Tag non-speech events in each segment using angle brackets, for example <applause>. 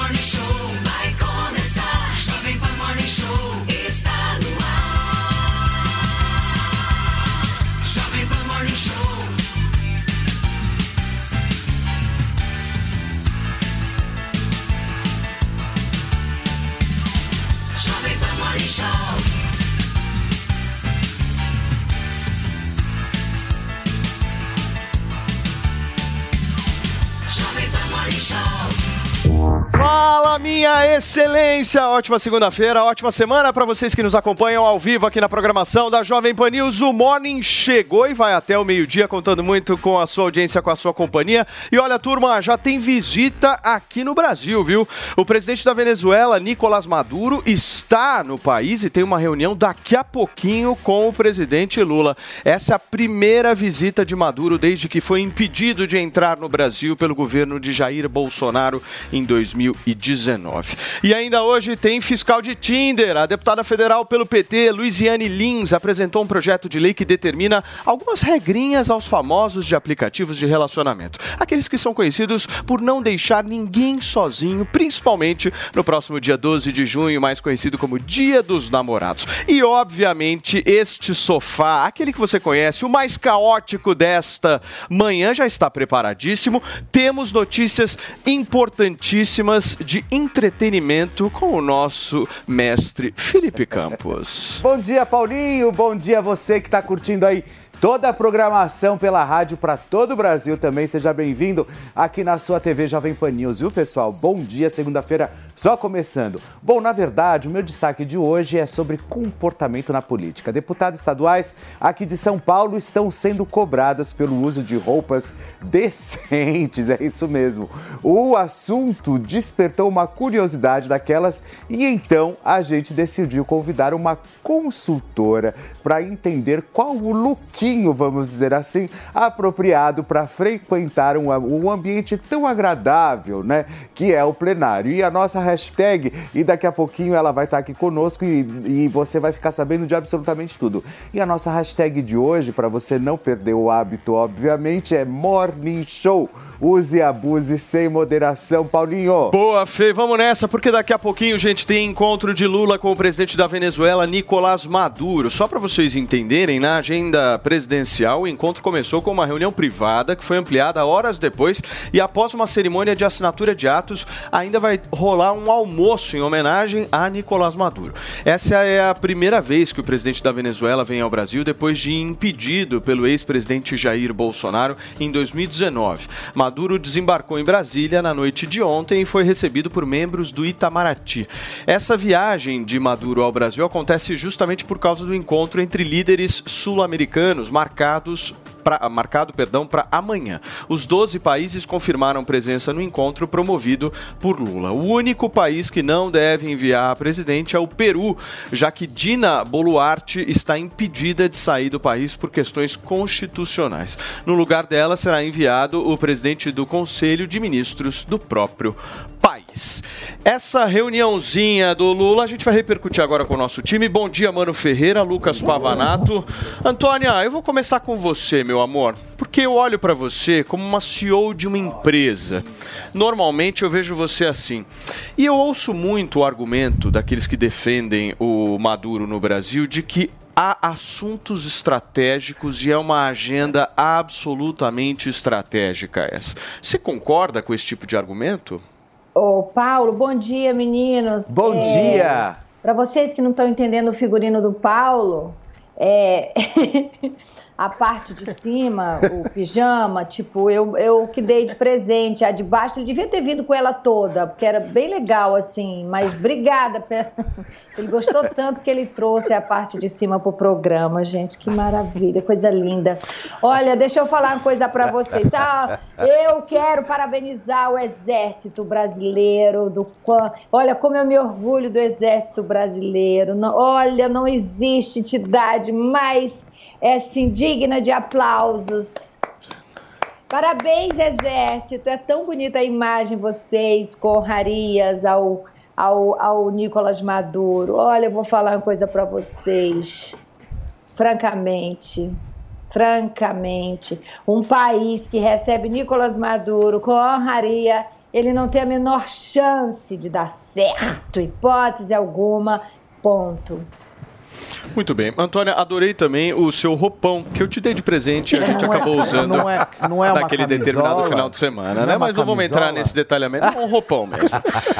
Morning Show minha excelência! Ótima segunda-feira, ótima semana para vocês que nos acompanham ao vivo aqui na programação da Jovem Pan News. O Morning chegou e vai até o meio-dia, contando muito com a sua audiência, com a sua companhia. E olha, turma, já tem visita aqui no Brasil, viu? O presidente da Venezuela, Nicolás Maduro, está no país e tem uma reunião daqui a pouquinho com o presidente Lula. Essa é a primeira visita de Maduro desde que foi impedido de entrar no Brasil pelo governo de Jair Bolsonaro em 2019. E ainda hoje tem fiscal de Tinder. A deputada federal pelo PT, Luiziane Lins, apresentou um projeto de lei que determina algumas regrinhas aos famosos de aplicativos de relacionamento. Aqueles que são conhecidos por não deixar ninguém sozinho, principalmente no próximo dia 12 de junho, mais conhecido como Dia dos Namorados. E, obviamente, este sofá, aquele que você conhece, o mais caótico desta manhã, já está preparadíssimo. Temos notícias importantíssimas de entretenimento com o nosso mestre Felipe Campos. Bom dia, Paulinho. Bom dia a você que está curtindo aí toda a programação pela rádio para todo o Brasil também. Seja bem-vindo aqui na sua TV Jovem Pan News, viu, pessoal? Bom dia, segunda-feira só começando. Bom, na verdade, o meu destaque de hoje é sobre comportamento na política. Deputados estaduais aqui de São Paulo estão sendo cobradas pelo uso de roupas <laughs> decentes, é isso mesmo. O assunto despertou uma curiosidade daquelas e então a gente decidiu convidar uma consultora para entender qual o vamos dizer assim, apropriado para frequentar um, um ambiente tão agradável, né, que é o plenário. E a nossa hashtag e daqui a pouquinho ela vai estar aqui conosco e, e você vai ficar sabendo de absolutamente tudo. E a nossa hashtag de hoje, para você não perder o hábito, obviamente, é Morning Show. Use e abuse sem moderação, Paulinho. Boa, Fê, vamos nessa, porque daqui a pouquinho, gente, tem encontro de Lula com o presidente da Venezuela, Nicolás Maduro. Só para vocês entenderem, na agenda presidencial, o encontro começou com uma reunião privada que foi ampliada horas depois e após uma cerimônia de assinatura de atos, ainda vai rolar um almoço em homenagem a Nicolás Maduro. Essa é a primeira vez que o presidente da Venezuela vem ao Brasil depois de impedido pelo ex-presidente Jair Bolsonaro em 2019. Maduro desembarcou em Brasília na noite de ontem e foi recebido por membros do Itamaraty. Essa viagem de Maduro ao Brasil acontece justamente por causa do encontro entre líderes sul-americanos marcados pra, marcado perdão, para amanhã. Os 12 países confirmaram presença no encontro promovido por Lula. O único país que não deve enviar a presidente é o Peru, já que Dina Boluarte está impedida de sair do país por questões constitucionais. No lugar dela será enviado o presidente do Conselho de Ministros do próprio país. Essa reuniãozinha do Lula a gente vai repercutir agora com o nosso time. Bom dia, Mano Ferreira, Lucas Pavanato. Antônia, eu vou começar com você, meu amor, porque eu olho para você como uma CEO de uma empresa. Normalmente eu vejo você assim. E eu ouço muito o argumento daqueles que defendem o Maduro no Brasil de que há assuntos estratégicos e é uma agenda absolutamente estratégica essa. Você concorda com esse tipo de argumento? Ô, Paulo, bom dia, meninos. Bom É, dia! Para vocês que não estão entendendo o figurino do Paulo, é, <laughs> a parte de cima, o pijama, tipo, eu, eu que dei de presente. A de baixo, ele devia ter vindo com ela toda, porque era bem legal, assim. Mas obrigada. <laughs> Ele gostou tanto que ele trouxe a parte de cima pro programa, gente. Que maravilha, coisa linda. Olha, deixa eu falar uma coisa para vocês. Ah, eu quero parabenizar o Exército Brasileiro. Do, qua- olha, como eu me orgulho do Exército Brasileiro. Olha, não existe entidade mais é, assim, digna de aplausos. Parabéns, Exército. É tão bonita a imagem, vocês, com honrarias ao, ao, ao Nicolas Maduro. Olha, eu vou falar uma coisa para vocês. Francamente, francamente, um país que recebe Nicolas Maduro com honraria ele não tem a menor chance de dar certo, hipótese alguma. Ponto. Muito bem. Antônia, adorei também o seu roupão que eu te dei de presente e a gente Não é- acabou usando não é- não é naquele determinado final de semana, não né? é Mas não vamos entrar nesse detalhamento, é um roupão mesmo.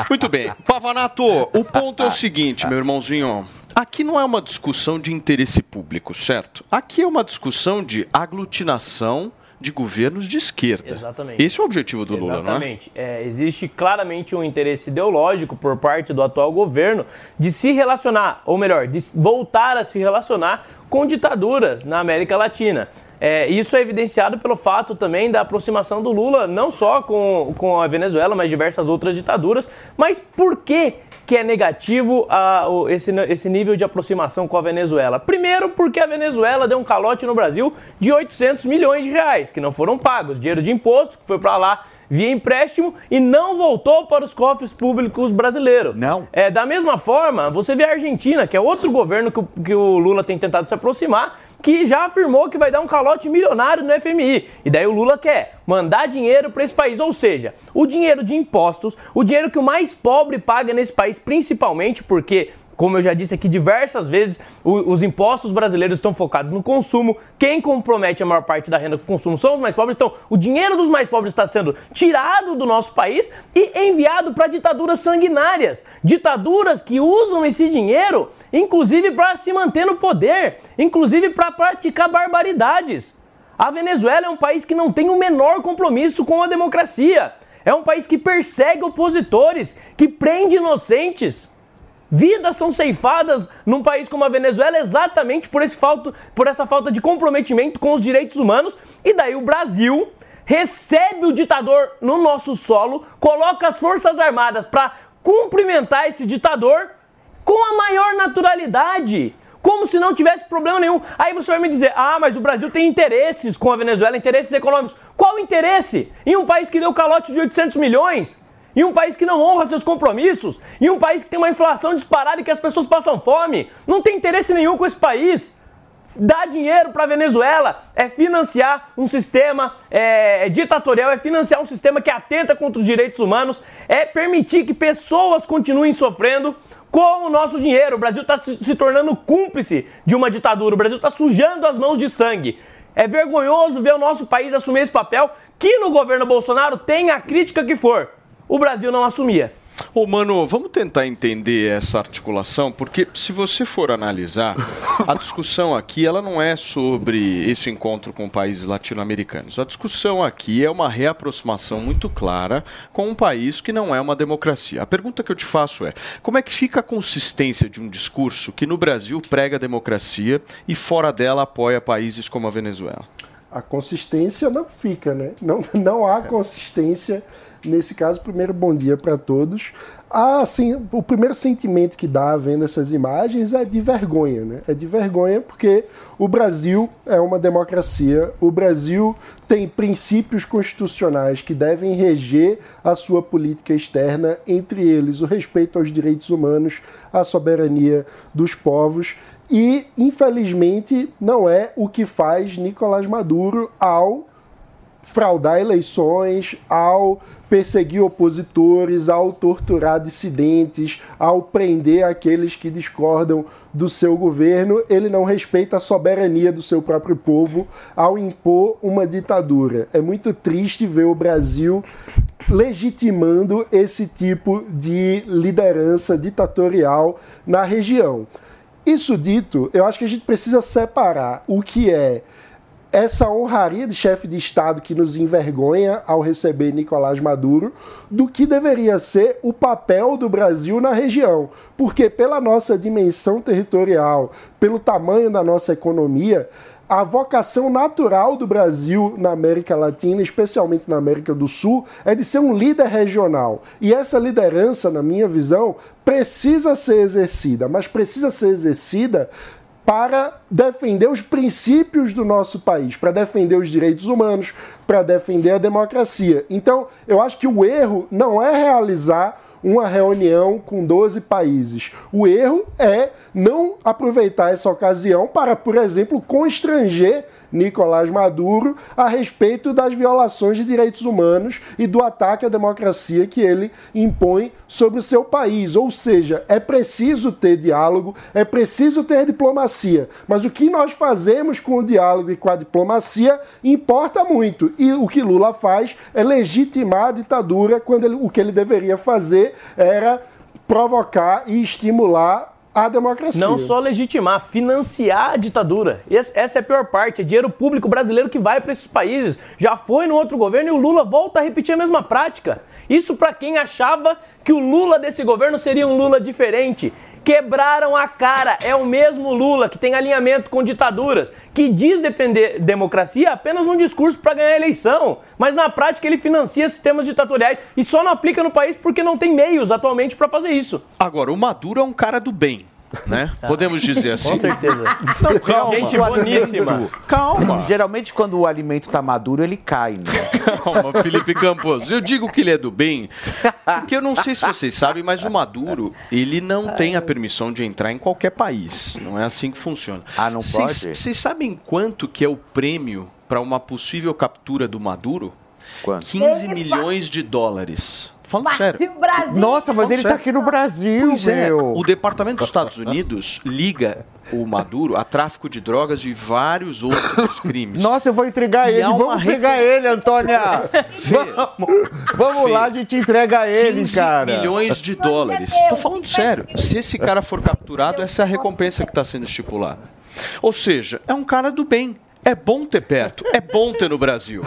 Muito bem. Pavanato, o ponto é o seguinte, meu irmãozinho. Aqui não é uma discussão de interesse público, certo? Aqui é uma discussão de aglutinação de governos de esquerda. Exatamente. Esse é o objetivo do Lula, não é? Exatamente. É, existe claramente um interesse ideológico por parte do atual governo de se relacionar, ou melhor, de voltar a se relacionar com ditaduras na América Latina. É, isso é evidenciado pelo fato também da aproximação do Lula, não só com, com a Venezuela, mas diversas outras ditaduras. Mas por que, que é negativo a- esse, esse nível de aproximação com a Venezuela? Primeiro, porque a Venezuela deu um calote no Brasil de 800 milhões de reais, que não foram pagos. Dinheiro de imposto que foi para lá via empréstimo e não voltou para os cofres públicos brasileiros. Não. É, da mesma forma, você vê a Argentina, que é outro governo que, que o Lula tem tentado se aproximar, que já afirmou que vai dar um calote milionário no FMI. E daí o Lula quer mandar dinheiro para esse país, ou seja, o dinheiro de impostos, o dinheiro que o mais pobre paga nesse país, principalmente porque como eu já disse aqui diversas vezes, o- os impostos brasileiros estão focados no consumo. Quem compromete a maior parte da renda com o consumo são os mais pobres. Então, o dinheiro dos mais pobres está sendo tirado do nosso país e enviado para ditaduras sanguinárias. Ditaduras que usam esse dinheiro, inclusive para se manter no poder, inclusive para praticar barbaridades. A Venezuela é um país que não tem o menor compromisso com a democracia. É um país que persegue opositores, que prende inocentes. Vidas são ceifadas num país como a Venezuela exatamente por, esse falta, por essa falta de comprometimento com os direitos humanos. E daí o Brasil recebe o ditador no nosso solo, coloca as Forças Armadas para cumprimentar esse ditador com a maior naturalidade. Como se não tivesse problema nenhum. Aí você vai me dizer, ah, mas o Brasil tem interesses com a Venezuela, interesses econômicos. Qual interesse? Em um país que deu calote de 800 milhões? Em um país que não honra seus compromissos? Em um país que tem uma inflação disparada e que as pessoas passam fome? Não tem interesse nenhum com esse país. Dar dinheiro para a Venezuela é financiar um sistema é, ditatorial, é financiar um sistema que atenta contra os direitos humanos, é permitir que pessoas continuem sofrendo com o nosso dinheiro. O Brasil está se, se tornando cúmplice de uma ditadura, o Brasil está sujando as mãos de sangue. É vergonhoso ver o nosso país assumir esse papel que no governo Bolsonaro tem a crítica que for. O Brasil não assumia. Ô, mano, vamos tentar entender essa articulação, porque se você for analisar, a discussão aqui ela não é sobre esse encontro com países latino-americanos. A discussão aqui é uma reaproximação muito clara com um país que não é uma democracia. A pergunta que eu te faço é: como é que fica a consistência de um discurso que no Brasil prega a democracia e fora dela apoia países como a Venezuela? a consistência não fica, né? Não, não há consistência nesse caso. Primeiro, bom dia para todos. Ah, o primeiro sentimento que dá vendo essas imagens é de vergonha, né? É de vergonha porque o Brasil é uma democracia, o Brasil tem princípios constitucionais que devem reger a sua política externa, entre eles o respeito aos direitos humanos, a soberania dos povos. E, infelizmente, não é o que faz Nicolás Maduro ao fraudar eleições, ao perseguir opositores, ao torturar dissidentes, ao prender aqueles que discordam do seu governo. Ele não respeita a soberania do seu próprio povo ao impor uma ditadura. É muito triste ver o Brasil legitimando esse tipo de liderança ditatorial na região. Isso dito, eu acho que a gente precisa separar o que é essa honraria de chefe de Estado que nos envergonha ao receber Nicolás Maduro, do que deveria ser o papel do Brasil na região. Porque, pela nossa dimensão territorial, pelo tamanho da nossa economia, a vocação natural do Brasil na América Latina, especialmente na América do Sul, é de ser um líder regional. E essa liderança, na minha visão, precisa ser exercida, mas precisa ser exercida para defender os princípios do nosso país, para defender os direitos humanos, para defender a democracia. Então, eu acho que o erro não é realizar uma reunião com 12 países. O erro é não aproveitar essa ocasião para, por exemplo, constranger Nicolás Maduro a respeito das violações de direitos humanos e do ataque à democracia que ele impõe sobre o seu país. Ou seja, é preciso ter diálogo, é preciso ter diplomacia. Mas o que nós fazemos com o diálogo e com a diplomacia importa muito. E o que Lula faz é legitimar a ditadura quando ele, o que ele deveria fazer era provocar e estimular a democracia. Não só legitimar, financiar a ditadura. Esse- essa é a pior parte. É dinheiro público brasileiro que vai para esses países. Já foi no outro governo e o Lula volta a repetir a mesma prática. Isso para quem achava que o Lula desse governo seria um Lula diferente. Quebraram a cara. É o mesmo Lula que tem alinhamento com ditaduras, que diz defender democracia apenas num discurso para ganhar a eleição, mas na prática ele financia sistemas ditatoriais e só não aplica no país porque não tem meios atualmente para fazer isso. Agora, o Maduro é um cara do bem, né? Podemos dizer assim. Com certeza. <laughs> Não, calma. Gente boníssima. Calma, Geralmente, quando o alimento tá maduro, ele cai, né? calma, Felipe Campos. Eu digo que ele é do bem, porque eu não sei se vocês sabem, mas o Maduro, ele não tem a permissão de entrar em qualquer país. Não é assim que funciona. Ah, não Vocês- pode? Vocês sabem quanto que é o prêmio para uma possível captura do Maduro? Quanto? 15 Ele milhões de dólares. Falando sério. Partiu o Brasil. Nossa, mas ele tá sério. aqui no Brasil, Pois é, meu. o Departamento dos Estados Unidos liga o Maduro a tráfico de drogas e vários outros <laughs> crimes. Nossa, eu vou entregar E ele. Vamos entregar ele, Antônia. <laughs> vamos vamos Fê. lá, a gente entrega ele, 15 cara. milhões de dólares. Tô falando sério. Se esse cara for capturado, essa é a recompensa que está sendo estipulada. Ou seja, é um cara do bem. É bom ter perto. É bom ter no Brasil.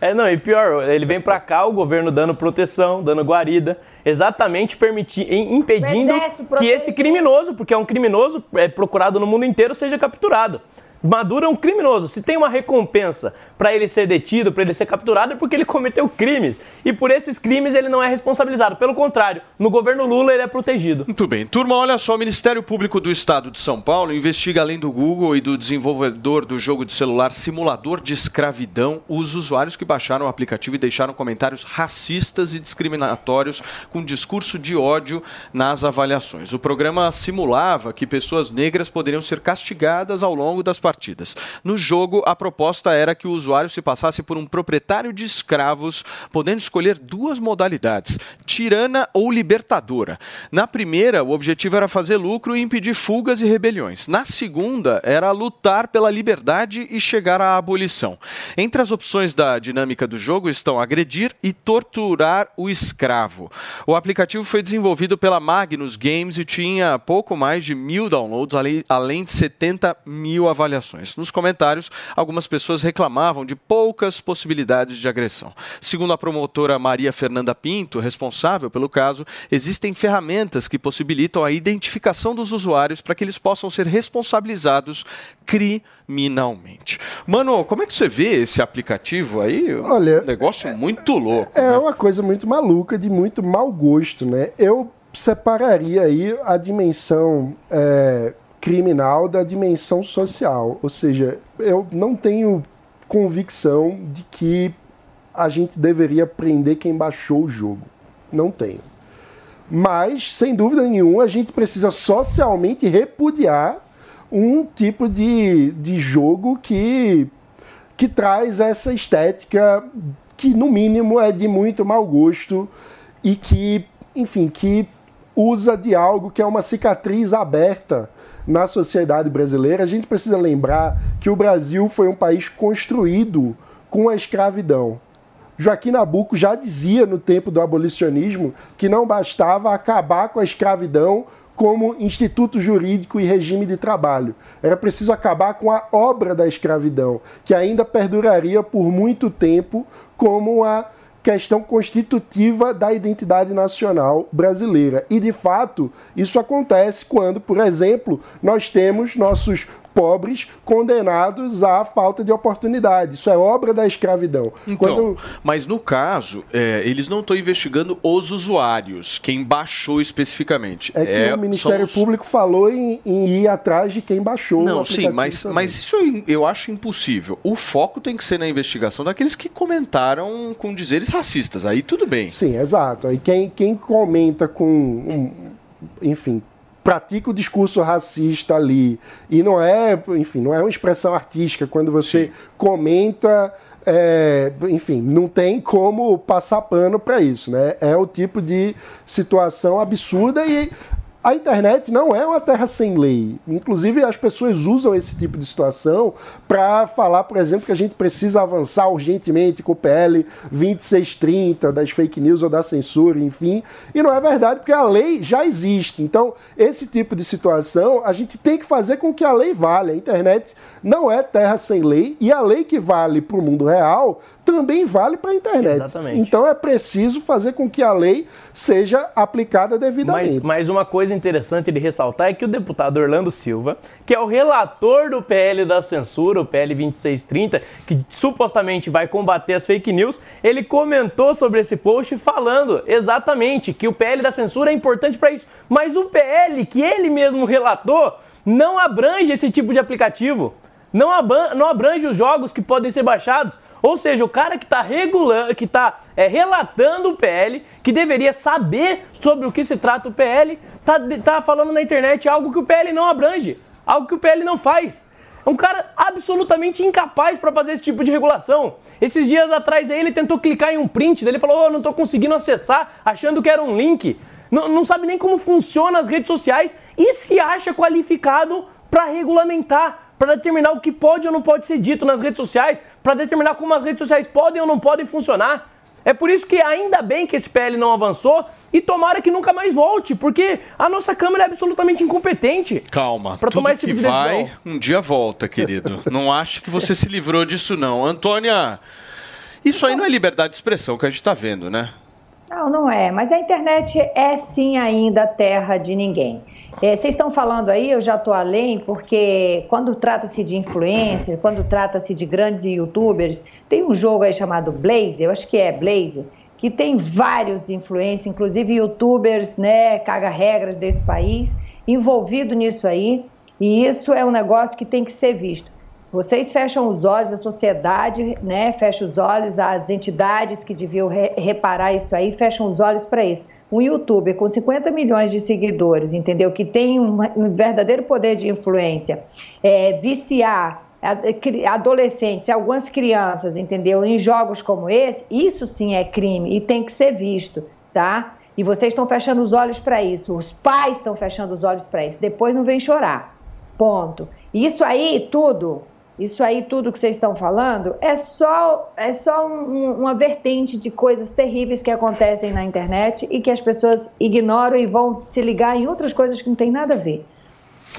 É, não, e pior, ele vem pra cá, o governo dando proteção, dando guarida, exatamente permitir, impedindo exército que esse criminoso, porque é um criminoso é, procurado no mundo inteiro, seja capturado. Maduro é um criminoso. Se tem uma recompensa para ele ser detido, para ele ser capturado, é porque ele cometeu crimes. E por esses crimes ele não é responsabilizado. Pelo contrário, no governo Lula ele é protegido. Muito bem. Turma, olha só, o Ministério Público do Estado de São Paulo investiga, além do Google e do desenvolvedor do jogo de celular Simulador de Escravidão, os usuários que baixaram o aplicativo e deixaram comentários racistas e discriminatórios com discurso de ódio nas avaliações. O programa simulava que pessoas negras poderiam ser castigadas ao longo das partidas. No jogo, a proposta era que o usuário se passasse por um proprietário de escravos, podendo escolher duas modalidades: tirana ou libertadora. Na primeira, o objetivo era fazer lucro e impedir fugas e rebeliões. Na segunda, era lutar pela liberdade e chegar à abolição. Entre as opções da dinâmica do jogo estão agredir e torturar o escravo. O aplicativo foi desenvolvido pela Magnus Games e tinha pouco mais de mil downloads, além- de 70 mil avaliações. Nos comentários, algumas pessoas reclamavam de poucas possibilidades de agressão. Segundo a promotora Maria Fernanda Pinto, responsável pelo caso, existem ferramentas que possibilitam a identificação dos usuários para que eles possam ser responsabilizados criminalmente. Mano, como é que você vê esse aplicativo aí? Olha, um negócio muito louco. É né? uma coisa muito maluca, de muito mau gosto, né? Eu separaria aí a dimensão é, criminal da dimensão social. Ou seja, eu não tenho convicção de que a gente deveria prender quem baixou o jogo. Não tenho. Mas, sem dúvida nenhuma, a gente precisa socialmente repudiar um tipo de, de jogo que, que traz essa estética que, no mínimo, é de muito mau gosto e que, enfim, que usa de algo que é uma cicatriz aberta na sociedade brasileira. A gente precisa lembrar que o Brasil foi um país construído com a escravidão. Joaquim Nabuco já dizia no tempo do abolicionismo que não bastava acabar com a escravidão como instituto jurídico e regime de trabalho. Era preciso acabar com a obra da escravidão, que ainda perduraria por muito tempo como a questão constitutiva da identidade nacional brasileira. E, de fato, isso acontece quando, por exemplo, nós temos nossos pobres condenados à falta de oportunidade. Isso é obra da escravidão. Então, Quando- mas no caso, é, eles não estão investigando os usuários, quem baixou especificamente. é que o Ministério os- Público falou em, em ir atrás de quem baixou o Não, sim, mas, também. mas isso eu- eu acho impossível. O foco tem que ser na investigação daqueles que comentaram com dizeres racistas. Aí tudo bem. Sim, exato. Aí quem, quem comenta com, um, enfim, pratica o discurso racista ali e não é, enfim, não é uma expressão artística quando você comenta, é, enfim, não tem como passar pano para isso, né? É o tipo de situação absurda e a internet não é uma terra sem lei. Inclusive, as pessoas usam esse tipo de situação para falar, por exemplo, que a gente precisa avançar urgentemente com o PL 2630 das fake news ou da censura, enfim. E não é verdade, porque a lei já existe. Então, esse tipo de situação, a gente tem que fazer com que a lei valha. A internet não é terra sem lei e a lei que vale para o mundo real também vale para a internet. Exatamente. Então, é preciso fazer com que a lei seja aplicada devidamente. Mas, mas uma coisa interessante de ressaltar é que o deputado Orlando Silva, que é o relator do PL da censura, o PL 2630, que supostamente vai combater as fake news, ele comentou sobre esse post falando exatamente que o PL da censura é importante para isso. Mas o PL que ele mesmo relatou não abrange esse tipo de aplicativo. Não, abrange os jogos que podem ser baixados. Ou seja, o cara que está regulando, que está relatando o PL, que deveria saber sobre o que se trata o PL, tá, tá falando na internet algo que o PL não abrange, algo que o PL não faz. É um cara absolutamente incapaz para fazer esse tipo de regulação. Esses dias atrás ele tentou clicar em um print, ele falou: "Oh, não estou conseguindo acessar, achando que era um link. Não, não sabe nem como funciona as redes sociais e se acha qualificado para regulamentar para determinar o que pode ou não pode ser dito nas redes sociais, para determinar como as redes sociais podem ou não podem funcionar. É por isso que ainda bem que esse PL não avançou e tomara que nunca mais volte, porque a nossa Câmara é absolutamente incompetente. Calma. Pra tudo tomar esse que tipo de vai, decisão. um dia volta, querido. <laughs> Não acho que você se livrou disso, não. Antônia, isso aí não é liberdade de expressão que a gente está vendo, né? Não, não é. Mas a internet é sim ainda terra de ninguém. É, vocês estão falando aí, eu já estou além, porque quando trata-se de influencer, quando trata-se de grandes youtubers, tem um jogo aí chamado Blaze, eu acho que é Blaze, que tem vários influencers, inclusive youtubers, né, caga-regras desse país, envolvido nisso aí, e isso é um negócio que tem que ser visto. Vocês fecham os olhos, a sociedade, né, fecha os olhos, as entidades que deviam re- reparar isso aí, fecham os olhos para isso. Um youtuber com 50 milhões de seguidores, entendeu? Que tem um, verdadeiro poder de influência, é, viciar adolescentes, algumas crianças, entendeu? Em jogos como esse, isso sim é crime e tem que ser visto, tá? E vocês estão fechando os olhos para isso, os pais estão fechando os olhos para isso. Depois não vem chorar. Ponto. Isso aí tudo, isso aí tudo que vocês estão falando é só é só um- uma vertente de coisas terríveis que acontecem na internet e que as pessoas ignoram e vão se ligar em outras coisas que não tem nada a ver.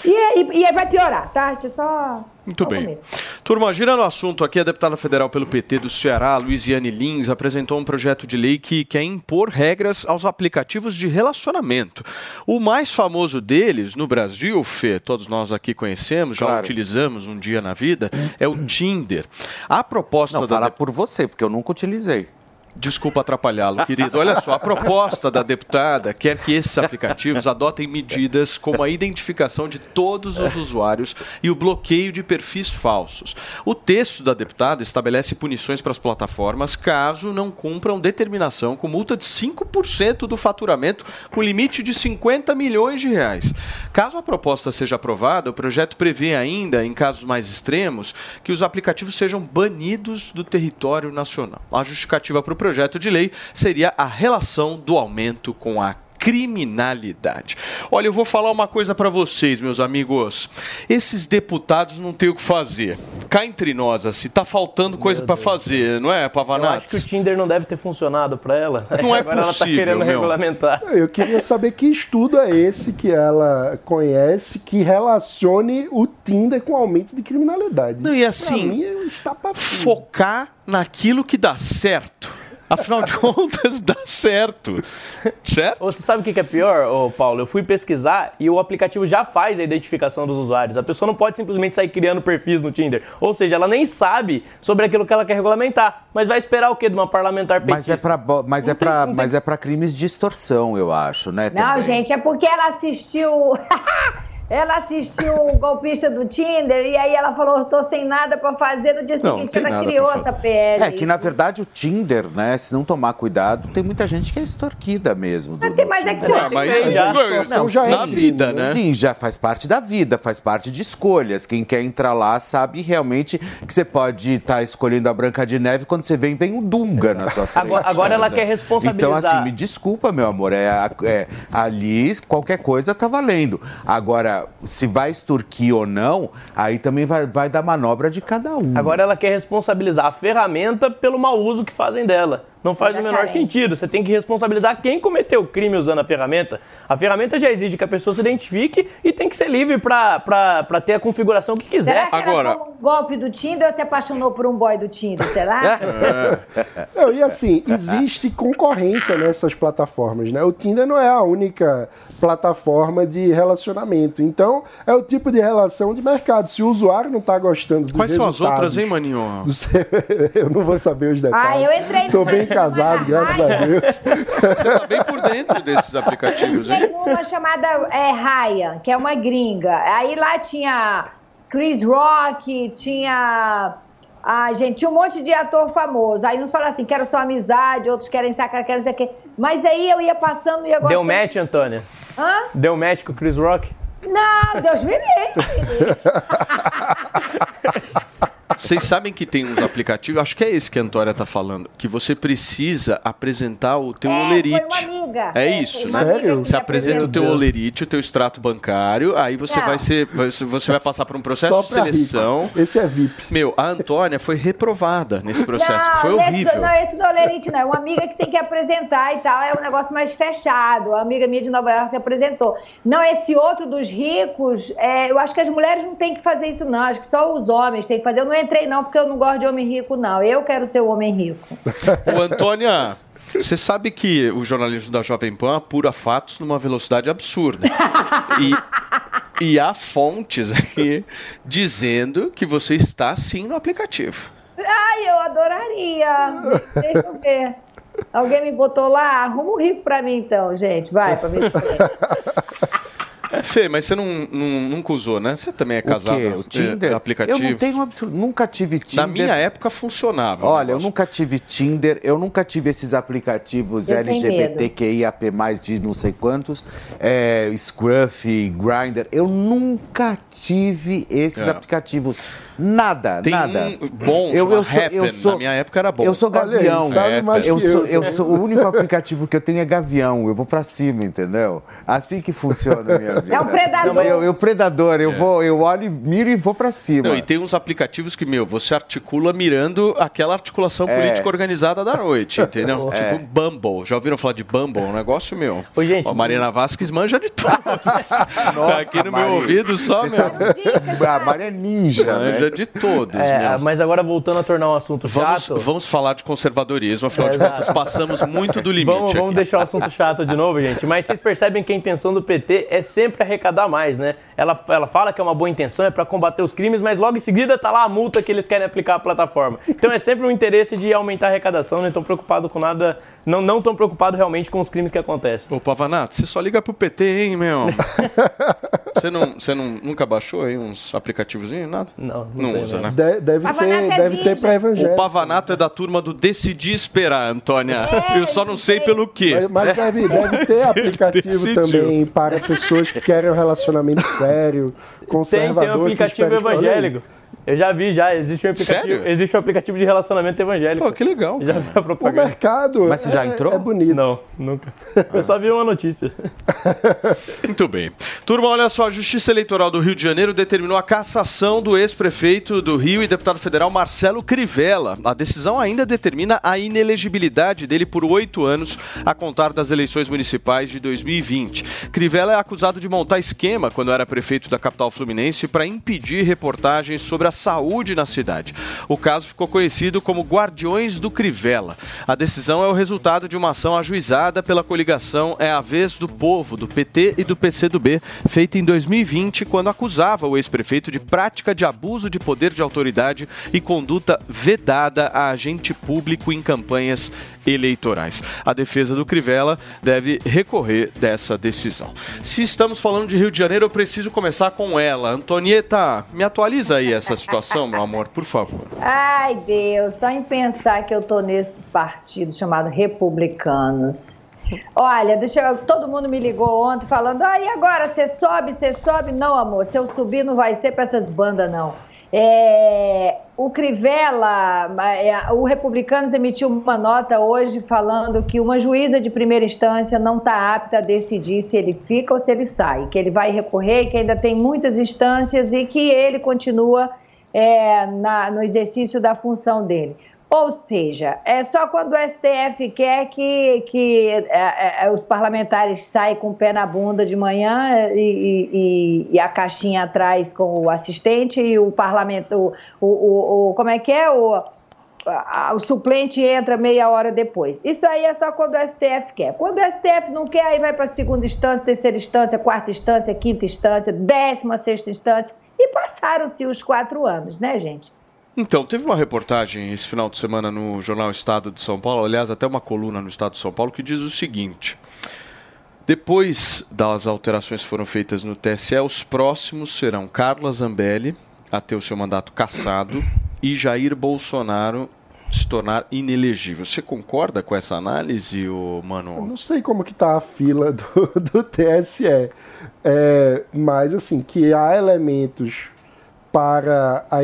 E, é- e, e vai piorar, tá? Isso é só Muito bem. Turma, girando o assunto aqui, a deputada federal pelo PT do Ceará, Luiziane Lins, apresentou um projeto de lei que quer impor regras aos aplicativos de relacionamento. O mais famoso deles no Brasil, Fê, todos nós aqui conhecemos, já Claro. utilizamos um dia na vida, é o Tinder. A proposta Não, da fala de- por você, porque eu nunca utilizei. Desculpa atrapalhá-lo, querido. Olha só, a proposta da deputada quer que esses aplicativos adotem medidas como a identificação de todos os usuários e o bloqueio de perfis falsos. O texto da deputada estabelece punições para as plataformas caso não cumpram determinação com multa de 5% do faturamento, com limite de 50 milhões de reais. Caso a proposta seja aprovada, o projeto prevê ainda, em casos mais extremos, que os aplicativos sejam banidos do território nacional. A justificativa o projeto de lei seria a relação do aumento com a criminalidade. Olha, eu vou falar uma coisa para vocês, meus amigos. Esses deputados não têm o que fazer. Cá entre nós, assim, tá faltando coisa para fazer, não é, Eu acho que o? Tinder não deve ter funcionado para ela. <laughs> Não é Agora ela tá possível, querendo meu. regulamentar. Eu queria saber que estudo é esse que ela conhece que relacione o Tinder com o aumento de criminalidade. Não, e assim, pra mim, é um. Focar naquilo que dá certo. Afinal de contas, dá certo. Certo? Você sabe o que é pior, ô Paulo? Eu fui pesquisar e o aplicativo já faz a identificação dos usuários. A pessoa não pode simplesmente sair criando perfis no Tinder. Ou seja, ela nem sabe sobre aquilo que ela quer regulamentar. Mas vai esperar o quê de uma parlamentar Mas petista? é pra, bo- mas é pra, mas é pra crimes de extorsão, eu acho, né? Não, também. gente, é porque ela assistiu. <laughs> <laughs> ela assistiu o golpista do Tinder e aí ela falou: tô sem nada pra fazer. No dia não seguinte, ela criou essa PL. É que, na verdade, o Tinder, né, se não tomar cuidado, tem muita gente que é extorquida mesmo. do- Mas, mas é que Tinder. você Ah, mas Tem já. não, já é na crime, vida, né? Sim, já faz parte da vida, faz parte de escolhas. Quem quer entrar lá sabe realmente que você pode estar escolhendo a Branca de Neve quando você vem, vem um Dunga na sua frente. Agora- agora ela quer responsabilizar. Então, assim, me desculpa, meu amor, é, é, ali qualquer coisa tá valendo. Agora, se vai extorquir ou não, aí também vai, vai dar manobra de cada um. Agora ela quer responsabilizar a ferramenta pelo mau uso que fazem dela. Não faz o menor sentido. Você tem que responsabilizar quem cometeu o crime usando a ferramenta. A ferramenta já exige que a pessoa se identifique e tem que ser livre pra ter a configuração que quiser. Será que Agora- um golpe do Tinder ou se apaixonou por um boy do Tinder, será? <laughs> Não, e assim, existe concorrência nessas plataformas, né? O Tinder não é a única plataforma de relacionamento. Então, é o tipo de relação de mercado. Se o usuário não está gostando dos Quais são as outras, hein, Maninho? do seu- <laughs> Eu não vou saber os detalhes. Ah, eu entrei Tô numa- bem casado, graças a. Deus. Você tá bem por dentro desses aplicativos, hein? Tem uma chamada é, Ryan, que é uma gringa. Aí lá tinha Chris Rock, tinha. Ah, gente, tinha um monte de ator famoso. Aí uns falam assim, quero só amizade, outros querem sacar, quero não sei o quê. Mas aí eu ia passando e ia gostando. Deu match, Antônia? Hã? Deu match com o Chris Rock? Não, Deus me livre. <laughs> Vocês sabem que tem uns aplicativos, acho que é esse que a Antônia tá falando, que você precisa apresentar o teu É, olerite. Foi uma amiga. É foi isso, uma né? amiga que Você apresenta o teu olerite, o teu extrato bancário, aí você Não. vai ser, você vai passar por um processo Só de seleção. rico. Esse é VIP. Meu, a Antônia foi reprovada nesse processo. Não, foi horrível. não, esse do Olerite não. É uma amiga que tem que apresentar e tal. É um negócio mais fechado. Uma amiga minha de Nova York apresentou. Não, esse outro dos ricos, é, eu acho que as mulheres não têm que fazer isso, não. Acho que só os homens têm que fazer. Eu não entrei, não, porque eu não gosto de homem rico, não. Eu quero ser o homem rico. Ô, Antônia, você sabe que o jornalismo da Jovem Pan apura fatos numa velocidade absurda. E, e há fontes aqui dizendo que você está sim no aplicativo. Ai, eu adoraria. Deixa eu ver. Alguém me botou lá? Arruma um rico pra mim, então, gente. Vai, pra mim. <laughs> Fê, mas você não, não- nunca usou, né? Você também é O casado. quê? O Tinder? é, aplicativo. Eu não tenho absoluto, nunca tive Tinder. Na minha época funcionava. o Olha, eu nunca tive Tinder, eu nunca tive esses aplicativos LGBTQIAP+, de não sei quantos, é, Scruff, Grindr, eu nunca tive esses É. aplicativos. Nada, Tem nada. um bom, eu, eu sou, eu sou, Na minha época era bom. Eu sou Olha aí, gavião. sabe mais eu, sou, eu. sou o único aplicativo que eu tenho é gavião. Eu vou pra cima, entendeu? Assim que funciona a minha vida. É um predador. Eu, eu predador, eu vou, eu olho, miro e vou pra cima. Não, e tem uns aplicativos que, meu, você articula mirando aquela articulação É. política organizada da noite, <laughs> entendeu? Tipo Bumble. Já ouviram falar de Bumble? Um negócio, meu. Ô, gente, Ó, a Marina Vasquez manja de tudo. <laughs> tá aqui no meu Marina. ouvido só, Você meu. tá- A Maria é ninja, né? Manja de todos, É, meu. mas agora voltando a tornar um assunto Vamos, chato. vamos falar de conservadorismo, afinal de contas, passamos muito do <laughs> limite Vamos, vamos deixar o assunto chato de novo, gente. Mas vocês percebem que a intenção do PT é sempre arrecadar mais, né? Ela, ela fala que é uma boa intenção, é para combater os crimes, mas logo em seguida tá lá a multa que eles querem aplicar à plataforma. Então é sempre um interesse de aumentar a arrecadação, não estão preocupados com nada, não não tão preocupado realmente com os crimes que acontecem. Ô, Pavanato, você só liga pro PT, hein, meu? <laughs> Você, não, você não, nunca baixou aí uns aplicativos? Nada? Não, não Não tem, usa, né? De- deve Pavanato ter, é deve ter para O evangélico. Pavanato é da turma do decidir esperar, Antônia. É, Eu só não sei sei. pelo quê. Mas, mas deve, deve <laughs> ter aplicativo decidiu. também para pessoas que querem um relacionamento sério, Tem, conservador. tem um que aplicativo evangélico. Eu já vi, já. Existe um aplicativo, Sério? existe um aplicativo de relacionamento evangélico. Pô, que legal. Já vi a O propaganda. mercado Mas você já é- entrou? é bonito. Não, nunca. Eu só vi uma notícia. <laughs> Muito bem. Turma, olha só, a Justiça Eleitoral do Rio de Janeiro determinou a cassação do ex-prefeito do Rio e deputado federal Marcelo Crivella. A decisão ainda determina a inelegibilidade dele por oito anos a contar das eleições municipais de 2020. Crivella é acusado de montar esquema quando era prefeito da capital fluminense para impedir reportagens sobre a saúde na cidade. O caso ficou conhecido como Guardiões do Crivella. A decisão é o resultado de uma ação ajuizada pela coligação É a Vez do Povo, do PT e do PCdoB, feita em 2020, quando acusava o ex-prefeito de prática de abuso de poder de autoridade e conduta vedada a agente público em campanhas eleitorais. A defesa do Crivella deve recorrer dessa decisão. Se estamos falando de Rio de Janeiro, eu preciso começar com ela. Antonieta, me atualiza aí essa situação, meu amor, por favor. Ai, Deus, só em pensar que eu tô nesse partido chamado Republicanos. Olha, deixa eu, todo mundo me ligou ontem falando, ah, agora, você sobe, você sobe? Não, amor, se eu subir não vai ser para essas bandas, não. É, o Crivella, é, o Republicanos emitiu uma nota hoje falando que uma juíza de primeira instância não está apta a decidir se ele fica ou se ele sai, que ele vai recorrer, que ainda tem muitas instâncias e que ele continua é, na, no exercício da função dele. Ou seja, é só quando o STF quer que, que é, é, os parlamentares saem com o pé na bunda de manhã e, e, e a caixinha atrás com o assistente e o parlamento, o, o, o como é que é? O, a, o suplente entra meia hora depois. Isso aí é só quando o STF quer. Quando o STF não quer, aí vai para segunda instância, terceira instância, quarta instância, quinta instância, décima sexta instância. E passaram-se os quatro anos, né, gente? Então, teve uma reportagem esse final de semana no jornal Estado de São Paulo, aliás, até uma coluna no Estado de São Paulo, que diz o seguinte: depois das alterações que foram feitas no TSE, os próximos serão Carla Zambelli, a ter o seu mandato cassado, e Jair Bolsonaro se tornar inelegível. Você concorda com essa análise, o Eu Mano? não sei como que tá a fila do, do TSE, é, mas assim, que há elementos para a,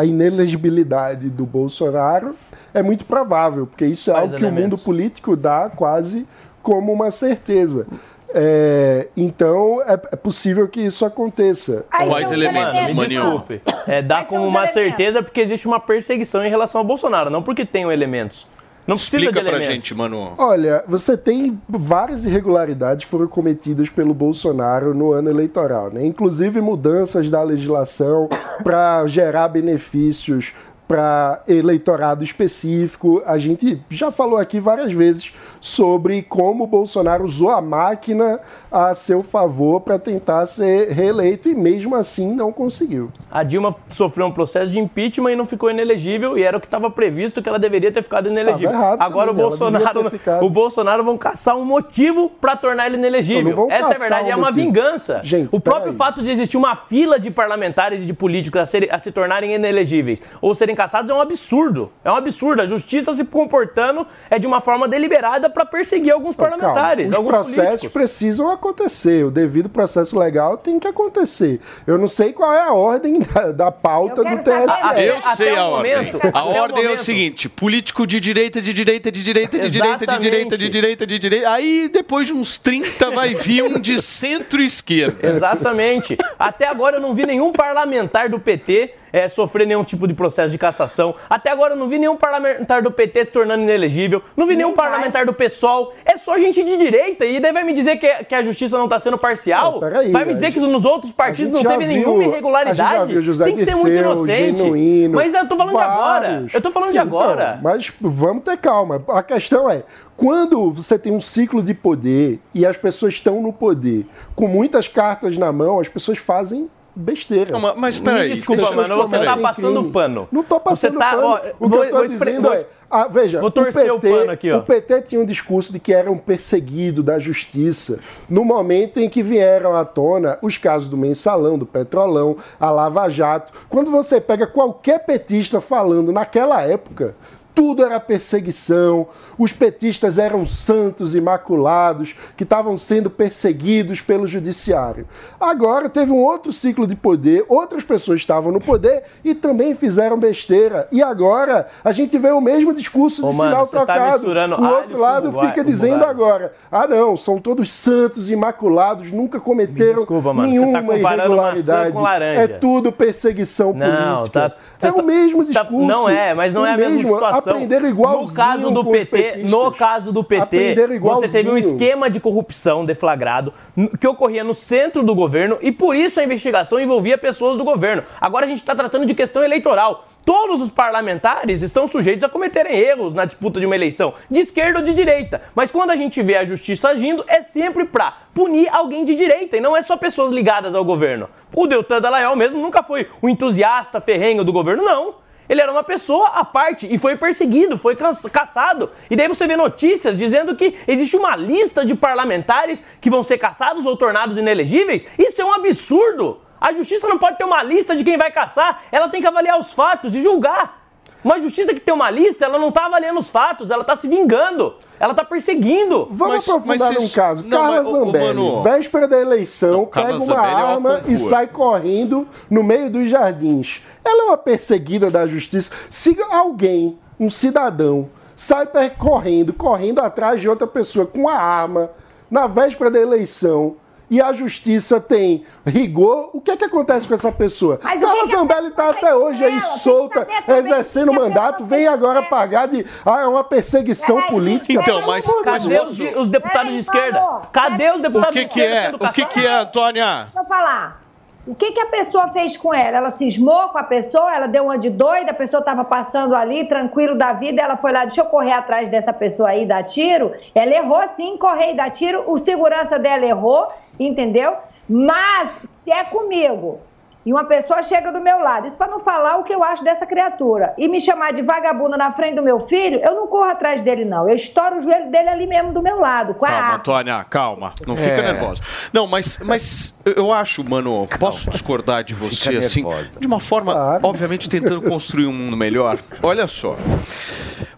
a inelegibilidade do Bolsonaro é muito provável, porque isso é Quais algo que o mundo elementos? político dá quase como uma certeza. É, então é, é possível que isso aconteça. Aí Quais elementos, Maninho? desculpe. É, dá como uma elementos? certeza porque existe uma perseguição em relação ao Bolsonaro, não porque tenham elementos. Não precisa Explica de pra gente, Mano. Olha, você tem várias irregularidades que foram cometidas pelo Bolsonaro no ano eleitoral, né? Inclusive mudanças da legislação para gerar benefícios para eleitorado específico. A gente já falou aqui várias vezes sobre como o Bolsonaro usou a máquina a seu favor para tentar ser reeleito e mesmo assim não conseguiu. A Dilma sofreu um processo de impeachment e não ficou inelegível, e era o que estava previsto que ela deveria ter ficado Estava inelegível. errado Agora também, o Bolsonaro, ficado. o Bolsonaro vão caçar um motivo para tornar ele inelegível. vão Essa é a verdade, um é uma motivo. vingança. Gente, o próprio peraí. fato de existir uma fila de parlamentares e de políticos a, serem- a se tornarem inelegíveis ou serem caçados é um absurdo. É um absurdo. A justiça se comportando é de uma forma deliberada para perseguir alguns parlamentares, Calma, Os alguns processos políticos. precisam acontecer. O devido processo legal tem que acontecer. Eu não sei qual é a ordem <laughs> da, da pauta do. TSE. Até- Eu até sei o a ordem. momento- A ordem é o seguinte: político de direita, de direita, de direita, de direita, de direita, de direita, de direita. Aí depois de uns 30 vai vir um de centro-esquerda. Exatamente. Até agora eu não vi nenhum parlamentar do PT é, sofrer nenhum tipo de processo de cassação. Até agora eu não vi nenhum parlamentar do PT se tornando inelegível. Não vi nenhum vai. parlamentar do PSOL. É só gente de direita. E daí vai me dizer que, que a justiça não está sendo parcial? Não, vai me dizer que nos outros partidos não teve viu- nenhuma irregularidade? Tem que ser muito inocente. Genuíno, Mas eu tô falando de agora. vários. Eu tô falando de Sim, agora. então, mas vamos ter calma. A questão é, quando você tem um ciclo de poder e as pessoas estão no poder com muitas cartas na mão, as pessoas fazem besteira. Não, mas- peraí. Desculpa, pessoas mano, você tá passando crime. pano. Não tô passando tá- pano. ó, o que vou- eu tô dizendo vou- é... ah, veja, vou torcer o PT, pano aqui, ó. O PT tinha um discurso de que era um perseguido da justiça no momento em que vieram à tona os casos do Mensalão, do Petrolão, a Lava Jato. Quando você pega qualquer petista falando naquela época, tudo era perseguição, os petistas eram santos imaculados que estavam sendo perseguidos pelo judiciário. Agora teve um outro ciclo de poder, outras pessoas estavam no poder e também fizeram besteira. E agora a gente vê o mesmo discurso de Ô, mano, sinal você tá trocado. misturando o outro lado fica dizendo agora: ah, não, são todos santos imaculados, nunca cometeram desculpa, mano, você tá nenhuma maçã irregularidade. com laranja. É tudo perseguição Não, política. tá- você é tá- o mesmo tá- discurso. não é, mas não é a mesma mesmo. situação. Aprenderam igualzinho No caso do PT, no caso do PT, você teve um esquema de corrupção deflagrado que ocorria no centro do governo e por isso a investigação envolvia pessoas do governo. Agora a gente está tratando de questão eleitoral. Todos os parlamentares estão sujeitos a cometerem erros na disputa de uma eleição, de esquerda ou de direita. Mas quando a gente vê a justiça agindo, é sempre pra punir alguém de direita e não é só pessoas ligadas ao governo. O Deltan Dallagnol mesmo nunca foi um entusiasta ferrenho do governo, não. Ele era uma pessoa à parte e foi perseguido, foi caçado. E daí você vê notícias dizendo que existe uma lista de parlamentares que vão ser caçados ou tornados inelegíveis. Isso é um absurdo. A justiça não pode ter uma lista de quem vai caçar, ela tem que avaliar os fatos e julgar. Uma justiça que tem uma lista, ela não está avaliando os fatos, ela está se vingando, ela está perseguindo. Vamos Mas- aprofundar mas num caso. não, Carla mas, ô, ô, Zambelli, Mano- véspera da eleição, Não, Carla pega uma Zambelli é uma arma e sai correndo no meio dos jardins. Ela é uma perseguida da justiça. Se alguém, um cidadão, sai percorrendo, correndo atrás de outra pessoa com a arma na véspera da eleição. E a justiça tem rigor. O que é que acontece com essa pessoa? Mas o Carla Zambelli está até hoje aí solta, exercendo o mandato, vem agora pagar de. Ah, é uma perseguição política. Então, mas- Cadê os, os deputados de esquerda? Cadê os deputados que de que esquerda é? O que que é, Antônia? Deixa eu falar. O que, que a pessoa fez com ela? Ela cismou com a pessoa, ela deu uma de doida, a pessoa estava passando ali, tranquilo da vida, ela foi lá, deixa eu correr atrás dessa pessoa aí, dar tiro. Ela errou sim, correr e dar tiro, o segurança dela errou, entendeu? Mas se é comigo e uma pessoa chega do meu lado, isso para não falar o que eu acho dessa criatura, e me chamar de vagabunda na frente do meu filho, eu não corro atrás dele não, eu estouro o joelho dele ali mesmo do meu lado, com a Calma, arma. Antônia, calma. Não fica É. nervosa. Não, mas, mas eu acho, mano, posso discordar de você, assim, de uma forma, Claro. obviamente, tentando construir um mundo melhor. Olha só.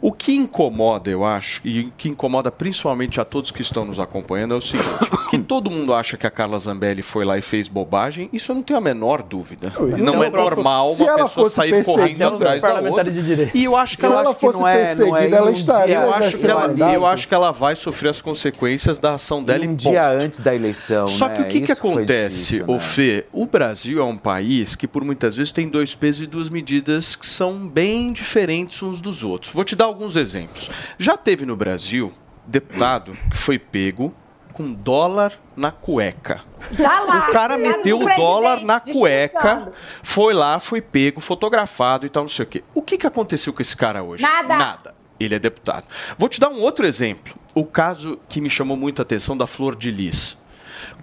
O que incomoda, eu acho, e o que incomoda principalmente a todos que estão nos acompanhando é o seguinte: que todo mundo acha que a Carla Zambelli foi lá e fez bobagem, isso eu não tenho a menor dúvida. Eu- Não eu- é normal se uma ela pessoa fosse sair correndo atrás da outra. parlamentares de direita. E eu acho que Se ela ela que não é- não é ela estaria eu acho, que ela, eu acho que ela vai sofrer as consequências da ação dela um dia ponto. antes da eleição. Só né? que o que, que Isso acontece, difícil, ô né? Fê? O Brasil é um país que por muitas vezes tem dois pesos e duas medidas que são bem diferentes uns dos outros. Vou te dar alguns exemplos. Já teve no Brasil deputado que foi pego com dólar na cueca. Tá lá, O cara lá meteu o dólar na cueca, foi lá, foi pego, fotografado e tal, não sei o quê. O que, que aconteceu com esse cara hoje? Nada. Nada. Ele é deputado. Vou te dar um outro exemplo. O caso que me chamou muito a atenção da Flor de Lis.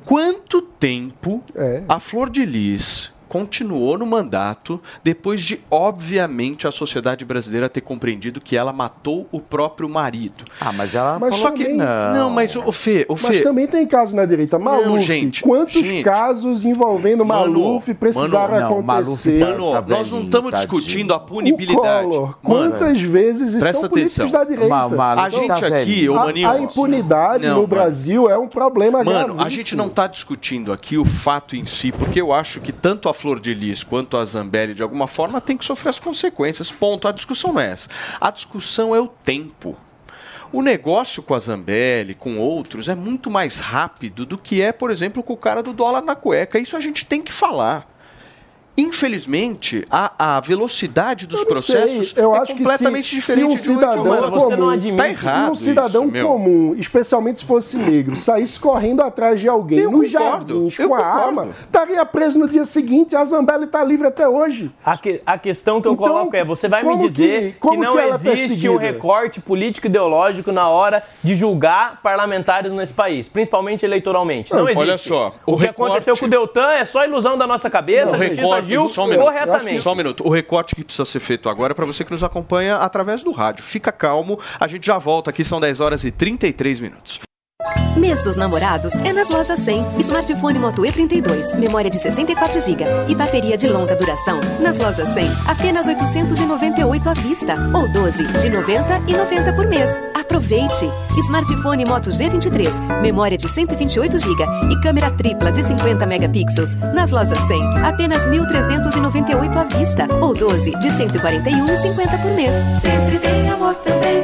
Quanto tempo É. a Flor de Lis continuou no mandato depois de, obviamente, a sociedade brasileira ter compreendido que ela matou o próprio marido? Ah, mas ela Mas falou Só que. Não, não. mas o Fê, o Mas Fê. também tem casos na direita. Maluf, gente, quantos gente. casos envolvendo Mano, Maluf precisaram mano, não, Maluf acontecer? tá- Mano, tá nós não estamos discutindo a o punibilidade. Collor, Mano, quantas vezes presta são políticos atenção. da direita? Ma- Maluf A gente tá aqui, velhinho. ô A- Maninho. a, impunidade Não, no mano. Brasil é um problema Mano, a gravíssimo. gente não está discutindo aqui o fato em si, porque eu acho que tanto a Flor de Lis quanto a Zambelli, de alguma forma, tem que sofrer as consequências. Ponto. A discussão não é essa. A discussão é o tempo. O negócio com a Zambelli, com outros, é muito mais rápido do que é, por exemplo, com o cara do dólar na cueca. Isso a gente tem que falar. Infelizmente, a, a velocidade dos Eu não processos sei, eu é acho que completamente se, diferente se um de de cidadão. Mano, você não comum, admite. Tá errado se um cidadão isso, meu. comum, especialmente se fosse negro, saísse correndo atrás de alguém Eu nos concordo, jardins com a concordo. arma, estaria preso no dia seguinte. A Zambelli está livre até hoje. A, que- a questão que eu Então, coloco é: você vai me dizer que- que, não que é existe um recorte político ideológico na hora de julgar parlamentares nesse país, principalmente eleitoralmente. Não, Não, existe. olha só, o, o que recorte- aconteceu com o Deltan é só ilusão da nossa cabeça, O a justiça recorte, agiu só um minuto. corretamente. Só um minuto. O recorte que precisa ser feito agora é para você que nos acompanha através do rádio. Fica calmo, a gente já volta aqui, são 10 horas e 33 minutos. Mês dos namorados é nas lojas 100. Smartphone Moto E32, memória de 64 GB e bateria de longa duração. Nas lojas 100, apenas 898 à vista ou 12 de 90 e 90 por mês. Aproveite! Smartphone Moto G23, memória de 128 GB e câmera tripla de 50 megapixels. Nas lojas 100, apenas 1.398 à vista ou 12 de 141,50 por mês. Sempre tem amor também,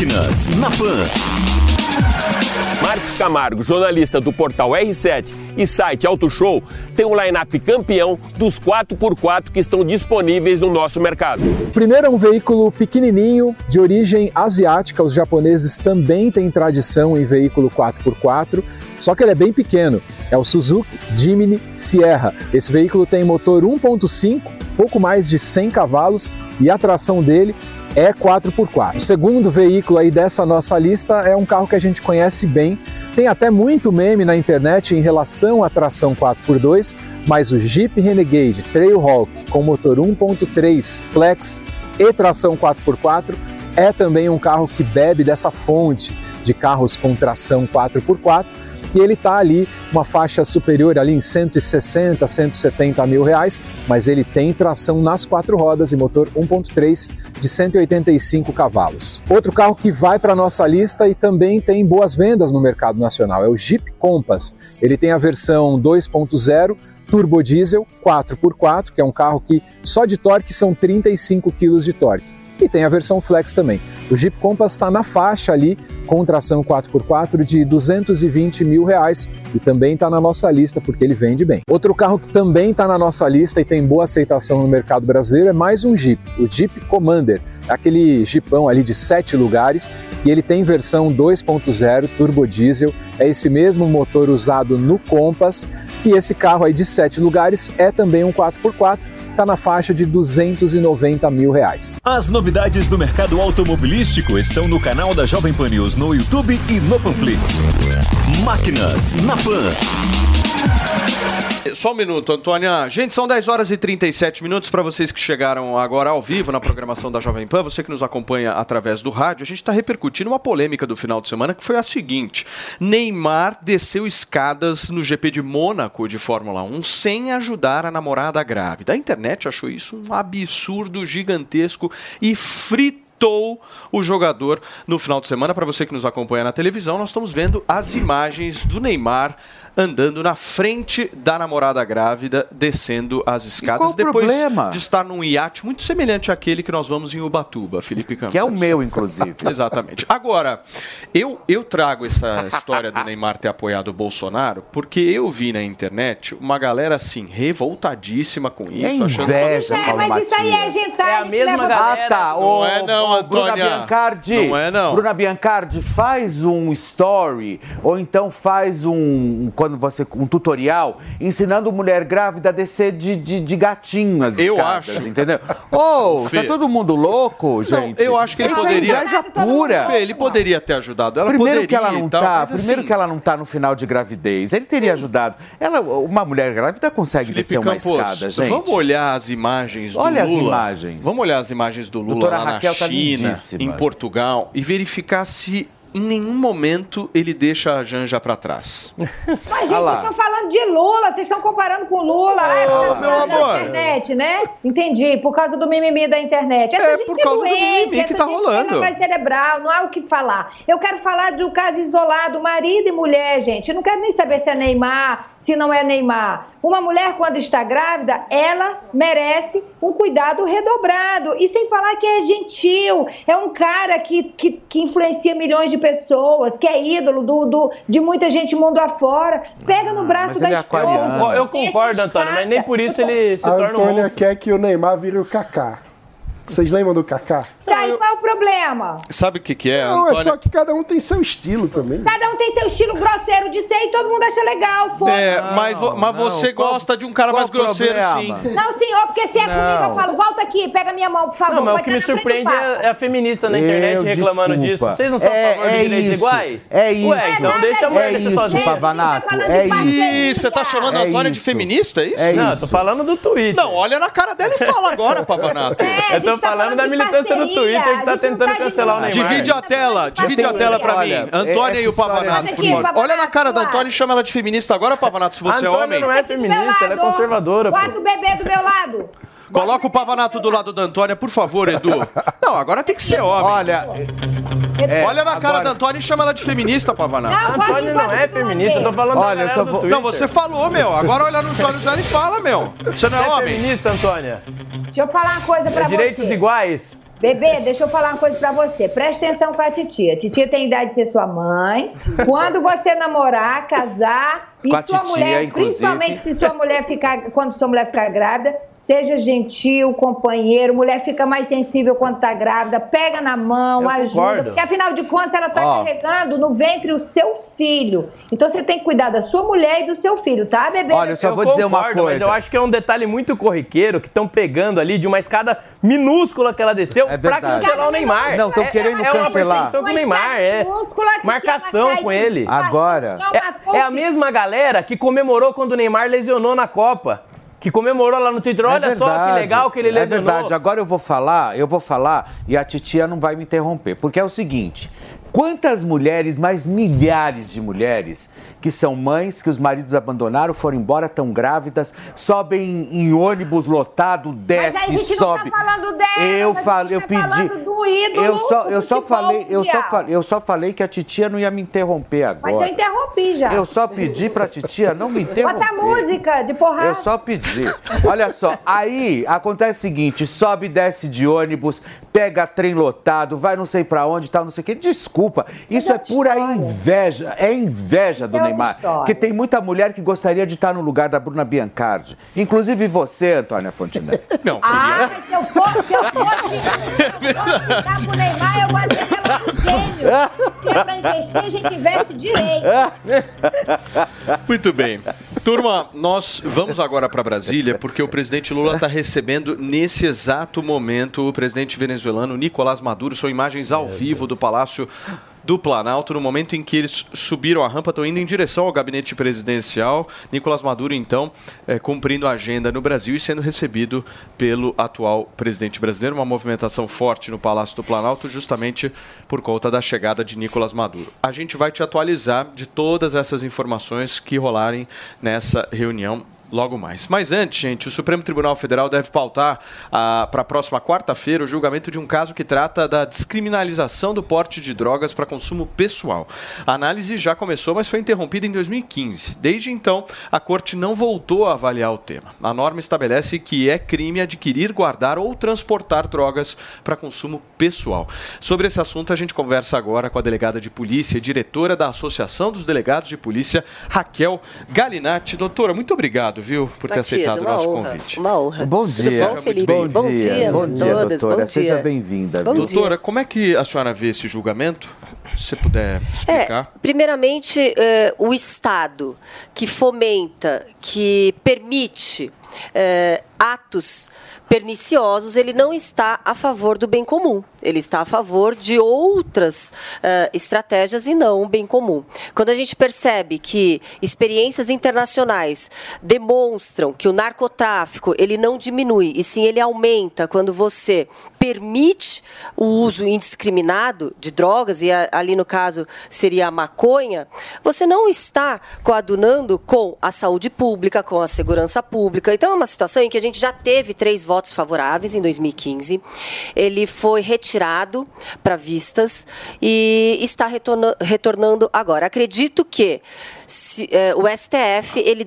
Máquinas na Pan. Marcos Camargo, jornalista do portal R7 e site Auto Show, tem um line-up campeão dos 4x4 que estão disponíveis no nosso mercado. O primeiro é um veículo pequenininho, de origem asiática. Os japoneses também têm tradição em veículo 4x4, só que ele é bem pequeno. É o Suzuki Jimny Sierra. Esse veículo tem motor 1.5, pouco mais de 100 cavalos e a tração dele é 4x4. O segundo veículo aí dessa nossa lista é um carro que a gente conhece bem. Tem até muito meme na internet em relação à tração 4x2, mas o Jeep Renegade Trailhawk com motor 1.3 flex e tração 4x4 é também um carro que bebe dessa fonte de carros com tração 4x4 e ele está ali uma faixa superior ali em 160, 170 mil reais, mas ele tem tração nas quatro rodas e motor 1.3 de 185 cavalos. Outro carro que vai para nossa lista e também tem boas vendas no mercado nacional é o Jeep Compass. Ele tem a versão 2.0 turbo diesel 4x4, que é um carro que só de torque são 35 kg de torque. E tem a versão Flex também. O Jeep Compass está na faixa ali, com tração 4x4 de 220 mil reais e também está na nossa lista porque ele vende bem. Outro carro que também está na nossa lista e tem boa aceitação no mercado brasileiro é mais um Jeep, o Jeep Commander, aquele Jeepão ali de sete lugares e ele tem versão 2.0 turbo diesel, é esse mesmo motor usado no Compass e esse carro aí de sete lugares é também um 4x4 está na faixa de 290 mil reais. As novidades do mercado automobilístico estão no canal da Jovem Pan News no YouTube e no Panflix. Máquinas na Pan. Só um minuto, Antônia. Gente, são 10 horas e 37 minutos para vocês que chegaram agora ao vivo na programação da Jovem Pan. Você que nos acompanha através do rádio, a gente está repercutindo uma polêmica do final de semana que foi a seguinte: Neymar desceu escadas no GP de Mônaco de Fórmula 1 sem ajudar a namorada grávida. A internet achou isso um absurdo gigantesco e fritou o jogador no final de semana. Para você que nos acompanha na televisão, nós estamos vendo as imagens do Neymar andando na frente da namorada grávida, descendo as escadas, depois problema? de estar num iate muito semelhante àquele que nós vamos em Ubatuba, Felipe Campos. Que é o meu, inclusive. <laughs> Exatamente. Agora, eu, eu trago essa história do Neymar ter apoiado o Bolsonaro porque eu vi na internet uma galera assim, revoltadíssima com isso. É achando inveja, que- Paulo Mas isso aí a gente sabe É a mesma galera. Ah, tá. Não Ô, é não, ô, Bruna Antônia. Biancardi. Não é não. Bruna Biancardi, faz um story ou então faz um quando você um tutorial ensinando mulher grávida a descer de, de, de gatinho as Eu escadas, acho. entendeu? Ô, <laughs> Fê. tá todo mundo louco, gente? Eu acho que ele Isso poderia. É inveja pura. Fê, ele poderia ter ajudado. Ela primeiro poderia que ela não tal, tá, primeiro assim, que ela não tá no final de gravidez. Ele teria ajudado. Ela, uma mulher grávida consegue Felipe descer uma Campos, escada, gente. Vamos olhar as imagens do Olha as Lula. imagens. Vamos olhar as imagens do Lula Doutora lá Raquel na tá China, lindíssima. em Portugal, e verificar se em nenhum momento ele deixa a Janja pra trás. <laughs> Mas, gente, Ah vocês estão falando de Lula, vocês estão comparando com Lula. Ah, é por causa meu da amor. internet, né? Entendi, por causa do mimimi da internet. Essa É, gente por causa do doente, mimimi que tá rolando. Não vai cerebral, não há o que falar. Eu quero falar do caso isolado, marido e mulher, gente. Eu não quero nem saber se é Neymar, se não é Neymar. Uma mulher, quando está grávida, ela merece um cuidado redobrado. E sem falar que é gentil, é um cara que, que, que influencia milhões de pessoas, que é ídolo do, do- de muita gente mundo afora. Pega no braço mas da ele é esposa. aquariano. Eu concordo, Antônio, mas nem por isso ele se a torna um Antônia monstro. quer que o Neymar vire o Kaká. Vocês lembram do Kaká? Tá, e qual é o problema? Sabe o que, que é, Não, é só que cada um tem seu estilo também. Cada um tem seu estilo grosseiro de ser e todo mundo acha legal, foda É, mas, vo- mas você gosta de um cara mais grosseiro, sim. Não, senhor, porque se é Não. comigo, eu falo, volta aqui, pega minha mão, por favor. Não, mas o que me surpreende é, é a feminista na internet Eu, reclamando desculpa. disso. Vocês não são É- a favor de é direitos isso, iguais? é isso. Ué, então É deixa a mulher É descer isso, sozinha. Pavanato, é isso. Ih, você tá chamando a É Antônia de isso. feminista, é isso? É Não, isso. tô falando do Twitter. Não, olha na cara dela e fala agora, Pavanato. É, Eu tô falando da militância do Twitter que tá tentando cancelar o Neymar. Divide a tela, divide a tela pra mim. Antônia e o Pavanato, Olha por favor. Olha na cara da. Antônia e chama ela de feminista agora, Pavanato, se você é Antônia homem. não é feminista, ela é conservadora, pô. Quarto bebê do meu lado. Coloca o Pavanato do lado da Antônia, por favor, Edu. Não, agora tem que ser homem. Olha, é, Olha na cara agora- da Antônia e chama ela de feminista, Pavanato. Não, Antônia não é feminista, eu tô falando da Olha, do vou- Twitter. Não, você falou, meu. Agora olha nos olhos dela e fala, meu. Você não é Você é homem? feminista, Antônia? Deixa eu falar uma coisa pra É você. direitos iguais? Bebê, deixa eu falar uma coisa pra você. Presta atenção com a titia. Titia tem idade de ser sua mãe. Quando você namorar, casar e Com a sua titia, mulher, inclusive. principalmente se sua mulher ficar, quando sua mulher ficar grávida, seja gentil, companheiro. Mulher fica mais sensível quando tá grávida. Pega na mão, Eu ajuda, concordo. porque afinal de contas ela tá Ó. carregando no ventre o seu filho. Então você tem que cuidar da sua mulher e do seu filho, tá, bebê? Olha, eu só Eu vou dizer uma concordo, Mas coisa. eu acho que é um detalhe muito corriqueiro que estão pegando ali de uma escada minúscula que ela desceu É pra cancelar o Neymar. Não, tão É- querendo é uma cancelar. perseguição com o Neymar, é marcação com ele. Agora. É, é a mesma galera que comemorou quando o Neymar lesionou na Copa. Que comemorou lá no Twitter. Olha É só que verdade, legal que ele É lesionou. verdade. Agora eu vou falar, eu vou falar e a titia não vai me interromper. Porque é o seguinte: quantas mulheres, mais milhares de mulheres, que são mães, que os maridos abandonaram, foram embora, estão grávidas, sobem em ônibus lotado, Mas aí a desce, gente sobe. não tá falando dela, eu a falei, eu tá pedi. do ídolo eu só, eu só falei, eu só falei, eu só falei que a titia não ia me interromper Mas agora. eu interrompi já. Eu só pedi pra titia não me interromper. Bota a música de porrada. Eu só pedi. Olha só, aí acontece o seguinte: sobe e desce de ônibus, pega trem lotado, vai não sei pra onde, tal, não sei o quê. Desculpa, isso é pura inveja, é inveja do outra Neymar. história. Porque tem muita mulher que gostaria de estar no lugar da Bruna Biancardi. Inclusive você, Antônia Fontenelle. <laughs> Não, Ah, mas se eu fosse, se eu fosse, se eu Neymar, eu que ela é um gênio. Se é pra investir, a gente investe direito. Muito bem. Turma, nós vamos agora para Brasília porque o presidente Lula está recebendo nesse exato momento o presidente venezuelano Nicolás Maduro. São imagens ao vivo do Palácio do Planalto. No momento em que eles subiram a rampa, estão indo em direção ao gabinete presidencial. Nicolás Maduro, então, eh, cumprindo a agenda no Brasil e sendo recebido pelo atual presidente brasileiro. Uma movimentação forte no Palácio do Planalto, justamente por conta da chegada de Nicolás Maduro. A gente vai te atualizar de todas essas informações que rolarem nessa reunião logo mais. Mas antes, gente, o Supremo Tribunal Federal deve pautar para a próxima quarta-feira o julgamento de um caso que trata da descriminalização do porte de drogas para consumo pessoal. A análise já começou, mas foi interrompida em 2015. Desde então, a corte não voltou a avaliar o tema. A norma estabelece que é crime adquirir, guardar ou transportar drogas para consumo pessoal. Sobre esse assunto, a gente conversa agora com a delegada de polícia e diretora da Associação dos Delegados de Polícia, Raquel Galinatti. Doutora, muito obrigado obrigado, viu, por ter Matias, aceitado o nosso honra, convite. Uma honra. Bom dia. bom, Felipe? Bom, Bom dia, Bom dia, todas. doutora. Bom Seja bem-vinda. Doutora, como é que a senhora vê esse julgamento? Se você puder explicar. É, primeiramente, eh, o Estado que fomenta, que permite eh, atos perniciosos, ele não está a favor do bem comum. Ele está a favor de outras eh, estratégias e não o bem comum. Quando a gente percebe que experiências internacionais demonstram que o narcotráfico ele não diminui e sim ele aumenta quando você permite o uso indiscriminado de drogas e a- ali no caso seria a maconha, você não está coadunando com a saúde pública, com a segurança pública. Então é uma situação em que a gente já teve três votos favoráveis em 2015. Ele foi retirado para vistas e está retorna- retornando agora. Acredito que se, eh, o STF ele,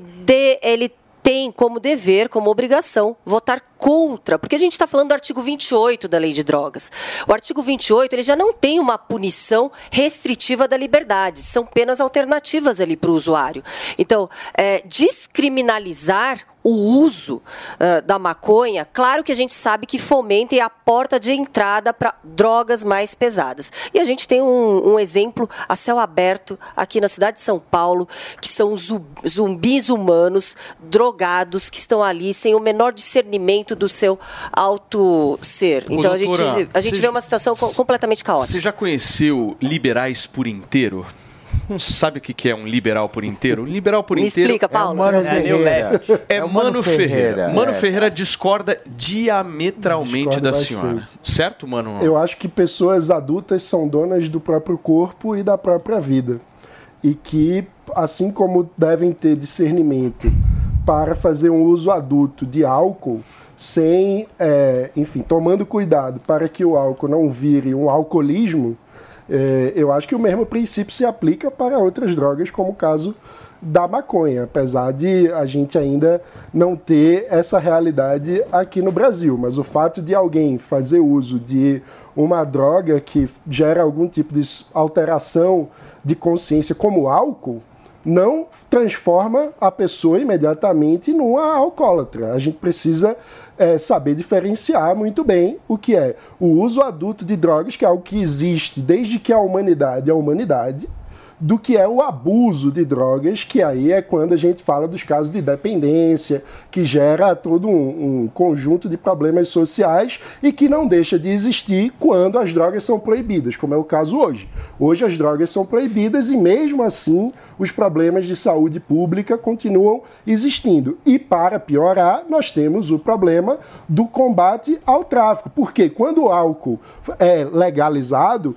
ele tem como dever, como obrigação, votar contra, porque a gente está falando do artigo 28 da Lei de Drogas. O artigo 28 ele já não tem uma punição restritiva da liberdade, são penas alternativas ali para o usuário. Então, é, descriminalizar o uso ah, da maconha, claro que a gente sabe que fomenta e é a porta de entrada para drogas mais pesadas. E a gente tem um, um exemplo a céu aberto aqui na cidade de São Paulo, que são zu- zumbis humanos, drogados, que estão ali sem o menor discernimento do seu alto ser. Ô, Então a gente, doutora, a gente vê uma situação co- completamente caótica. Você já conheceu liberais por inteiro? Sabe o que é um liberal por inteiro? Um liberal por Me inteiro. explica, Paulo. É o Mano É, Ferreira. É, É o Mano, Ferreira. Ferreira. Mano É. Ferreira discorda diametralmente Discordo da bastante. senhora. Certo, Mano? Eu acho que pessoas adultas são donas do próprio corpo e da própria vida. E que, assim como devem ter discernimento para fazer um uso adulto de álcool, sem, é, enfim, tomando cuidado para que o álcool não vire um alcoolismo, é, eu acho que o mesmo princípio se aplica para outras drogas, como o caso da maconha, apesar de a gente ainda não ter essa realidade aqui no Brasil. Mas o fato de alguém fazer uso de uma droga que gera algum tipo de alteração de consciência, como o álcool, não transforma a pessoa imediatamente numa alcoólatra. A gente precisa é, saber diferenciar muito bem o que é o uso adulto de drogas, que é algo que existe desde que a humanidade é a humanidade, do que é o abuso de drogas, que aí é quando a gente fala dos casos de dependência, que gera todo um, um conjunto de problemas sociais e que não deixa de existir quando as drogas são proibidas, como é o caso hoje. Hoje as drogas são proibidas e mesmo assim os problemas de saúde pública continuam existindo. E para piorar, nós temos o problema do combate ao tráfico, porque quando o álcool é legalizado,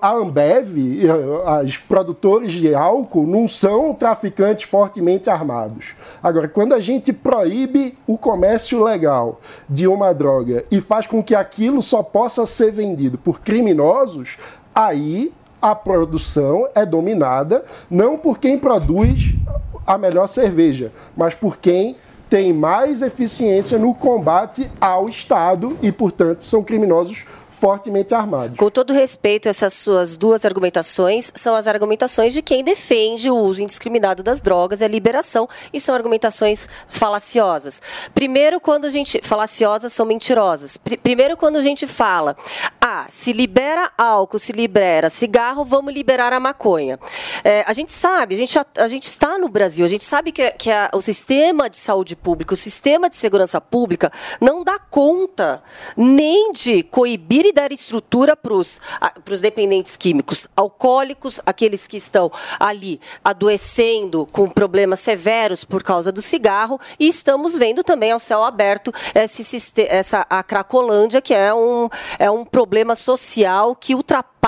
a Ambev, eh, os produtores de álcool, não são traficantes fortemente armados. Agora, quando a gente proíbe o comércio legal de uma droga e faz com que aquilo só possa ser vendido por criminosos, aí a produção é dominada não por quem produz a melhor cerveja, mas por quem tem mais eficiência no combate ao Estado e, portanto, são criminosos fortemente armados. Com todo respeito, essas suas duas argumentações são as argumentações de quem defende o uso indiscriminado das drogas e a liberação, e são argumentações falaciosas. Primeiro, quando a gente. Falaciosas são mentirosas. Pri- primeiro, quando a gente fala, ah, se libera álcool, se libera cigarro, vamos liberar a maconha. É, a gente sabe, a gente, já- a gente está no Brasil, a gente sabe que, que a- o sistema de saúde pública, o sistema de segurança pública, não dá conta nem de coibir dar estrutura para os dependentes químicos, alcoólicos, aqueles que estão ali adoecendo com problemas severos por causa do cigarro, e estamos vendo também ao céu aberto esse, essa a Cracolândia, que é um, é um problema social que ultrapassa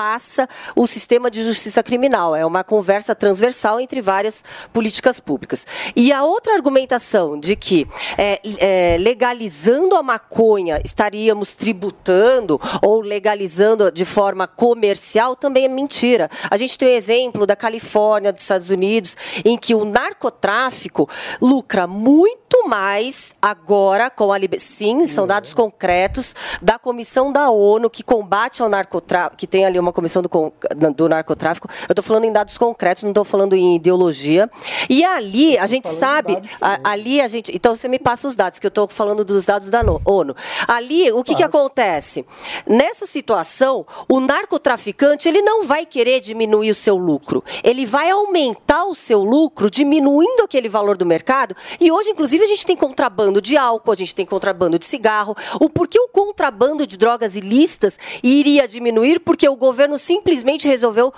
o sistema de justiça criminal. É uma conversa transversal entre várias políticas públicas. E a outra argumentação de que é, é, legalizando a maconha estaríamos tributando ou legalizando de forma comercial também é mentira. A gente tem o exemplo da Califórnia, dos Estados Unidos, em que o narcotráfico lucra muito mais agora com a liber... sim, são dados concretos da comissão da ONU que combate ao narcotráfico, que tem ali uma comissão do, do narcotráfico. Eu estou falando em dados concretos, não estou falando em ideologia. E ali a gente sabe, a- ali a gente. Então você me passa os dados, que eu estou falando dos dados da ONU. Ali, o que, que acontece? Nessa situação, o narcotraficante ele não vai querer diminuir o seu lucro. Ele vai aumentar o seu lucro, diminuindo aquele valor do mercado. E hoje, inclusive, a gente tem contrabando de álcool, a gente tem contrabando de cigarro. O porquê o contrabando de drogas ilícitas iria diminuir? Porque o governo simplesmente resolveu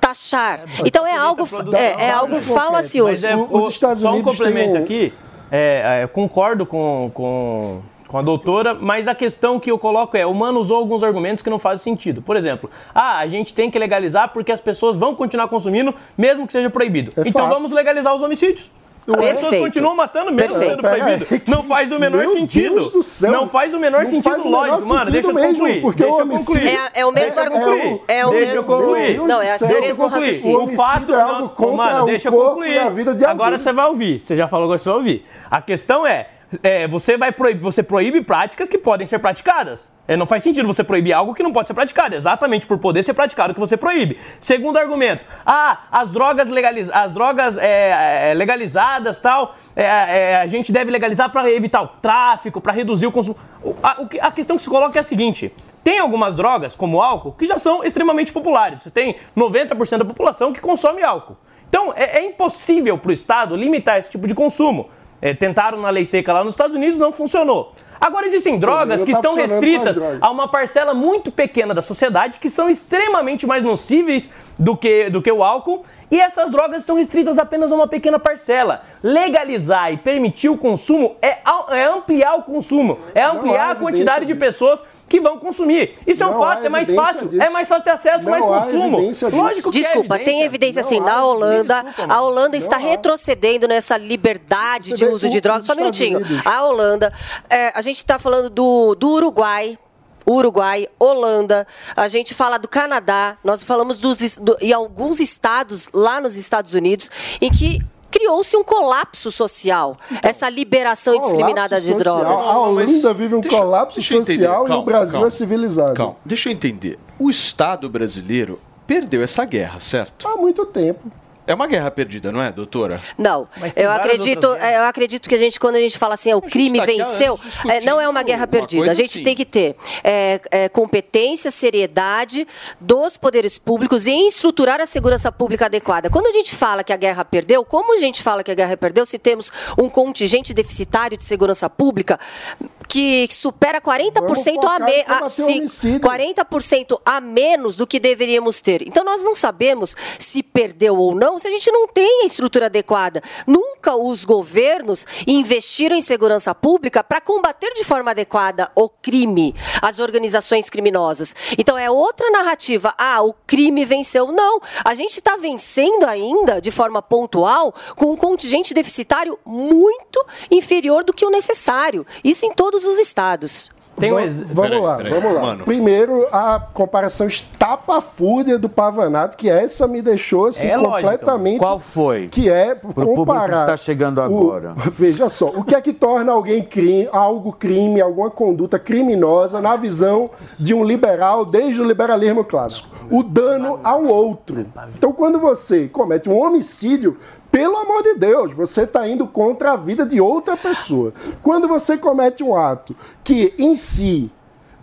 taxar. Então é algo, é, é algo falacioso. É, o- só um complemento aqui. É, é, concordo com, com, com a doutora, mas a questão que eu coloco é: o Mano usou alguns argumentos que não fazem sentido. Por exemplo, ah, a gente tem que legalizar porque as pessoas vão continuar consumindo, mesmo que seja proibido. então fato. vamos legalizar os homicídios. As pessoas continuam matando mesmo Perfeito. sendo proibido. Não faz o menor Meu sentido. Deus do céu. Não faz o menor Não sentido faz o menor lógico, mano. sentido Deixa eu mesmo, concluir. porque deixa eu concluir. É, é o mesmo argumento. concluir. É o Deixa eu mesmo. concluir. Não, é, eu mesmo concluir. raciocínio. O homicídio é algo contra mano, o deixa eu concluir. e a vida de Agora você vai ouvir. Você já falou, agora você vai ouvir. A questão é, é, você vai proibir, você proíbe práticas que podem ser praticadas. É, não faz sentido você proibir algo que não pode ser praticado. Exatamente por poder ser praticado que você proíbe. Segundo argumento, ah, as drogas, legaliz... as drogas é, é, legalizadas tal, é, é, a gente deve legalizar para evitar o tráfico, para reduzir o consumo. A, a questão que se coloca é a seguinte: tem algumas drogas, como o álcool, que já são extremamente populares. Você tem 90% da população que consome álcool. Então, é, é impossível para o Estado limitar esse tipo de consumo. É, tentaram na lei seca lá nos Estados Unidos, não funcionou. Agora existem drogas que tá estão restritas a uma parcela muito pequena da sociedade que são extremamente mais nocíveis do que, do que o álcool. E essas drogas estão restritas apenas a uma pequena parcela. Legalizar e permitir o consumo é, é ampliar o consumo, é ampliar a quantidade de pessoas que vão consumir. Isso é um Não fato, é mais evidência fácil, disso. é mais fácil ter acesso, Não mais consumo. evidência. Lógico que Desculpa, é tem evidência Não assim, na Holanda, desculpa, a Holanda está retrocedendo nessa liberdade Você de uso de drogas. Só um minutinho. A Holanda, é, a gente está falando do, do Uruguai. Uruguai, Holanda, a gente fala do Canadá, nós falamos dos, do, em alguns estados lá nos Estados Unidos em que criou-se um colapso social, essa liberação indiscriminada de Colapso drogas. social. A Holanda vive um Deixa- colapso deixa social e o Calma, Brasil calma. é civilizado. Calma, deixa eu entender. O Estado brasileiro perdeu essa guerra, certo? Há muito tempo. É uma guerra perdida, não é, doutora? Não, eu acredito, é, eu acredito que a gente, quando a gente fala assim, é, o crime tá venceu, discutindo é, não é uma guerra uma perdida. coisa A gente assim. tem que ter é, é, competência, seriedade dos poderes públicos em estruturar a segurança pública adequada. Quando a gente fala que a guerra perdeu, como a gente fala que a guerra perdeu se temos um contingente deficitário de segurança pública que supera 40% Vamos a, me, a, homicídio. 40% a menos do que deveríamos ter. Então nós não sabemos se perdeu ou não, se a gente não tem a estrutura adequada. Nunca os governos investiram em segurança pública para combater de forma adequada o crime, as organizações criminosas. Então é outra narrativa. Ah, o crime venceu. Não, a gente está vencendo ainda de forma pontual com um contingente deficitário muito inferior do que o necessário. Isso em todos os estados. Tem um ex- Vamos Peraí, lá, peraí, vamos lá. mano. Primeiro, a comparação estapafúrdia do Pavanato, que essa me deixou assim, É completamente. Qual foi? Que é público comparar. que tá chegando o- agora. <laughs> veja só, o que é que torna alguém crime, algo crime, alguma conduta criminosa na visão de um liberal desde o liberalismo clássico? O dano ao outro. Então, quando você comete um homicídio, pelo amor de Deus, você está indo contra a vida de outra pessoa. Quando você comete um ato que em si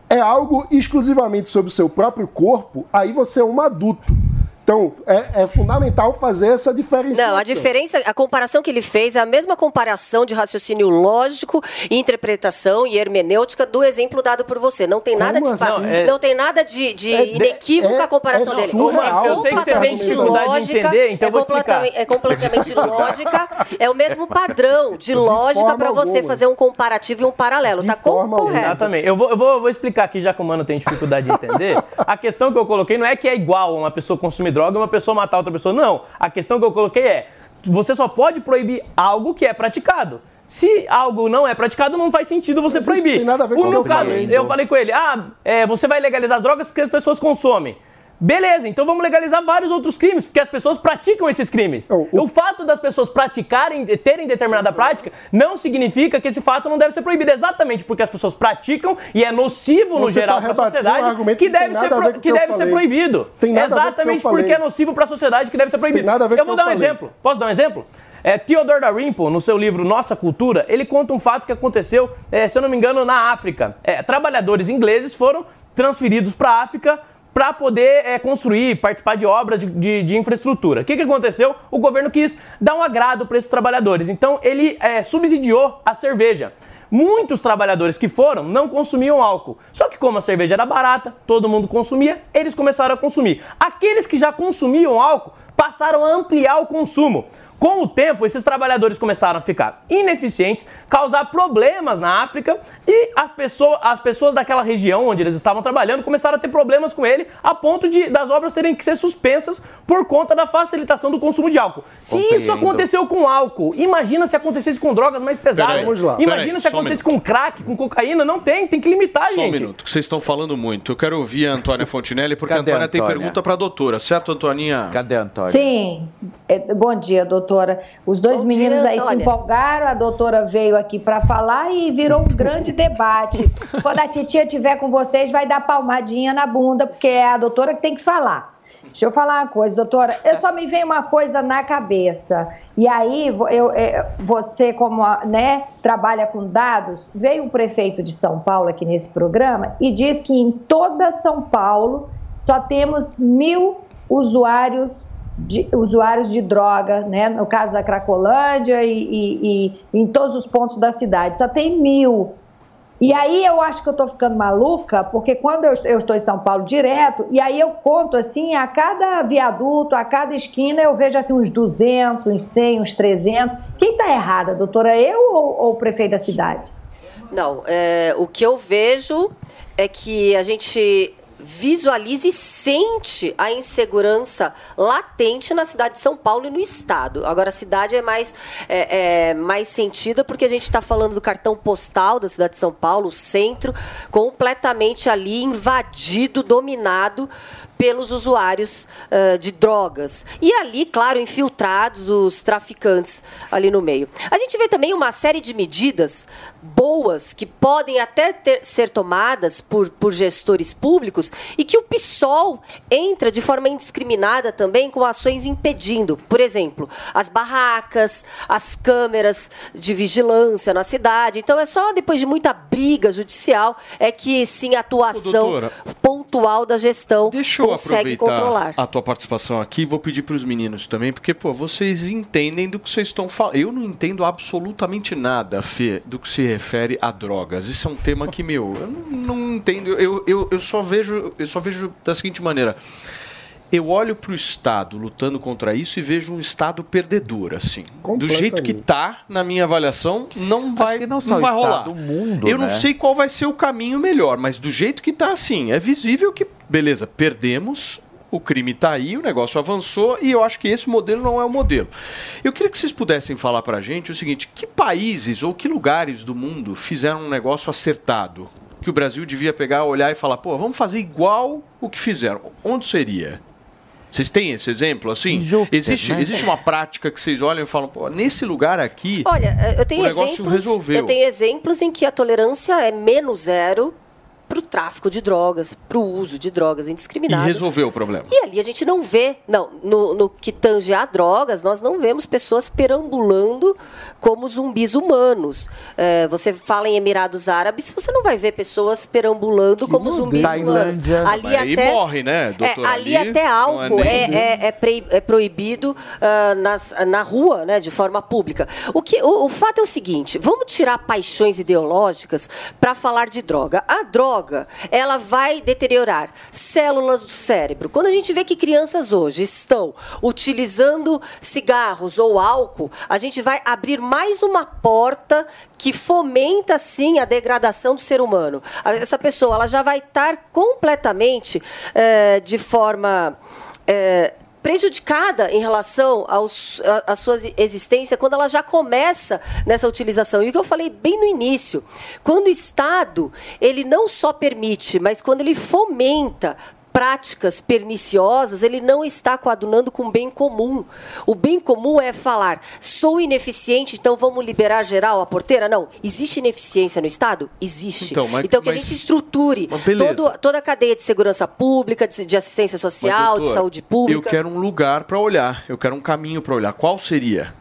é algo exclusivamente sobre o seu próprio corpo, aí você é um adulto. Então, é, é fundamental fazer essa diferenciação. Não, a diferença, a comparação que ele fez é a mesma comparação de raciocínio lógico, interpretação e hermenêutica do exemplo dado por você. Não tem nada de Como espa- assim? não, Não, é- tem nada de, de É- inequívoco é- a comparação é dele. surreal. É Eu sei que você tem completamente dificuldade de lógica. entender, então é, eu vou explicar. completamente, é completamente <laughs> lógica. É o mesmo padrão de lógica forma para você alguma. fazer um comparativo e um paralelo. De tá correto. Exatamente. Eu vou, eu, vou, eu vou explicar aqui, já que o mano tem dificuldade de entender. A questão que eu coloquei não é que é igual uma pessoa consumir droga e uma pessoa matar outra pessoa. Não. A questão que eu coloquei é: você só pode proibir algo que é praticado. Se algo não é praticado, não faz sentido você Mas isso proibir. tem nada a ver o com meu caso, falei, eu falei com ele: ah, é, você vai legalizar as drogas porque as pessoas consomem. Beleza, então vamos legalizar vários outros crimes, porque as pessoas praticam esses crimes. O fato das pessoas praticarem, terem determinada prática, não significa que esse fato não deve ser proibido. Exatamente porque as pessoas praticam e é nocivo no Você geral tá para a um sociedade argumento que que deve, ser, pro- o que que eu deve ser proibido. O eu Exatamente porque é nocivo para a sociedade que deve ser proibido. Eu o vou que dar um eu falei. exemplo. Posso dar um exemplo? É, Theodor Dalrymple, no seu livro Nossa Cultura, ele conta um fato que aconteceu, é, se eu não me engano, na África. É, trabalhadores ingleses foram transferidos para a África para poder é, construir, participar de obras de, de- de infraestrutura. O que, que aconteceu? O governo quis dar um agrado para esses trabalhadores. Então, ele é, subsidiou a cerveja. Muitos trabalhadores que foram não consumiam álcool. Só que como a cerveja era barata, todo mundo consumia, eles começaram a consumir. Aqueles que já consumiam álcool passaram a ampliar o consumo. Com o tempo, esses trabalhadores começaram a ficar ineficientes, causar problemas na África e as pessoas, as pessoas daquela região onde eles estavam trabalhando começaram a ter problemas com ele, a ponto de das obras terem que ser suspensas por conta da facilitação do consumo de álcool. Se isso aconteceu com álcool, imagina se acontecesse com drogas mais pesadas. Peraí, vamos lá. Imagina Peraí, se só um acontecesse com crack, com cocaína, não tem, tem que limitar, Só um gente. minuto, que vocês estão falando muito. Eu quero ouvir a Antônia Fontinelli, porque Cadê a a Antônia tem Antônia? pergunta para a doutora, certo, Antoninha? Cadê a Antônia? Sim. É, Bom dia, doutora. Os dois Bom meninos dia, aí se empolgaram, a doutora veio aqui para falar e virou um grande <laughs> debate. Quando a titia estiver com vocês, vai dar palmadinha na bunda, porque é a doutora que tem que falar. Deixa eu falar uma coisa, doutora. Eu só me vem uma coisa na cabeça. E aí, vo- eu, é, você, como né, trabalha com dados, veio o prefeito de São Paulo aqui nesse programa e diz que em toda São Paulo só temos mil usuários de, usuários de droga, né? No caso da Cracolândia e, e- e em todos os pontos da cidade, só tem mil. E aí eu acho que eu tô ficando maluca, porque quando eu, eu estou em São Paulo direto, e aí eu conto assim, a cada viaduto, a cada esquina, eu vejo assim uns 200, uns 100, uns 300. Quem tá errada, doutora? Eu ou, ou o prefeito da cidade? Não, é, o que eu vejo é que a gente visualiza e sente a insegurança latente na cidade de São Paulo e no estado. Agora, a cidade é mais, é, é mais sentida porque a gente está falando do cartão postal da cidade de São Paulo, o centro, completamente ali invadido, dominado pelos usuários ah, de drogas. E ali, claro, infiltrados os traficantes ali no meio. A gente vê também uma série de medidas boas que podem até ter- ser tomadas por, por gestores públicos e que o PSOL entra de forma indiscriminada também com ações impedindo. Por exemplo, as barracas, as câmeras de vigilância na cidade. Então é só depois de muita briga judicial é que sim a atuação doutora, pontual da gestão Deixa eu consegue aproveitar controlar. a tua participação aqui e vou pedir para os meninos também, porque, pô, vocês entendem do que vocês estão falando. Eu não entendo absolutamente nada, Fê, do que se refere a drogas. Isso é um tema que, meu, eu não, não entendo. Eu, eu, eu só vejo, eu só vejo da seguinte maneira. Eu olho para o Estado lutando contra isso e vejo um Estado perdedor, assim. Do jeito que tá, na minha avaliação, não vai, que não só o vai rolar. mundo, eu não né? sei qual vai ser o caminho melhor, mas do jeito que tá assim, é visível que, beleza, perdemos, o crime tá aí, o negócio avançou e eu acho que esse modelo não é o modelo. Eu queria que vocês pudessem falar pra gente o seguinte, que países ou que lugares do mundo fizeram um negócio acertado? Que o Brasil devia pegar, olhar e falar, pô, vamos fazer igual o que fizeram. Onde seria? Vocês têm esse exemplo assim? existe, né? existe uma prática que vocês olham e falam, pô, nesse lugar aqui, Olha, eh, eu tenho o negócio exemplos. resolveu. Eu tenho exemplos em que a tolerância é menos zero para o tráfico de drogas, para o uso de drogas e indiscriminado. resolveu o problema. E ali a gente não vê, não, no, no que tange a drogas, nós não vemos pessoas perambulando como zumbis humanos. É, você fala em Emirados Árabes, você não vai ver pessoas perambulando como zumbis humanos. Ali Mas aí até, morre, né, doutora? É, ali, Ali até é álcool nem- é, é- é pre- é proibido ah, nas- na rua, né, de forma pública. O, que, o, o fato é o seguinte: vamos tirar paixões ideológicas para falar de droga. A droga, ela vai deteriorar células do cérebro. Quando a gente vê que crianças hoje estão utilizando cigarros ou álcool, a gente vai abrir mais uma porta que fomenta sim a degradação do ser humano. Essa pessoa, ela já vai estar completamente eh, de forma eh, prejudicada em relação aos, a, sua existência quando ela já começa nessa utilização. E o que eu falei bem no início, quando o Estado ele não só permite, mas quando ele fomenta práticas perniciosas, ele não está coadunando com o bem comum. O bem comum é falar, sou ineficiente, então vamos liberar geral a porteira? Não. Existe ineficiência no Estado? Existe. Então, mas- então que a mas- gente estruture Mas todo- toda a cadeia de segurança pública, de, de assistência Mas, social, de doutor, saúde pública. Eu quero um lugar para olhar, eu quero um caminho para olhar. Qual seria?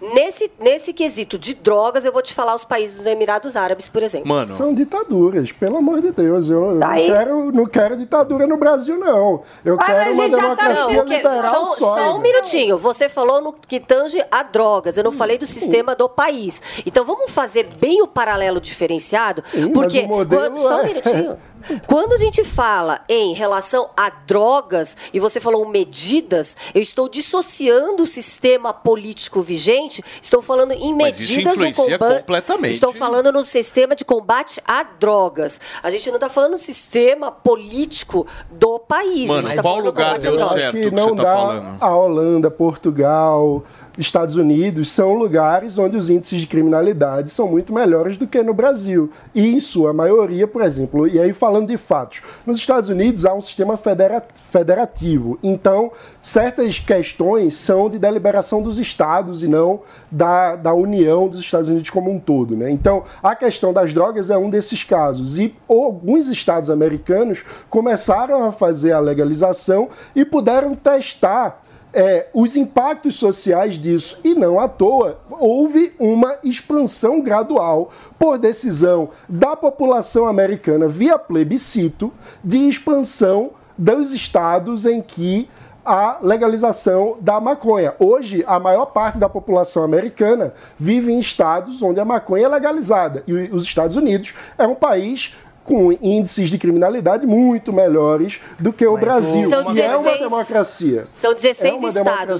Nesse, nesse quesito de drogas, eu vou te falar os países dos Emirados Árabes, por exemplo. Mano. São ditaduras, pelo amor de Deus. Eu, eu não, Tá aí. quero, não quero ditadura no Brasil, não. Eu Ah, quero mas uma tá- democracia Não, porque- liberal só, só. só um minutinho. Você falou no que tange a drogas. Eu não falei do sistema do país. Então vamos fazer bem o paralelo diferenciado, mas porque o modelo quando- só um é- minutinho. <laughs> Quando a gente fala em relação a drogas e você falou medidas, eu estou dissociando o sistema político vigente, estou falando em Mas isso medidas no combate. completamente. Estou falando no sistema de combate a drogas. A gente não está falando no sistema político do país. Mano, a gente tá qual lugar deu certo que que não você tá dá falando? a Holanda, Portugal, Estados Unidos são lugares onde os índices de criminalidade são muito melhores do que no Brasil. E em sua maioria, por exemplo, e aí falando de fatos, nos Estados Unidos há um sistema federa- federativo. Então, certas questões são de deliberação dos estados e não da, da União dos Estados Unidos como um todo. Né? Então, a questão das drogas é um desses casos. E alguns estados americanos começaram a fazer a legalização e puderam testar é, os impactos sociais disso. E não à toa, houve uma expansão gradual, por decisão da população americana via plebiscito, de expansão dos estados em que a legalização da maconha. Hoje, a maior parte da população americana vive em estados onde a maconha é legalizada. E os Estados Unidos é um país com índices de criminalidade muito melhores do que o Brasil. São E é uma 16 democracia. São 16 É estados,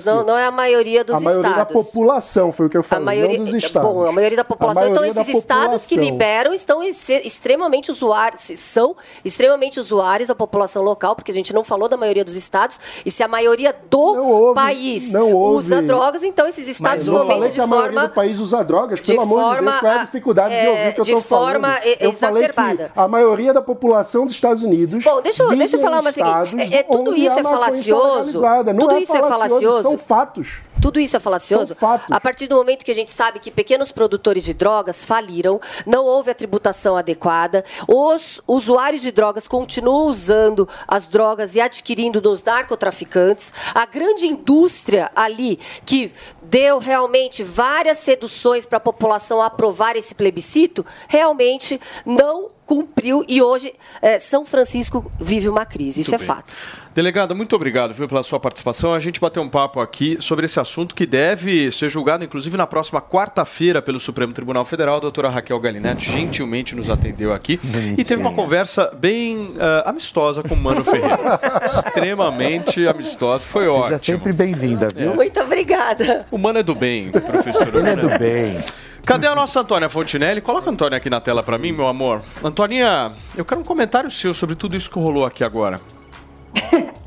democracia. não, não é a maioria dos a maioria estados. da população, foi o que eu A falei, maioria, não dos estados. bom, a maioria da população. A então, maioria esses da estados que população. liberam estão ex- extremamente usuários, são extremamente usuários da população local, porque a gente não falou da maioria dos estados. E se a maioria do país não houve- usa drogas, então esses estados Mas eu não falei fomentam que a de maioria forma do país usa drogas, de pelo amor de forma, Deus, qual é a dificuldade de é, ouvir o que eu de tô falando? forma e- eu falei que exacerbada. A maioria da população dos Estados Unidos Bom, deixa eu, deixa eu falar uma seguinte. É, é, tudo isso a é maconha está falacioso. Tudo é isso é falacioso, falacioso. São fatos. Tudo isso é falacioso? A partir do momento que a gente sabe que pequenos produtores de drogas faliram, não houve a tributação adequada, os usuários de drogas continuam usando as drogas e adquirindo dos narcotraficantes, a grande indústria ali que deu realmente várias seduções para a população aprovar esse plebiscito, realmente não cumpriu e hoje eh, São Francisco vive uma crise. Isso Muito é bem. fato. Delegado, muito obrigado viu, pela sua participação. A gente bateu um papo aqui sobre esse assunto que deve ser julgado, inclusive, na próxima quarta-feira pelo Supremo Tribunal Federal. A doutora Raquel Galinetti gentilmente nos atendeu aqui e teve uma conversa bem ah, amistosa com o Mano Ferreira. <laughs> Extremamente amistosa. Foi Seja ótimo. sempre bem-vinda, viu? Muito obrigada. O Mano é do bem, professor. Ele é do bem. Cadê a nossa Antônia Fontinelli? Coloca a Antônia aqui na tela pra mim, meu amor. Antoninha, eu quero um comentário seu sobre tudo isso que rolou aqui agora. <laughs>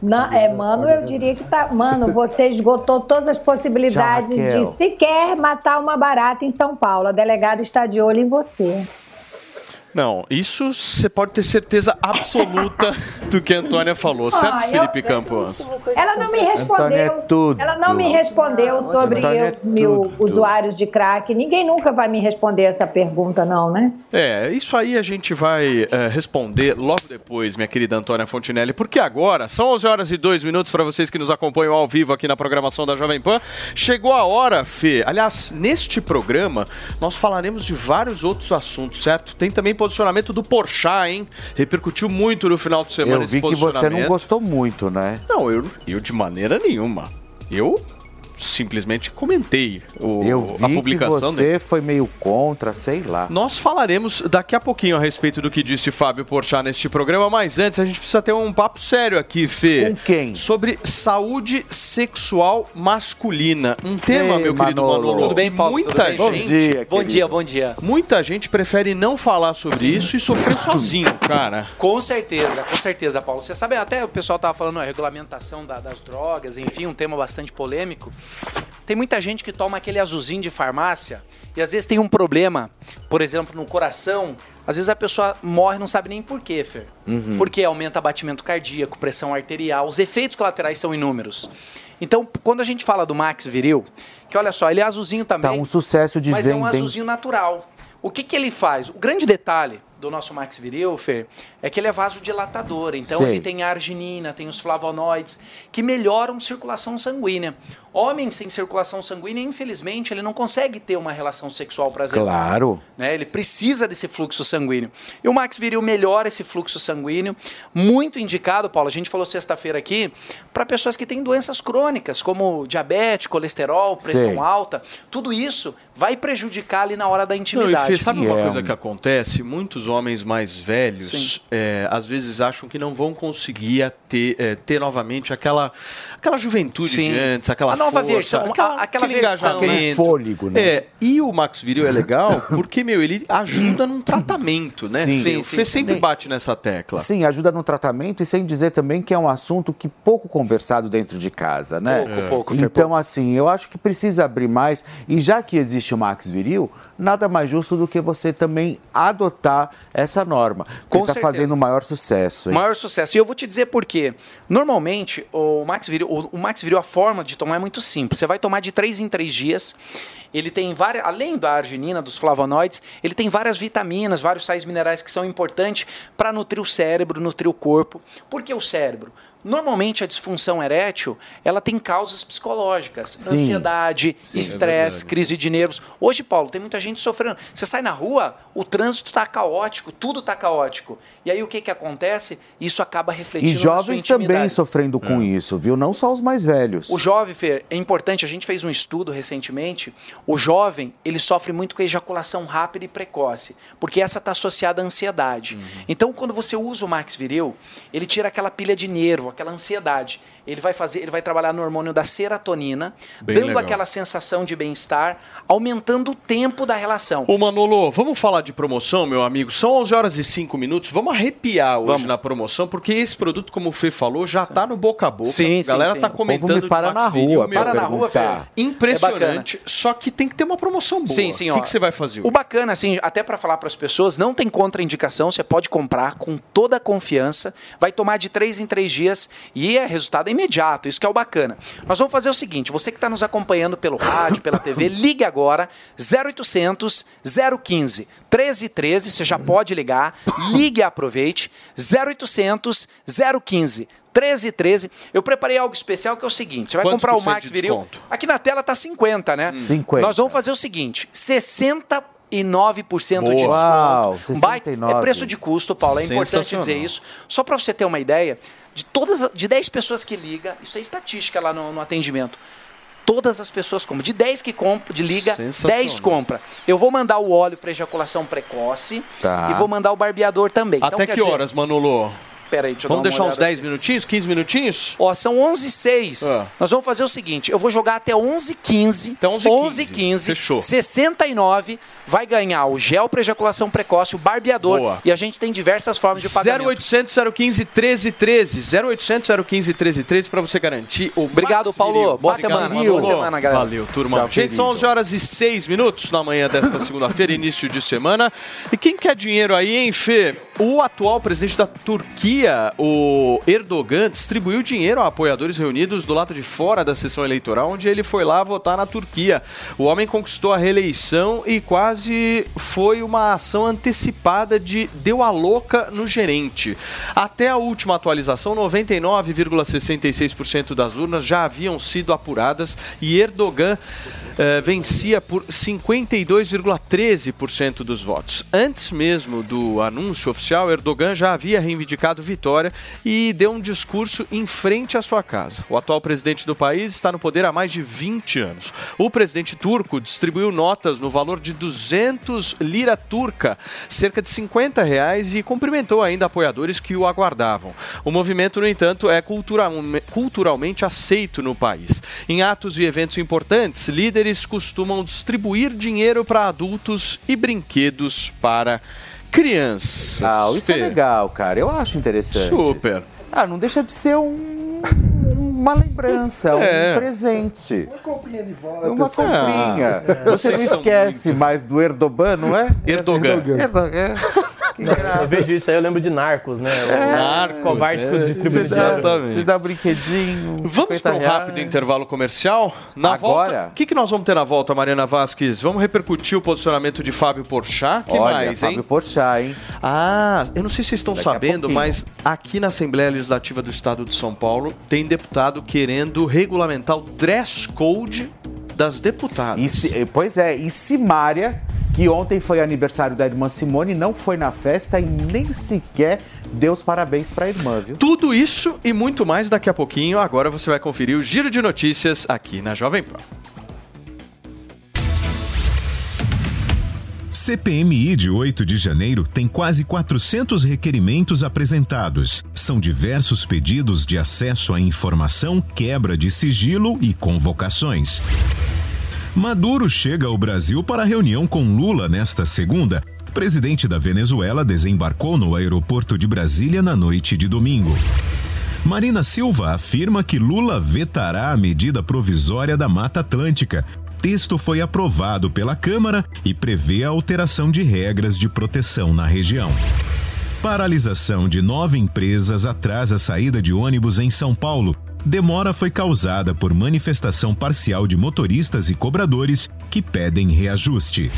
Não, é, mano, eu diria que tá. Mano, você esgotou todas as possibilidades Tchau, de sequer matar uma barata em São Paulo. A delegada está de olho em você. Não, isso você pode ter certeza absoluta do que a Antônia falou, certo, Ah, Felipe Campos? Ela não me Antônia respondeu. é tudo. Ela não me respondeu sobre Antônia é os mil usuários de crack. Ninguém nunca vai me responder essa pergunta, não, né? É, isso aí a gente vai eh, responder logo depois, minha querida Antônia Fontinelli, porque agora são 11 horas e 2 minutos para vocês que nos acompanham ao vivo aqui na programação da Jovem Pan. Chegou a hora, Fê. Aliás, neste programa nós falaremos de vários outros assuntos, certo? Tem também posicionamento do Porchat, hein? Repercutiu muito no final de semana Eu esse vi que você não gostou muito, né? Não, eu, eu de maneira nenhuma. Eu simplesmente comentei o, Eu vi a publicação que dele. você foi meio contra, sei lá. Nós falaremos daqui a pouquinho a respeito do que disse Fábio Porchat neste programa, mas antes a gente precisa ter um papo sério aqui, Fê. Com quem? Sobre saúde sexual masculina. Um tema, Ei, meu querido Manolo. Manolo. Tudo bem, Paulo? Muita Tudo bem? gente. Bom dia, Bom dia, bom dia. Muita gente prefere não falar sobre isso e sofrer sozinho, cara. Com certeza, com certeza, Paulo. Você sabe, até o pessoal tava falando a regulamentação da- das drogas, enfim, um tema bastante polêmico. Tem muita gente que toma aquele azulzinho de farmácia e às vezes tem um problema, por exemplo, no coração. Às vezes a pessoa morre e não sabe nem por quê, Fer. Uhum. Porque aumenta batimento cardíaco, pressão arterial, os efeitos colaterais são inúmeros. Então, quando a gente fala do Max Viril, que olha só, ele é azulzinho também. Tá um sucesso de mas é um azulzinho natural. O que, que ele faz? O grande detalhe do nosso Max Viril, Fer, é que ele é vasodilatador. Então Sei. ele tem a arginina, tem os flavonoides, que melhoram circulação sanguínea. Homem sem circulação sanguínea, infelizmente, ele não consegue ter uma relação sexual prazerosa. Claro. Né? Ele precisa desse fluxo sanguíneo. E o Max Viril melhora esse fluxo sanguíneo, muito indicado, Paulo, a gente falou sexta-feira aqui, para pessoas que têm doenças crônicas, como diabetes, colesterol, pressão Sei. alta. Tudo isso vai prejudicar ali na hora da Não, e intimidade. Fê, sabe uma é coisa que acontece? Muitos homens mais velhos, é, às vezes acham que não vão conseguir ter, é, ter novamente aquela, aquela juventude Sim. de antes, aquela A nova força, versão, aquela, aquela aquele versão, engajamento. Aquele fôlego, né? É, e o Max Viril é legal <coughs> porque, meu, ele ajuda num tratamento, né? Sim. Sim, sim, sim. sempre bate nessa tecla. Sim, ajuda no tratamento e sem dizer também que é um assunto que pouco conversado dentro de casa, né? Pouco, É. pouco, Então, assim, eu acho que precisa abrir mais. E já que existe o Max Viril, nada mais justo do que você também adotar essa norma. Com está fazendo o maior sucesso. hein? Maior sucesso. E eu vou te dizer por quê. Normalmente, o Max Viril, o, o Max Viril, a forma de tomar é muito simples. Você vai tomar de 3 em 3 dias. Ele tem várias, além da arginina, dos flavonoides, ele tem várias vitaminas, vários sais minerais que são importantes para nutrir o cérebro, nutrir o corpo. Por que o cérebro? Normalmente a disfunção erétil, ela tem causas psicológicas, Sim. ansiedade, Sim, é estresse, verdade. crise de nervos. Hoje, Paulo, tem muita gente sofrendo. Você sai na rua, o trânsito tá caótico, tudo tá caótico. E aí o que que acontece? Isso acaba refletindo E na sua jovens também sofrendo com isso, viu? Não só os mais velhos. O jovem, Fer, é importante, a gente fez um estudo recentemente, o jovem, ele sofre muito com a ejaculação rápida e precoce, porque essa está associada à ansiedade. Uhum. Então, quando você usa o Max Viril, ele tira aquela pilha de nervo, aquela ansiedade. Ele vai fazer, ele vai trabalhar no hormônio da serotonina, Bem dando legal. aquela sensação de bem-estar, aumentando o tempo da relação. Ô Manolo, vamos falar de promoção, meu amigo? São 11 horas e 5 minutos. Vamos arrepiar hoje na promoção, porque esse produto, como o Fê falou, já tá no boca a boca. Sim, a galera sim, tá sim. comentando. O para na rua meu. Para na rua, Fer. perguntar. Impressionante. só que tem que ter uma promoção boa. Sim, sim, O que, que você vai fazer? O bacana, assim, até para falar para as pessoas, não tem contraindicação, você pode comprar com toda a confiança, vai tomar de três em três dias e é resultado imediato, isso que é o bacana. Nós vamos fazer o seguinte, você que está nos acompanhando pelo rádio, pela TV, <coughs> ligue agora, 0800 015 1313, você já pode ligar, ligue e aproveite, 0800 015 1313. Eu preparei algo especial que é o seguinte: você vai Quantos comprar o Max Viril. Aqui na tela tá 50, né? 50. Nós vamos fazer o seguinte: 60 e 9% de desconto. Uau, Um baita- 69. é preço de custo, Paulo. É importante dizer isso. Só para você ter uma ideia, de todas de 10 pessoas que ligam, isso é estatística lá no, no atendimento. Todas as pessoas compram. De 10 que compram, de liga, Sensacional. 10 compra. Eu vou mandar o óleo para ejaculação precoce Tá. e vou mandar o barbeador também. Até então, que dizer- horas, Manolo? Peraí, deixa eu Vamos deixar uns olhada 10 minutinhos, 15 minutinhos? Ó, são 11 e 6. Ah. Nós vamos fazer o seguinte, eu vou jogar até 11 h 15. Até 11 h 11 h 15. Fechou. 69 vai ganhar o gel para ejaculação precoce, o barbeador Boa. e a gente tem diversas formas de pagamento. 0800 015 1313. 0800 015 1313 para você garantir o Obrigado, Max Paulo. Viril. Boa Obrigado, semana. Boa semana, galera. Valeu, turma. Tchau, Gente, são querido. 11 horas e 6 minutos na manhã desta segunda-feira, início de semana. E quem quer dinheiro aí, hein, Fê? O atual presidente da Turquia, o Erdogan, distribuiu dinheiro a apoiadores reunidos do lado de fora da sessão eleitoral, onde ele foi lá votar na Turquia. O homem conquistou a reeleição e quase foi uma ação antecipada de deu a louca no gerente. Até a última atualização, 99,66% das urnas já haviam sido apuradas e Erdogan eh, vencia por 52,13% dos votos. Antes mesmo do anúncio oficial, Erdogan já havia reivindicado vitória e deu um discurso em frente à sua casa. O atual presidente do país está no poder há mais de 20 anos. O presidente turco distribuiu notas no valor de 200 lira turca, cerca de 50 reais, e cumprimentou ainda apoiadores que o aguardavam. O movimento, no entanto, é cultura- culturalmente aceito no país. Em atos e eventos importantes, líderes costumam distribuir dinheiro para adultos e brinquedos para crianças. Ah, isso é legal, cara. Eu acho interessante. Super. Ah, não deixa de ser um, um uma lembrança, É. um presente. Uma comprinha de volta. Uma assim. comprinha. Ah, Você não vocês esquece mais do Erdogan, não é? Erdogan. Erdogan. <laughs> Eu vejo isso aí, eu lembro de Narcos, né? O Narcos, covardes é. distribuidor. Exatamente. você dá brinquedinho. Vamos 50 para um reais. rápido intervalo comercial? Na Agora? volta, o que, que nós vamos ter na volta, Mariana Vasquez? Vamos repercutir o posicionamento de Fábio Porchat? que Olha, mais, Fábio hein? Porchat, hein? Ah, eu não sei se vocês estão Daqui a sabendo, mas aqui na Assembleia Legislativa do Estado de São Paulo tem deputado querendo regulamentar o dress code das deputadas. E si- pois é, e Simária, que ontem foi aniversário da irmã Simone, não foi na festa e nem sequer deu os parabéns para a irmã, viu? Tudo isso e muito mais daqui a pouquinho. Agora você vai conferir o Giro de Notícias aqui na Jovem Pan. CPMI de 8 de janeiro tem quase 400 requerimentos apresentados. São diversos pedidos de acesso à informação, quebra de sigilo e convocações. Maduro chega ao Brasil para reunião com Lula nesta segunda. O presidente da Venezuela desembarcou no aeroporto de Brasília na noite de domingo. Marina Silva afirma que Lula vetará a medida provisória da Mata Atlântica. Texto foi aprovado pela Câmara e prevê a alteração de regras de proteção na região. Paralisação de nove empresas atrasa a saída de ônibus em São Paulo. Demora foi causada por manifestação parcial de motoristas e cobradores que pedem reajuste.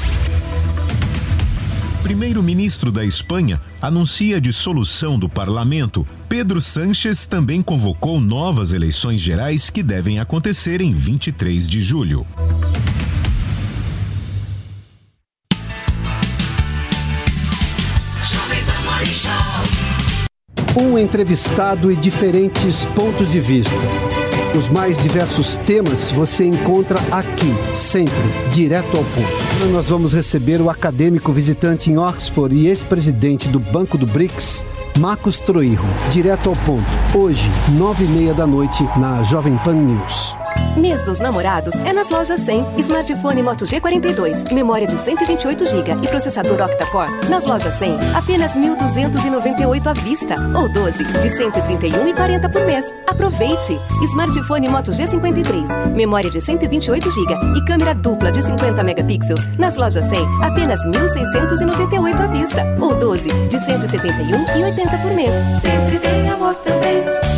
Primeiro-ministro da Espanha anuncia dissolução do parlamento. Pedro Sánchez também convocou novas eleições gerais que devem acontecer em 23 de julho. Um entrevistado e diferentes pontos de vista. Os mais diversos temas você encontra aqui, sempre, direto ao ponto. Nós vamos receber o acadêmico visitante em Oxford e ex-presidente do Banco do BRICS, Marcos Troirro, direto ao ponto. Hoje, nove e meia da noite, na Jovem Pan News. Mês dos namorados é nas lojas 100. Smartphone Moto G42, memória de 128 GB e processador octa-core. Nas lojas 100, apenas 1.298 à vista ou 12 de 131,40 por mês. Aproveite! Smartphone Moto G53, memória de 128 GB e câmera dupla de 50 megapixels. Nas lojas 100, apenas 1.698 à vista ou 12 de 171,80 por mês. Sempre tem amor também.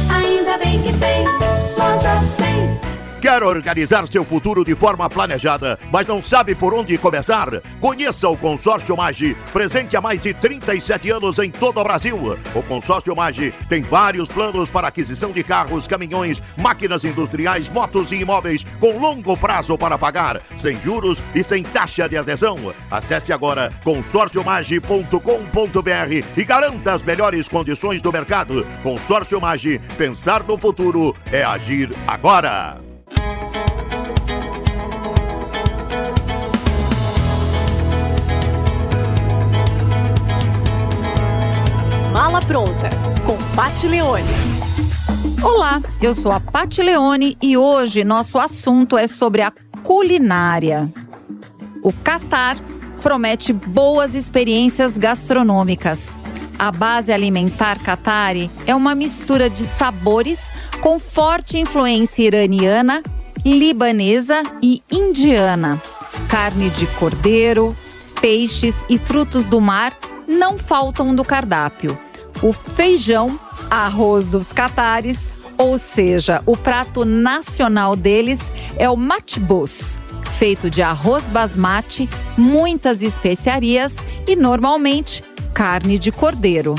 Quer organizar seu futuro de forma planejada, mas não sabe por onde começar? Conheça o Consórcio Magi, presente há mais de 37 anos em todo o Brasil. O Consórcio Magi tem vários planos para aquisição de carros, caminhões, máquinas industriais, motos e imóveis com longo prazo para pagar, sem juros e sem taxa de adesão. Acesse agora consórciomagi.com.br e garanta as melhores condições do mercado. Consórcio Magi, pensar no futuro é agir agora. Pronta, com Pat Leone. Olá, eu sou a Pati Leone e hoje nosso assunto é sobre a culinária. O Catar promete boas experiências gastronômicas. A base alimentar Qatari é uma mistura de sabores com forte influência iraniana, libanesa e indiana. Carne de cordeiro, peixes e frutos do mar não faltam do cardápio. O feijão, arroz dos catares, ou seja, o prato nacional deles é o matbus, feito de arroz basmati, muitas especiarias e normalmente carne de cordeiro.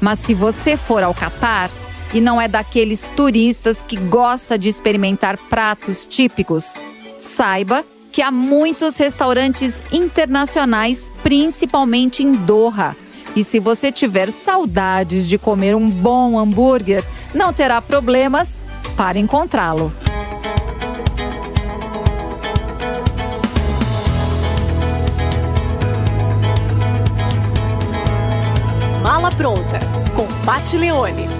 Mas se você for ao Catar e não é daqueles turistas que gosta de experimentar pratos típicos, saiba que há muitos restaurantes internacionais, principalmente em Doha. E se você tiver saudades de comer um bom hambúrguer, não terá problemas para encontrá-lo. Mala Pronta, com Pat Leone.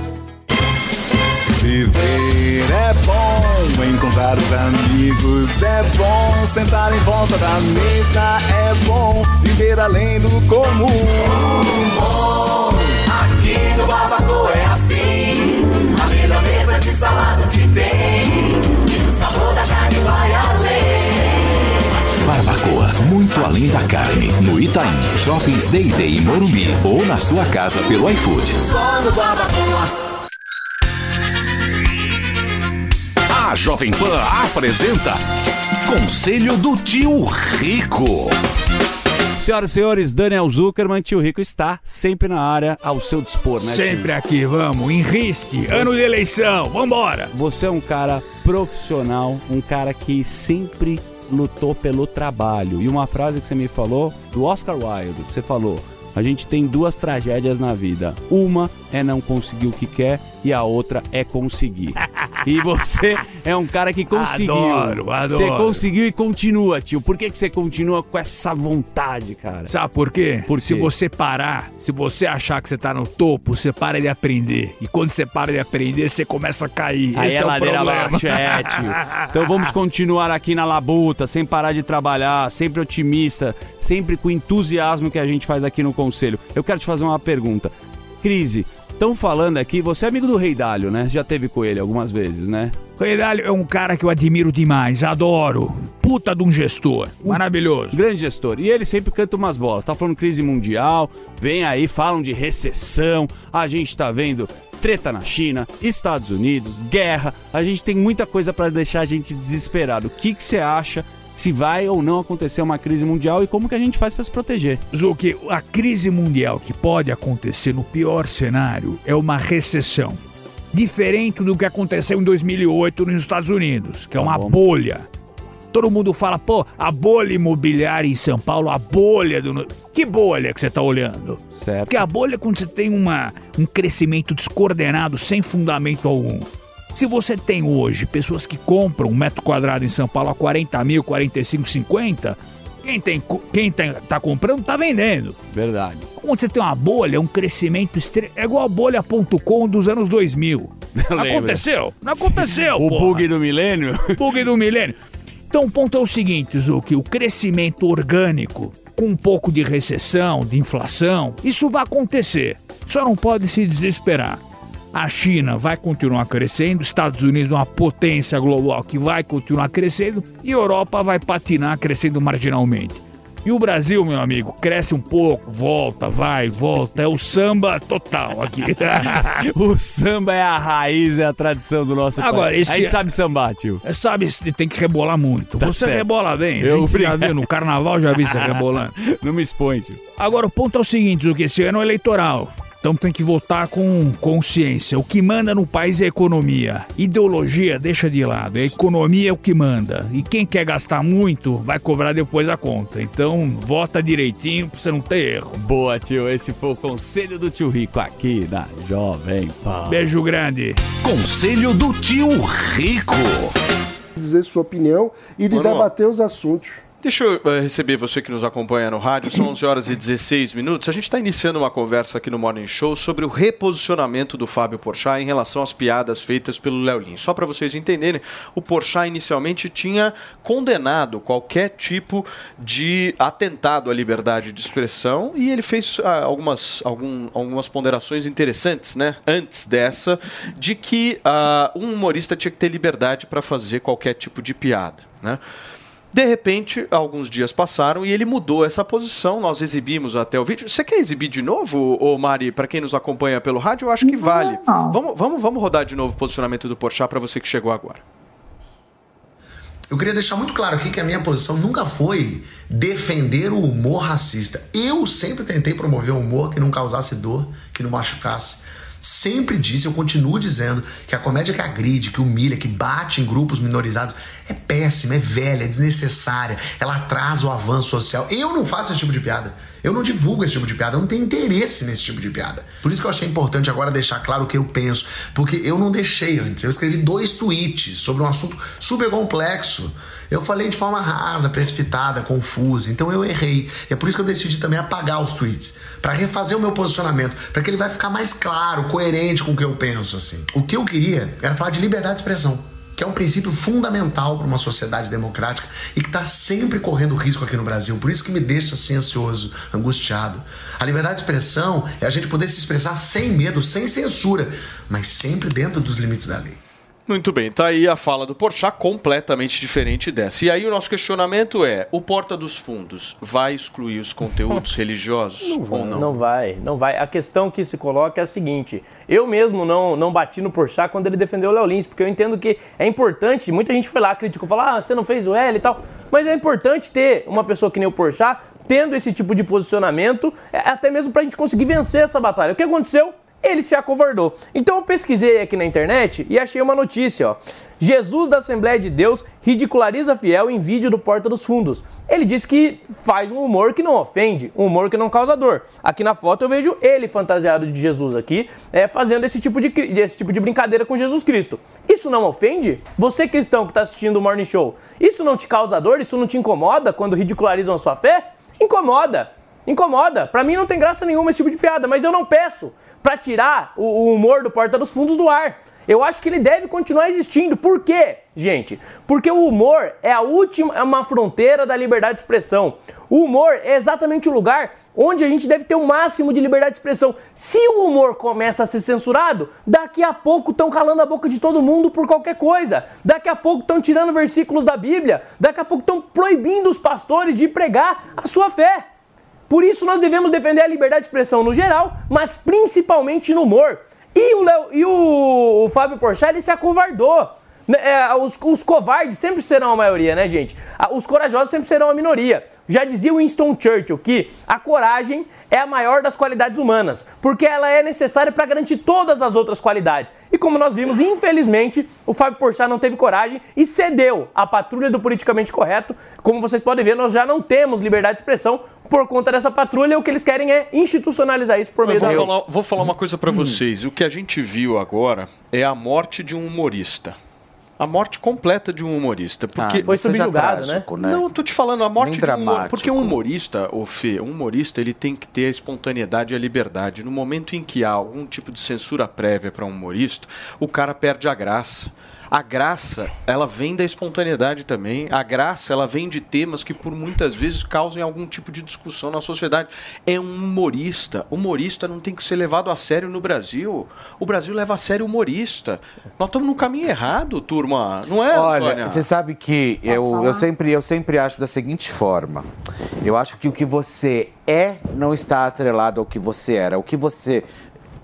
Viver ver. É bom encontrar os amigos, é bom sentar em volta da mesa, é bom viver além do comum. Bom, aqui no Barbacoa é assim, a mesa de saladas que tem, e o sabor da carne vai além. Barbacoa, muito além da carne, no Itaim, Shoppings Day Day e Morumbi, ou na sua casa pelo iFood. Só no Barbacoa. Jovem Pan apresenta Conselho do Tio Rico. Senhoras e senhores, Daniel Zuckerman, tio Rico está sempre na área ao seu dispor, né? tio? Sempre aqui, vamos, em risque, ano de eleição, vambora. Você é um cara profissional, um cara que sempre lutou pelo trabalho. E uma frase que você me falou do Oscar Wilde, você falou: a gente tem duas tragédias na vida. Uma é não conseguir o que quer e a outra é conseguir. E você é um cara que conseguiu. Adoro, adoro. Você conseguiu e continua, tio. Por que, que você continua com essa vontade, cara? Sabe por quê? Por se você parar, se você achar que você tá no topo, você para de aprender. E quando você para de aprender, você começa a cair. Aí Esse é o ladeira abaixo, é, tio. Então vamos continuar aqui na labuta, sem parar de trabalhar, sempre otimista, sempre com o entusiasmo que a gente faz aqui no Conselho. Eu quero te fazer uma pergunta. Crise, estão falando aqui, você é amigo do Rei Dálio, né? Já teve com ele algumas vezes, né? Rei Dálio é um cara que eu admiro demais, adoro. Puta de um gestor, maravilhoso. Grande gestor. E ele sempre canta umas bolas. Tá falando crise mundial, vem aí, falam de recessão, a gente tá vendo treta na China, Estados Unidos, guerra. A gente tem muita coisa pra deixar a gente desesperado. O que que você acha se vai ou não acontecer uma crise mundial e como que a gente faz pra se proteger? Zuki, a crise mundial que pode acontecer no pior cenário é uma recessão. Diferente do que aconteceu em 2008 nos Estados Unidos, que é uma bolha. Todo mundo fala, pô, a bolha imobiliária em São Paulo, a bolha do. Que bolha que você tá olhando? Certo. Porque a bolha é quando você tem uma, um crescimento descoordenado, sem fundamento algum. Se você tem hoje pessoas que compram um metro quadrado em São Paulo a 40 mil, 45, 50, quem, tem, quem tem, tá comprando tá vendendo. Verdade. Quando você tem uma bolha, um crescimento extremo. É igual a bolha.com dos anos 2000. Eu lembro. Aconteceu? Não aconteceu, O porra. bug do milênio? <laughs> Bug do milênio. Então o ponto é o seguinte, Zuki, o crescimento orgânico, com um pouco de recessão, de inflação, isso vai acontecer. Só não pode se desesperar. A China vai continuar crescendo, Estados Unidos é uma potência global que vai continuar crescendo e a Europa vai patinar crescendo marginalmente. E o Brasil, meu amigo, cresce um pouco, volta, vai, volta. É o samba total aqui. <laughs> o samba é a raiz, é a tradição do nosso Agora, país. esse- A gente sabe sambar, tio. É, Sabe, tem que rebolar muito. Tá você certo. rebola bem. Eu já viu, no carnaval já vi você <laughs> rebolando. Não me expõe, tio. Agora, o ponto é o seguinte, que esse ano é eleitoral. Então tem que votar com consciência. O que manda no país é a economia. Ideologia deixa de lado. A economia é o que manda. E quem quer gastar muito vai cobrar depois a conta. Então vota direitinho pra você não ter erro. Boa, tio. Esse foi o conselho do tio Rico aqui na Jovem Pan. Beijo grande. Conselho do Tio Rico. Dizer sua opinião e de Mano, debater os assuntos. Deixa eu eh, receber você que nos acompanha no rádio. São 11 horas e 16 minutos. A gente está iniciando uma conversa aqui no Morning Show sobre o reposicionamento do Fábio Porchat em relação às piadas feitas pelo Léo Lins. Só para vocês entenderem, o Porchat inicialmente tinha condenado qualquer tipo de atentado à liberdade de expressão e ele fez ah, algumas, algum- algumas ponderações interessantes, né? Antes dessa, de que ah, um humorista tinha que ter liberdade para fazer qualquer tipo de piada, né? De repente, alguns dias passaram e ele mudou essa posição. Nós exibimos até o vídeo. Você quer exibir de novo, ô Mari, para quem nos acompanha pelo rádio? Eu acho que vale. Vamos, vamos, vamos rodar de novo o posicionamento do Porchat para você que chegou agora. Eu queria deixar muito claro aqui que a minha posição nunca foi defender o humor racista. Eu sempre tentei promover um humor que não causasse dor, que não machucasse. Sempre disse, eu continuo dizendo, que a comédia que agride, que humilha, que bate em grupos minorizados é péssima, é velha, é desnecessária, ela atrasa o avanço social. Eu não faço esse tipo de piada. Eu não divulgo esse tipo de piada, eu não tenho interesse nesse tipo de piada. Por isso que eu achei importante agora deixar claro o que eu penso, porque eu não deixei antes. Eu escrevi dois tweets sobre um assunto super complexo. Eu falei de forma rasa, precipitada, confusa, então eu errei. E é por isso que eu decidi também apagar os tweets, para refazer o meu posicionamento, para que ele vai ficar mais claro, coerente com o que eu penso assim. O que eu queria era falar de liberdade de expressão que é um princípio fundamental para uma sociedade democrática e que está sempre correndo risco aqui no Brasil. Por isso que me deixa assim ansioso, angustiado. A liberdade de expressão é a gente poder se expressar sem medo, sem censura, mas sempre dentro dos limites da lei. Muito bem, tá aí a fala do Porchat completamente diferente dessa. E aí o nosso questionamento é: o Porta dos Fundos vai excluir os conteúdos <laughs> religiosos ou não? Não vai, não vai. A questão que se coloca é a seguinte: eu mesmo não, não bati no Porchat quando ele defendeu o Léo Lins, porque eu entendo que é importante. Muita gente foi lá, criticou, falou: ah, você não fez o L e tal. Mas é importante ter uma pessoa que nem o Porchat tendo esse tipo de posicionamento, é, até mesmo pra gente conseguir vencer essa batalha. O que aconteceu? Ele se acovardou. Então eu pesquisei aqui na internet e achei uma notícia, ó. Jesus da Assembleia de Deus ridiculariza fiel em vídeo do Porta dos Fundos. Ele diz que faz um humor que não ofende, um humor que não causa dor. Aqui na foto eu vejo ele fantasiado de Jesus aqui, é, fazendo esse tipo, de, esse tipo de brincadeira com Jesus Cristo. Isso não ofende? Você cristão que está assistindo o Morning Show, isso não te causa dor? Isso não te incomoda quando ridicularizam a sua fé? Incomoda. Incomoda. Pra mim não tem graça nenhuma esse tipo de piada, mas eu não peço pra tirar o, o humor do Porta dos Fundos do ar. Eu acho que ele deve continuar existindo. Por quê, gente? Porque o humor é a última, é uma fronteira da liberdade de expressão. O humor é exatamente o lugar onde a gente deve ter o máximo de liberdade de expressão. Se o humor começa a ser censurado, daqui a pouco estão calando a boca de todo mundo por qualquer coisa. Daqui a pouco estão tirando versículos da Bíblia. Daqui a pouco estão proibindo os pastores de pregar a sua fé. Por isso nós devemos defender a liberdade de expressão no geral, mas principalmente no humor. E o, Leo- e o, o Fábio Porchat, ele se acovardou. Né, é, os, os covardes sempre serão a maioria, né, gente? Os corajosos sempre serão a minoria. Já dizia Winston Churchill que a coragem é a maior das qualidades humanas, porque ela é necessária para garantir todas as outras qualidades. E como nós vimos, infelizmente, o Fábio Porchat não teve coragem e cedeu à patrulha do politicamente correto. Como vocês podem ver, nós já não temos liberdade de expressão por conta dessa patrulha. O que eles querem é institucionalizar isso por meio vou da lei. falar, vou falar uma coisa pra vocês. O que a gente viu agora é a morte de um humorista. A morte completa de um humorista. Porque Ah, Foi seja subjugado, trágico, né? Não, tô te falando, a morte Nem de um humor- dramático. Porque um humorista, o Fê, um humorista, ele tem que ter a espontaneidade e a liberdade. No momento em que há algum tipo de censura prévia para um humorista, o cara perde a graça. A graça, ela vem da espontaneidade também. A graça, ela vem de temas que por muitas vezes causam algum tipo de discussão na sociedade. É um humorista. Humorista não tem que ser levado a sério no Brasil. O Brasil leva a sério o humorista. Nós estamos no caminho errado, turma. Não é, Olha, Antônia? você sabe que eu, eu, sempre, eu sempre acho da seguinte forma. Eu acho que o que você é não está atrelado ao que você era. O que você.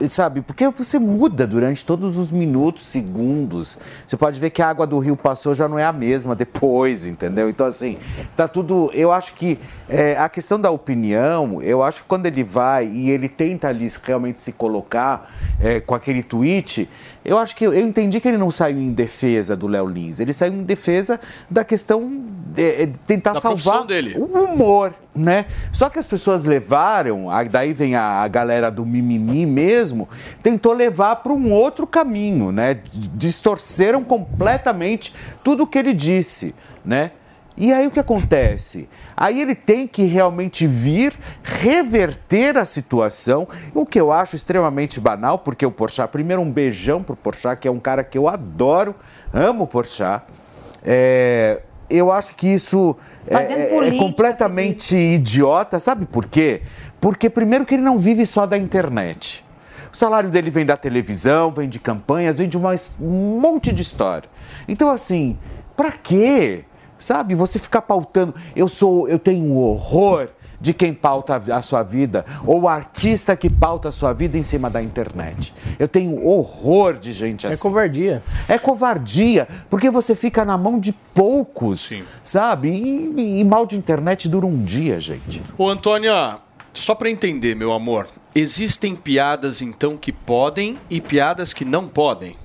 Sabe, porque você muda durante todos os minutos, segundos. Você pode ver que a água do rio passou já não é a mesma depois, entendeu? Então, assim, tá tudo. Eu acho que é, a questão da opinião, eu acho que quando ele vai e ele tenta ali realmente se colocar é, com aquele tweet, eu acho que eu entendi que ele não saiu em defesa do Léo Lins, ele saiu em defesa da questão de, de tentar Da salvar o humor, né? Só que as pessoas levaram, daí vem a, a galera do mimimi mesmo, tentou levar para um outro caminho, né? Distorceram completamente tudo o que ele disse, né? E aí o que acontece? Aí ele tem que realmente vir reverter a situação, o que eu acho extremamente banal, porque o Porchat, primeiro um beijão pro Porchat, que é um cara que eu adoro, amo o Porchat. É, eu acho que isso é, é- é política, completamente idiota, sabe por quê? Porque primeiro que ele não vive só da internet. O salário dele vem da televisão, vem de campanhas, vem de uma, um monte de história. Então assim, pra quê? Sabe, você ficar pautando, eu sou, eu tenho um horror de quem pauta a sua vida, ou o artista que pauta a sua vida em cima da internet. Eu tenho horror de gente assim. É covardia. É covardia, porque você fica na mão de poucos, sabe? E, e mal de internet dura um dia, gente. Ô, Antônia, só para entender, meu amor, existem piadas então que podem e piadas que não podem?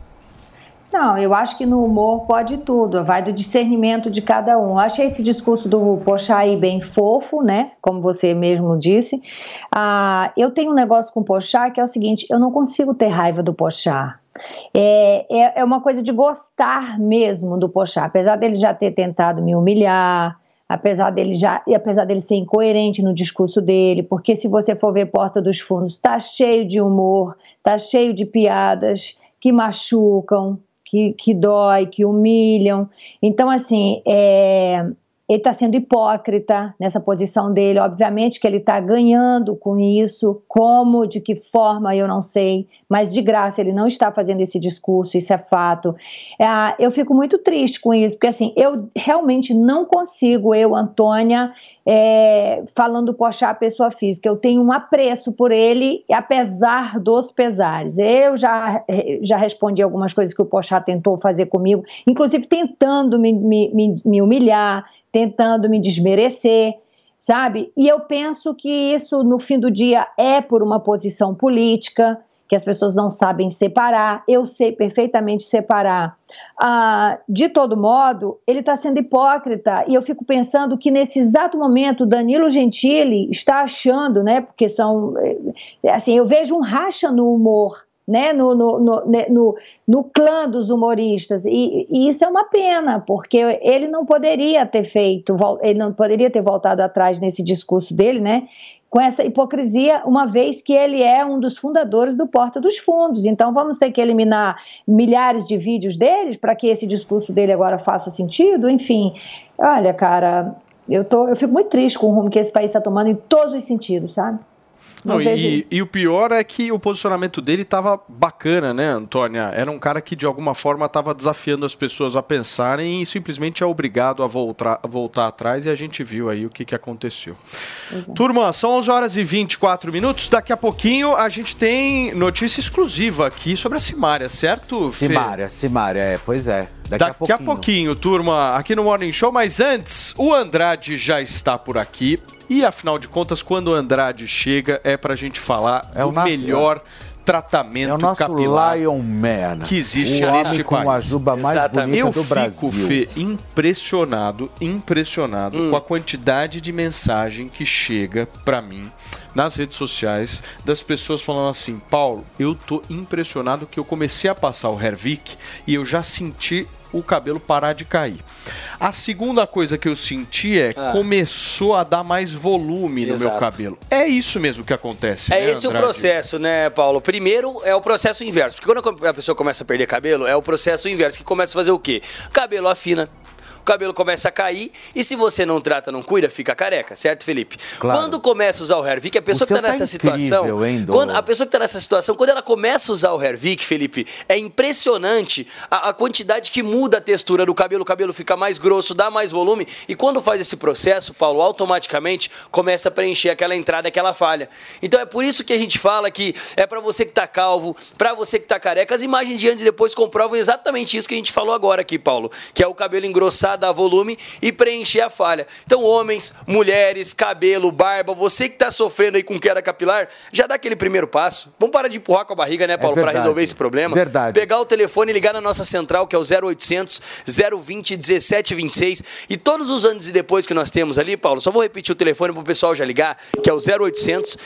Não, eu acho que no humor pode tudo, vai do discernimento de cada um. Eu achei esse discurso do Pochá aí bem fofo, né? Como você mesmo disse. Ah, eu tenho um negócio com o Pochá que é o seguinte: eu não consigo ter raiva do Pochá. É, é, é uma coisa de gostar mesmo do Pochá, apesar dele já ter tentado me humilhar, apesar dele já e apesar dele ser incoerente no discurso dele, porque se você for ver Porta dos Fundos, tá cheio de humor, tá cheio de piadas que machucam, que, que dói, que humilham. Então, assim, é, ele está sendo hipócrita nessa posição dele. Obviamente que ele está ganhando com isso. Como, de que forma, eu não sei. Mas de graça, ele não está fazendo esse discurso, isso é fato. Ah, eu fico muito triste com isso, porque assim, eu realmente não consigo, eu, Antônia, é, falando Pochá pessoa física, eu tenho um apreço por ele, apesar dos pesares. Eu já, já respondi algumas coisas que o Pochá tentou fazer comigo, inclusive tentando me, me, me, me humilhar, tentando me desmerecer, sabe? E eu penso que isso, no fim do dia, é por uma posição política, que as pessoas não sabem separar. Eu sei perfeitamente separar. Ah, de todo modo, ele está sendo hipócrita e eu fico pensando que nesse exato momento Danilo Gentili está achando, né? Porque são, eh, assim, eu vejo um racha no humor. Né, no, no, no, no, no clã dos humoristas, e, e isso é uma pena, porque ele não poderia ter feito, ele não poderia ter voltado atrás nesse discurso dele, né? com essa hipocrisia, uma vez que ele é um dos fundadores do Porta dos Fundos. Então vamos ter que eliminar milhares de vídeos deles para que esse discurso dele agora faça sentido. Enfim, olha, cara, eu, tô, eu fico muito triste com o rumo que esse país está tomando em todos os sentidos, sabe? Não, e, e, o pior é que o posicionamento dele estava bacana, né, Antônia? Era um cara que de alguma forma estava desafiando as pessoas a pensarem e simplesmente é obrigado a voltar, a voltar atrás e a gente viu aí o que, que aconteceu. Uhum. Turma, são 11 horas e 24 minutos. Daqui a pouquinho a gente tem notícia exclusiva aqui sobre a Simária, certo? Simária, Simária, é, pois é. Daqui, Daqui a, pouquinho. a pouquinho, turma, aqui no Morning Show. Mas antes, o Andrade já está por aqui. E afinal de contas, quando o Andrade chega, é pra gente falar é do nosso, melhor tratamento é o nosso capilar Lion Man, que existe o neste com país. a juba mais Exatamente. bonita Eu do Brasil. fico, Fê, impressionado, impressionado Hum. com a quantidade de mensagem que chega pra mim nas redes sociais das pessoas falando assim, Paulo, eu tô impressionado que eu comecei a passar o Hervik e eu já senti o cabelo parar de cair. A segunda coisa que eu senti é Ah. começou a dar mais volume no meu Exato. cabelo. É isso mesmo que acontece, É né, esse o Andrade? processo, né, Paulo? Primeiro é o processo inverso. Porque quando a pessoa começa a perder cabelo, é o processo inverso, que começa a fazer o quê? O cabelo afina. O cabelo começa a cair e se você não trata, não cuida, fica careca, certo, Felipe? Claro. Quando começa a usar o Hervik, a pessoa O que tá seu tá nessa incrível, situação, hein, quando a pessoa que tá nessa situação, quando ela começa a usar o Hervik, Felipe, é impressionante a, a quantidade que muda a textura do cabelo, o cabelo fica mais grosso, dá mais volume e quando faz esse processo, Paulo, automaticamente começa a preencher aquela entrada, aquela falha. Então é por isso que a gente fala que é pra você que tá calvo, pra você que tá careca, as imagens de antes e depois comprovam exatamente isso que a gente falou agora aqui, Paulo, que é o cabelo engrossar, dar volume e preencher a falha. Então, homens, mulheres, cabelo, barba, você que tá sofrendo aí com queda capilar, já dá aquele primeiro passo. Vamos parar de empurrar com a barriga, né, Paulo, pra verdade. resolver esse problema. Verdade. Pegar o telefone e ligar na nossa central, que é o 0800 020 1726. E todos os anos e depois que nós temos ali, Paulo, só vou repetir o telefone pro pessoal já ligar, que é o 0800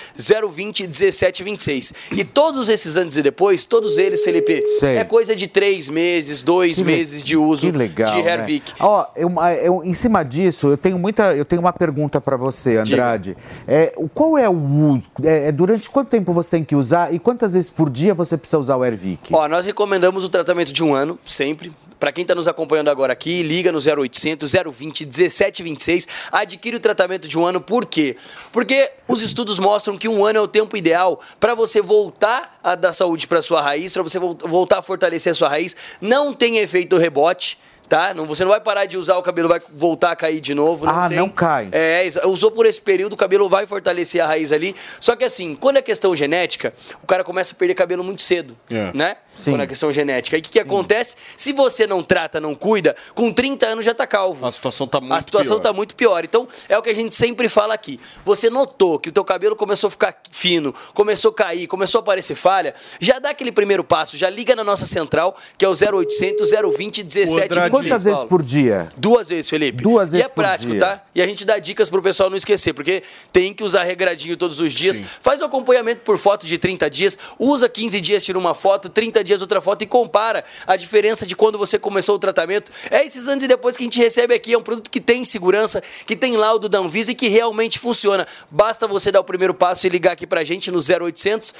020 1726. E todos esses anos e depois, todos eles, Felipe, Sei. é coisa de três meses, dois Que meses de uso legal, de né? Hervik. Ó, eu- eu- em cima disso, eu tenho muita, eu tenho uma pergunta para você, Andrade. É, qual é o uso? É, é durante quanto tempo você tem que usar e quantas vezes por dia você precisa usar o Hervik? Ó, nós recomendamos o tratamento de um ano, sempre. Para quem está nos acompanhando agora aqui, liga no 0800 020 1726, adquire o tratamento de um ano. Por quê? Porque os estudos mostram que um ano é o tempo ideal para você voltar a dar saúde para sua raiz, para você vol- voltar a fortalecer a sua raiz. Não tem efeito rebote. Tá? Não, você não vai parar de usar, o cabelo vai voltar a cair de novo. Não Ah, tem. não cai. É, usou por esse período, o cabelo vai fortalecer a raiz ali. Só que assim, quando é questão genética, o cara começa a perder cabelo muito cedo, É. né? Sim. Quando é questão genética. Aí o que, que acontece? Se você não trata, não cuida, com 30 anos já tá calvo. A situação tá muito A situação pior. tá muito pior. Então, é o que a gente sempre fala aqui. Você notou que o teu cabelo começou a ficar fino, começou a cair, começou a aparecer falha, já dá aquele primeiro passo, já liga na nossa central, que é o 0800 020 1726. Quantas vezes Paulo. por dia? Duas vezes, Felipe. Duas vezes E é por prático, dia. tá? E a gente dá dicas pro pessoal não esquecer, porque tem que usar regradinho todos os dias. Faz o acompanhamento por foto de 30 dias, usa 15 dias, tira uma foto, 30 dias outra foto e compara a diferença de quando você começou o tratamento. É esses anos e depois que a gente recebe aqui. É um produto que tem segurança, que tem laudo da Anvisa e que realmente funciona. Basta você dar o primeiro passo e ligar aqui pra gente no 0800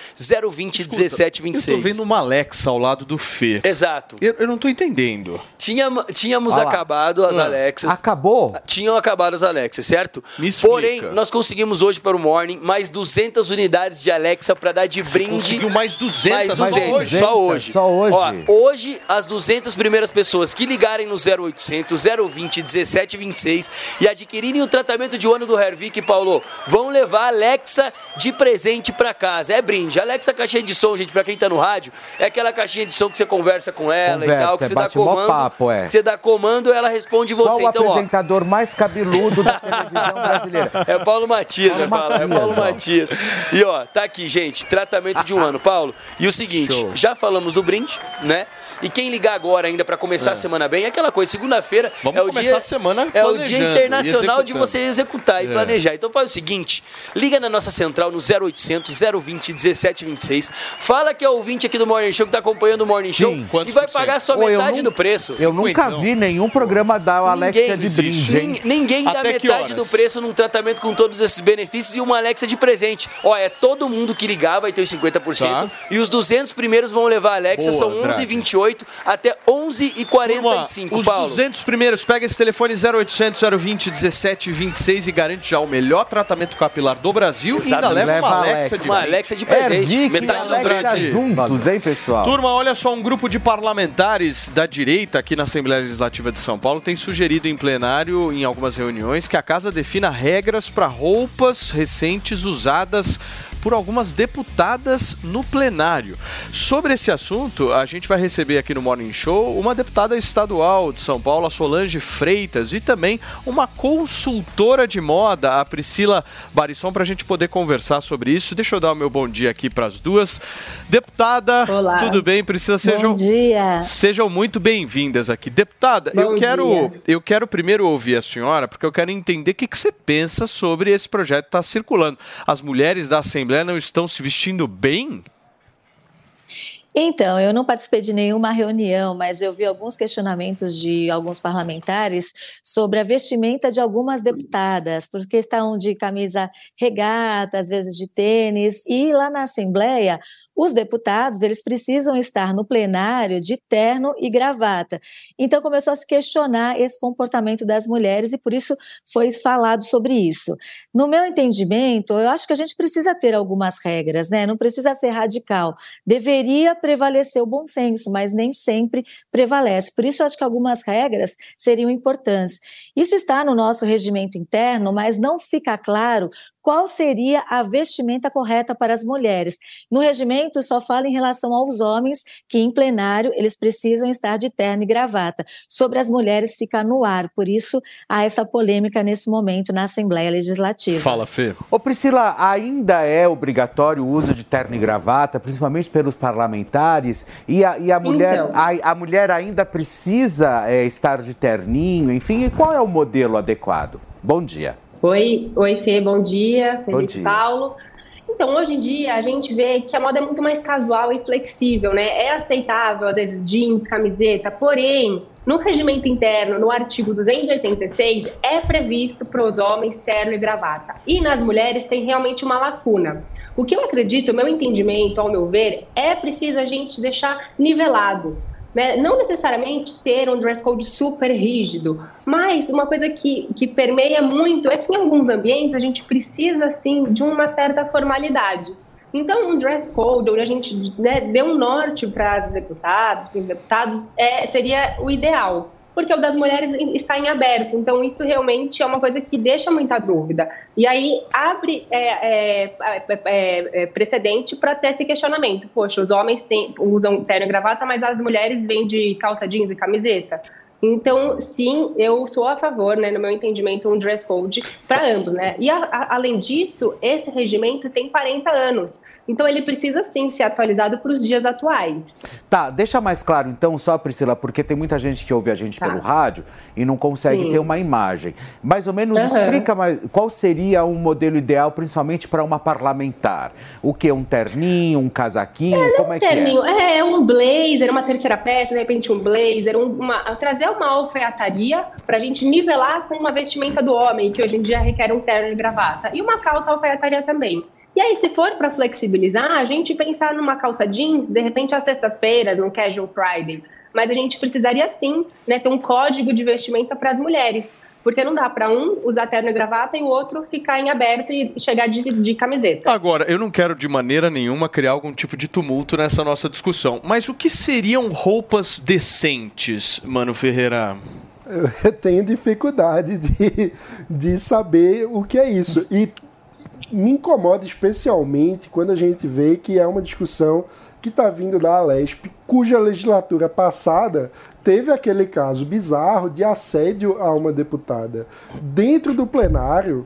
020 1726. Eu tô vendo uma Alexa ao lado do Fê. Exato. Eu, eu não tô entendendo. Tinha, tínhamos Olha lá. acabado as Ah. Alexas. Acabou? Tinham acabado as Alexas, certo? Porém, nós conseguimos hoje para o Morning mais 200 unidades de Alexa para dar de brinde. conseguiu mais 200 mais só 200, hoje? Só hoje. Só hoje. Ó, hoje, as 200 primeiras pessoas que ligarem no 0800 020 1726 e adquirirem o tratamento de ano do Hervik, Paulo, vão levar a Alexa de presente para casa. É brinde. Alexa caixinha de som, gente, para quem tá no rádio, é aquela caixinha de som que você conversa com ela e Conversa, tal, que é você dá bate mó comando. papo, é. Você dá comando, ela responde você. Qual o então, ó, apresentador mais cabeludo da <laughs> televisão brasileira? é o Paulo Matias, vai falar. É Paulo Matias. E ó, tá aqui, gente. Tratamento de um ano, Paulo. E o seguinte, Show. já falamos do brinde, né? E quem ligar agora ainda pra começar É. a semana bem, é aquela coisa, segunda-feira é o dia a semana é o dia e internacional de você executar e É. planejar. Então faz o seguinte, liga na nossa central no 0800 020 1726, fala que é ouvinte aqui do Morning Show que tá acompanhando o Morning Show e Quantos vai por cento? pagar só metade do preço. Eu nunca vi nenhum programa da Alexia de brinde, hein? Nin- Ninguém dá metade do preço num tratamento com todos esses benefícios e uma Alexa de presente. Ó, é todo mundo que ligar vai ter os 50% Tá. e os 200 primeiros vão levar a Alexa, Boa, são Draghi. 11h28 até 11h45, Turma, os Paulo. 200 primeiros, pega esse telefone 0800 020 1726 e garante já o melhor tratamento capilar do Brasil e ainda leva, uma Alexa, de Uma. Alexa de presente, Ervic metade do preço. juntos, hein, pessoal? Turma, olha só, um grupo de parlamentares da direita aqui na Assembleia Legislativa de São Paulo tem sugerido em plenário, em algumas reuniões, que a casa defina regras para roupas recentes usadas por algumas deputadas no plenário. Sobre esse assunto, a gente vai receber aqui no Morning Show uma deputada estadual de São Paulo, a Solange Freitas, e também uma consultora de moda, a Priscila Barisson, para a gente poder conversar sobre isso. Deixa eu dar o meu bom dia aqui para as duas. Deputada, Olá. tudo bem? Priscila, sejam, Bom dia. sejam muito bem-vindas aqui. Deputada, eu quero, dia. eu quero primeiro ouvir a senhora, porque eu quero entender o que, que você pensa sobre esse projeto que está circulando. As mulheres da Assembleia não estão se vestindo bem? Então, eu não participei de nenhuma reunião, mas eu vi alguns questionamentos de alguns parlamentares sobre a vestimenta de algumas deputadas, por questão de camisa regata, às vezes de tênis, e lá na Assembleia, os deputados, eles precisam estar no plenário de terno e gravata. Então começou a se questionar esse comportamento das mulheres e por isso foi falado sobre isso. No meu entendimento, eu acho que a gente precisa ter algumas regras, né? Não precisa ser radical. Deveria prevalecer o bom senso, mas nem sempre prevalece. Por isso, acho que algumas regras seriam importantes. Isso está no nosso regimento interno, mas não fica claro qual seria a vestimenta correta para as mulheres. No regimento só fala em relação aos homens que em plenário eles precisam estar de terno e gravata. Sobre as mulheres fica no ar, por isso há essa polêmica nesse momento na Assembleia Legislativa. Fala, Fê. Ô Priscila, ainda é obrigatório o uso de terno e gravata, principalmente pelos parlamentares, e a, e a mulher, Então. a, a mulher ainda precisa é, estar de terninho, enfim, e qual é o modelo adequado? Bom dia. Oi, oi Fê, bom dia. Bom dia. Paulo. Então, hoje em dia, a gente vê que a moda é muito mais casual e flexível, né? É aceitável, às vezes, jeans, camiseta, porém, no regimento interno, no artigo 286, é previsto para os homens terno e gravata. E nas mulheres tem realmente uma lacuna. O que eu acredito, o meu entendimento, ao meu ver, é preciso a gente deixar nivelado. Né? Não necessariamente ter um dress code super rígido, mas uma coisa que, que permeia muito é que em alguns ambientes a gente precisa, assim, de uma certa formalidade. Então, um dress code, onde a gente né, um norte para as deputadas, para os deputados, é, seria o ideal. Porque o das mulheres está em aberto, então isso realmente é uma coisa que deixa muita dúvida. E aí abre é, é, é, é, precedente para ter esse questionamento. Poxa, os homens usam terno e gravata, mas as mulheres vêm de calça jeans e camiseta. Então, sim, eu sou a favor, né, no meu entendimento, um dress code para ambos, né? E a, a, além disso, esse regimento tem 40 anos. Então, ele precisa sim ser atualizado para os dias atuais. Tá, deixa mais claro então, só Priscila, porque tem muita gente que ouve a gente Tá. pelo rádio e não consegue Sim. ter uma imagem. Mais ou menos Aham. explica mais qual seria um modelo ideal, principalmente para uma parlamentar. O que? Um terninho, um casaquinho? Como é que é? Terninho, é, é um blazer, uma terceira peça, de repente um blazer, um- uma, trazer uma alfaiataria para a gente nivelar com uma vestimenta do homem, que hoje em dia requer um terno e gravata, e uma calça alfaiataria também. E aí, se for para flexibilizar, a gente pensar numa calça jeans, de repente às sextas-feiras, num casual Friday. mas a gente precisaria sim né, ter um código de vestimenta para as mulheres. Porque não dá para um usar terno e gravata e o outro ficar em aberto e chegar de, de camiseta. Agora, eu não quero de maneira nenhuma criar algum tipo de tumulto nessa nossa discussão, mas o que seriam roupas decentes, Mano Ferreira? Eu <laughs> tenho dificuldade de, de saber o que é isso. E me incomoda especialmente quando a gente vê que é uma discussão que está vindo da Alesp, cuja legislatura passada teve aquele caso bizarro de assédio a uma deputada dentro do plenário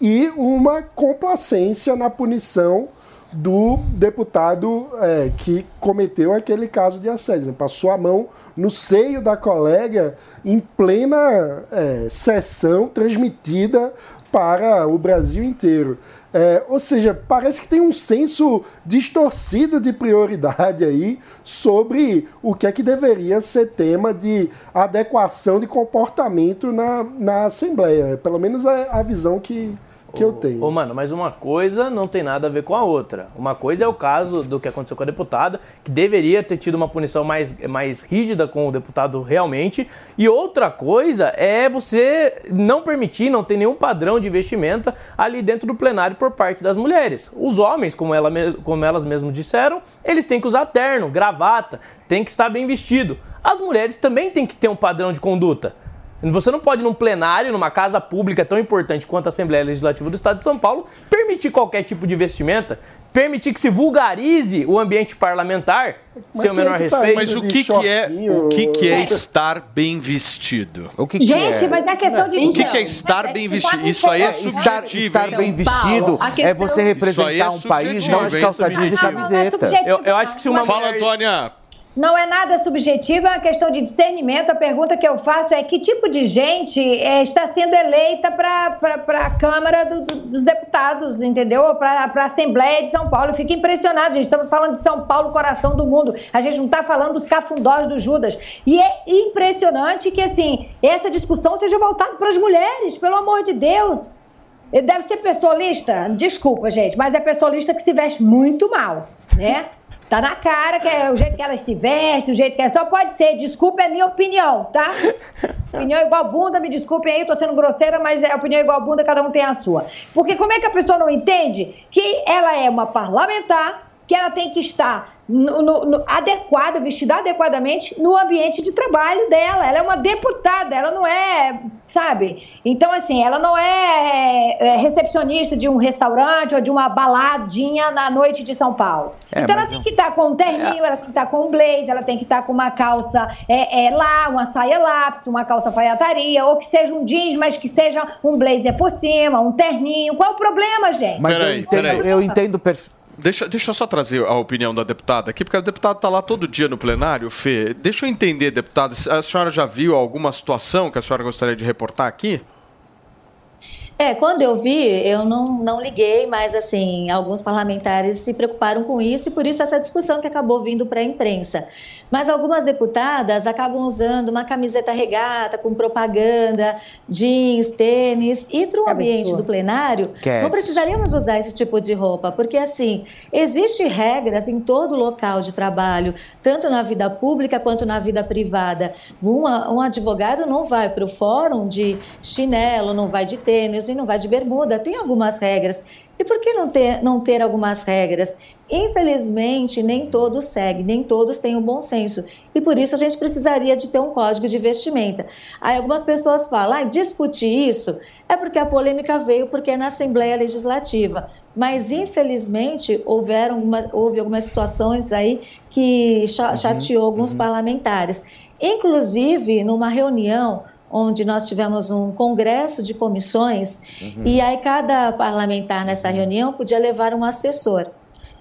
e uma complacência na punição do deputado é, que cometeu aquele caso de assédio. Passou a mão no seio da colega em plena é, sessão transmitida para o Brasil inteiro. É, ou seja, parece que tem um senso distorcido de prioridade aí sobre o que é que deveria ser tema de adequação de comportamento na, na Assembleia. Pelo menos é a visão que, que eu tenho. Ô, mano, mas uma coisa não tem nada a ver com a outra. Uma coisa é o caso do que aconteceu com a deputada, que deveria ter tido uma punição mais, mais rígida com o deputado realmente. E outra coisa é você não permitir, não ter nenhum padrão de vestimenta ali dentro do plenário por parte das mulheres. Os homens, como, ela, como elas mesmas disseram, eles têm que usar terno, gravata, tem que estar bem vestido. As mulheres também têm que ter um padrão de conduta. Você não pode, num plenário, numa casa pública tão importante quanto a Assembleia Legislativa do Estado de São Paulo, permitir qualquer tipo de vestimenta, permitir que se vulgarize o ambiente parlamentar, sem o menor respeito. Mas o que, que é o que, que é estar bem vestido? O que, que Gente, é? mas é questão de O que, que é estar bem vestido? Isso aí é Estar, subjetivo. estar bem vestido é você representar Isso aí é um país não de calça jeans e camiseta. Eu, eu acho que se uma Fala, mulher- Antônia. Não é nada subjetivo, é uma questão de discernimento. A pergunta que eu faço é que tipo de gente eh, está sendo eleita para a Câmara do- do- dos Deputados, entendeu? Para a Assembleia de São Paulo. Eu fico impressionado, gente. Estamos falando de São Paulo, coração do mundo. A gente não está falando dos cafundós do Judas. E é impressionante que, assim, essa discussão seja voltada para as mulheres, pelo amor de Deus. Deve ser pessoalista? Desculpa, gente, mas é pessoalista que se veste muito mal, né? Tá na cara que é o jeito que elas se vestem, o jeito que é. Só pode ser, desculpa, é minha opinião, tá? Opinião igual bunda, me desculpem aí, tô sendo grosseira, mas é opinião igual bunda, cada um tem a sua. Porque como é que a pessoa não entende que ela é uma parlamentar, que ela tem que estar no- no- no- adequada, vestida adequadamente no ambiente de trabalho dela. Ela é uma deputada, ela não é, sabe? Então, assim, ela não é, é, recepcionista de um restaurante ou de uma baladinha na noite de São Paulo. É, então, ela tem eu- que estar com um terninho, ela tem que estar com um blazer, ela tem que estar com uma calça é, é, lá, uma saia lápis, uma calça alfaiataria, ou que seja um jeans, mas que seja um blazer por cima, um terninho. Qual o problema, gente? Mas eu Peraí, entendo, peraí. eu entendo perfeitamente. Deixa, deixa eu só trazer a opinião da deputada aqui, porque a deputada está lá todo dia no plenário, Fê. Deixa eu entender, deputada, a senhora já viu alguma situação que a senhora gostaria de reportar aqui? É, quando eu vi, eu não, não liguei, mas assim, alguns parlamentares se preocuparam com isso e por isso essa discussão que acabou vindo para a imprensa. Mas algumas deputadas acabam usando uma camiseta regata com propaganda, jeans, tênis e para o ambiente do plenário, Cats. não precisaríamos usar esse tipo de roupa, porque assim, existem regras em todo local de trabalho, tanto na vida pública quanto na vida privada. Uma- um advogado não vai para o fórum de chinelo, não vai de tênis e não vai de bermuda. Tem algumas regras. E por que não ter, não ter algumas regras? Infelizmente, nem todos seguem, nem todos têm o bom senso. E por isso a gente precisaria de ter um código de vestimenta. Aí algumas pessoas falam, ah, discutir isso é porque a polêmica veio porque é na Assembleia Legislativa. Mas, infelizmente, houveram algumas, houve algumas situações aí que cha- chateou alguns parlamentares. Inclusive, numa reunião onde nós tivemos um congresso de comissões, Uhum. e aí cada parlamentar nessa reunião podia levar um assessor.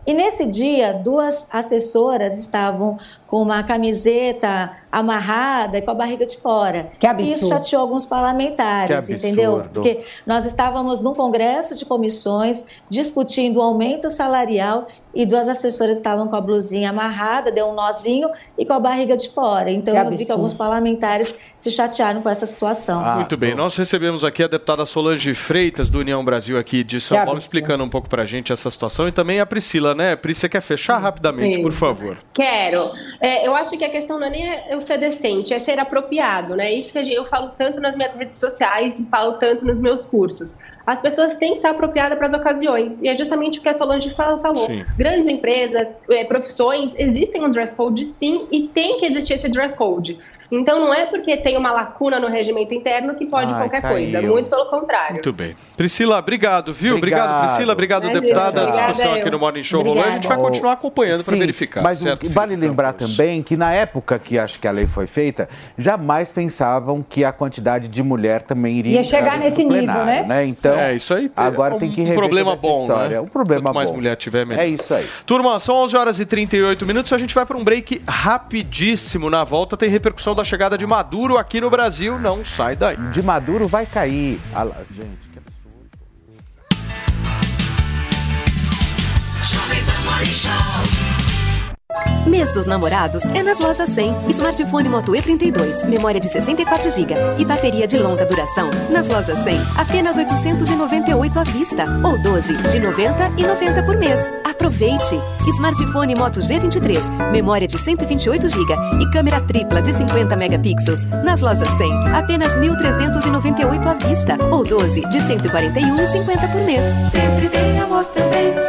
E nesse dia, duas assessoras estavam com uma camiseta amarrada e com a barriga de fora. Que absurdo. E isso chateou alguns parlamentares, Que entendeu? absurdo. Porque nós estávamos num congresso de comissões discutindo o aumento salarial e duas assessoras estavam com a blusinha amarrada, deu um nozinho e com a barriga de fora. Então Que eu vi que absurdo. alguns parlamentares se chatearam com essa situação. Muito bem, nós recebemos aqui a deputada Solange Freitas, do União Brasil aqui de São Que Paulo, absurdo. explicando um pouco pra gente essa situação e também a Priscila, né? Priscila, você quer fechar rapidamente, por Isso. favor? Quero. É, eu acho que a questão não é nem o ser decente, é ser apropriado, né? Isso que eu falo tanto nas minhas redes sociais e falo tanto nos meus cursos. As pessoas têm que estar apropriadas para as ocasiões, e é justamente o que a Solange falou. Sim. Grandes empresas, eh, profissões, existem um dress code sim, e tem que existir esse dress code. Então não é porque tem uma lacuna no regimento interno que pode Ai, qualquer caiu. coisa, muito pelo contrário. Muito bem. Priscila, obrigado, viu? Obrigado, Obrigado. Priscila. Obrigado, Imagina, deputada. A discussão eu. aqui no Morning Show rolou. A gente vai continuar acompanhando para verificar. Mas o certo, que vale lembrar também que na época que acho que a lei foi feita, jamais pensavam que a quantidade de mulher também iria Ia chegar nesse do nível, plenário, né? Então, É, isso aí agora é tem que um rever problema toda essa bom, história. né? Um problema Quanto mais bom. mulher tiver, melhor. É isso aí. Turma, são 11 horas e 38 minutos. A gente vai para um break rapidíssimo. Na volta tem repercussão da chegada de Maduro aqui no Brasil. Não sai daí. De Maduro vai cair. Ah gente, que Show. Mês dos namorados é nas lojas 100. Smartphone Moto E32, memória de 64 GB e bateria de longa duração. Nas lojas 100, apenas 898 à vista ou 12 de 90 e 90 por mês. Aproveite! Smartphone Moto G23, memória de 128 GB e câmera tripla de 50 megapixels. Nas lojas 100, apenas 1.398 à vista ou 12 de 141,50 por mês. Sempre tem amor também,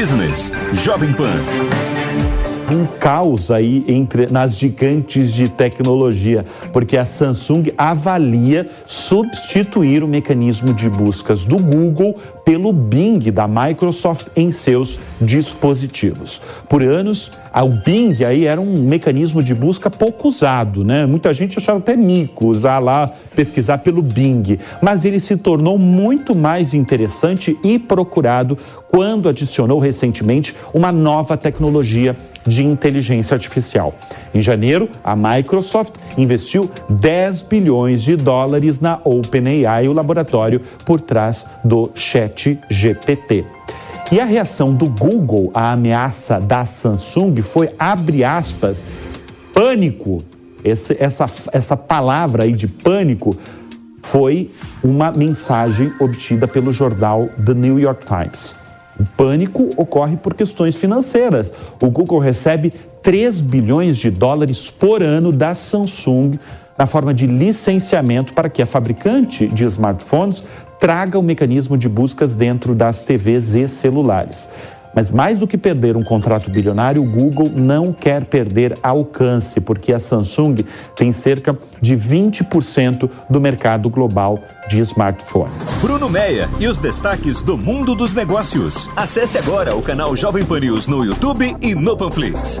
Business Jovem Pan. Um caos aí entre nas gigantes de tecnologia, porque a Samsung avalia substituir o mecanismo de buscas do Google pelo Bing da Microsoft em seus dispositivos. Por anos, o Bing aí era um mecanismo de busca pouco usado, né? Muita gente achava até mico usar lá, pesquisar pelo Bing, mas ele se tornou muito mais interessante e procurado quando adicionou recentemente uma nova tecnologia de inteligência artificial. Em janeiro, a Microsoft investiu 10 bilhões de dólares na OpenAI, o laboratório por trás do Chat GPT. E a reação do Google à ameaça da Samsung foi, abre aspas, pânico. Esse- essa, essa palavra aí de pânico foi uma mensagem obtida pelo jornal The New York Times. O pânico ocorre por questões financeiras. O Google recebe 3 bilhões de dólares por ano da Samsung na forma de licenciamento para que a fabricante de smartphones traga o mecanismo de buscas dentro das TVs e celulares. Mas mais do que perder um contrato bilionário, o Google não quer perder alcance, porque a Samsung tem cerca de 20% do mercado global de smartphones. Bruno Meia e os destaques do mundo dos negócios. Acesse agora o canal Jovem Pan News no YouTube e no Panflix.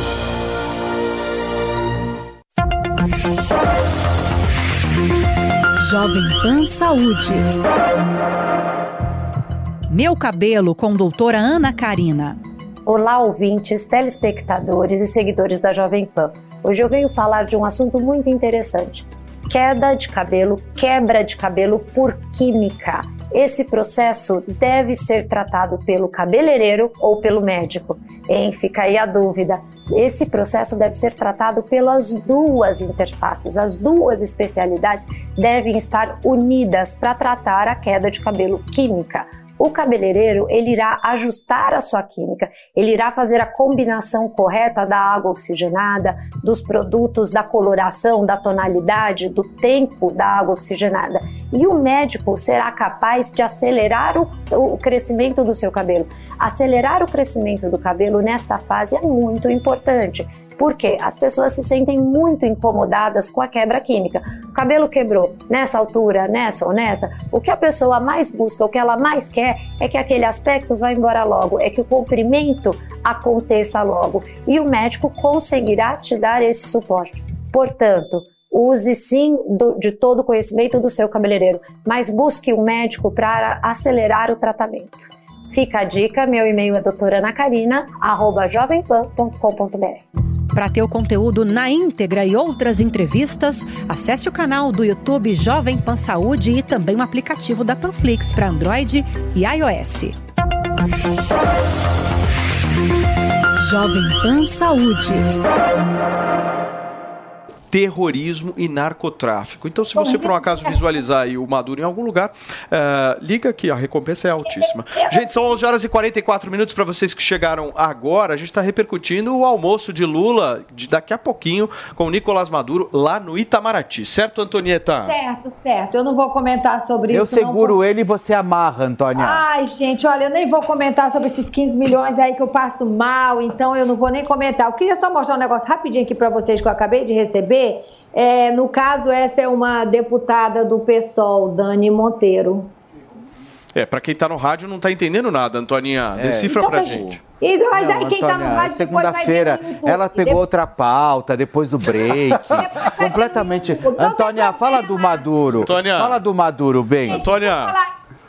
Jovem Pan Saúde. Meu cabelo com doutora Ana Karina. Olá, ouvintes, telespectadores e seguidores da Jovem Pan. Hoje eu venho falar de um assunto muito interessante, queda de cabelo, quebra de cabelo por química. Esse processo deve ser tratado pelo cabeleireiro ou pelo médico. Hein? Fica aí a dúvida. Esse processo deve ser tratado pelas duas interfaces. As duas especialidades devem estar unidas para tratar a queda de cabelo química. O cabeleireiro ele irá ajustar a sua química, ele irá fazer a combinação correta da água oxigenada, dos produtos, da coloração, da tonalidade, do tempo da água oxigenada. E o médico será capaz de acelerar o, o crescimento do seu cabelo. Acelerar o crescimento do cabelo nesta fase é muito importante. Porque as pessoas se sentem muito incomodadas com a quebra química. O cabelo quebrou nessa altura, nessa ou nessa. O que a pessoa mais busca, o que ela mais quer é que aquele aspecto vá embora logo, é que o comprimento aconteça logo. E o médico conseguirá te dar esse suporte. Portanto, use sim do- de todo o conhecimento do seu cabeleireiro, mas busque um médico para acelerar o tratamento. Fica a dica, meu e-mail é doutoranacarina.jovempan.com.br. Para ter o conteúdo na íntegra e outras entrevistas, acesse o canal do YouTube Jovem Pan Saúde e também o aplicativo da Panflix para Android e iOS. Jovem Pan Saúde. Terrorismo e narcotráfico. Então, se você por um acaso visualizar aí o Maduro em algum lugar, eh, liga que a recompensa é altíssima. Gente, são 11 horas e 44 minutos para vocês que chegaram agora. A gente está repercutindo o almoço de Lula de daqui a pouquinho com o Nicolás Maduro lá no Itamaraty. Certo, Antonieta? Certo, certo. Eu não vou comentar sobre Eu isso. não, seguro ele e você amarra, Antônia. Ai, gente, olha, eu nem vou comentar sobre esses 15 milhões aí que eu passo mal, então eu não vou nem comentar. Eu queria só mostrar um negócio rapidinho aqui pra vocês que eu acabei de receber. É, no caso, essa é uma deputada do PSOL, Dani Monteiro. É, para quem tá no rádio não tá entendendo nada, Antoninha. É. Decifra Então, pra mas- gente. E, mas Não, aí quem tá no Antônia, rádio depois Segunda-feira, ela pegou outra pauta depois do <laughs> break. completamente. Antônia, fala do Maduro. Fala do Maduro, bem. Antônia.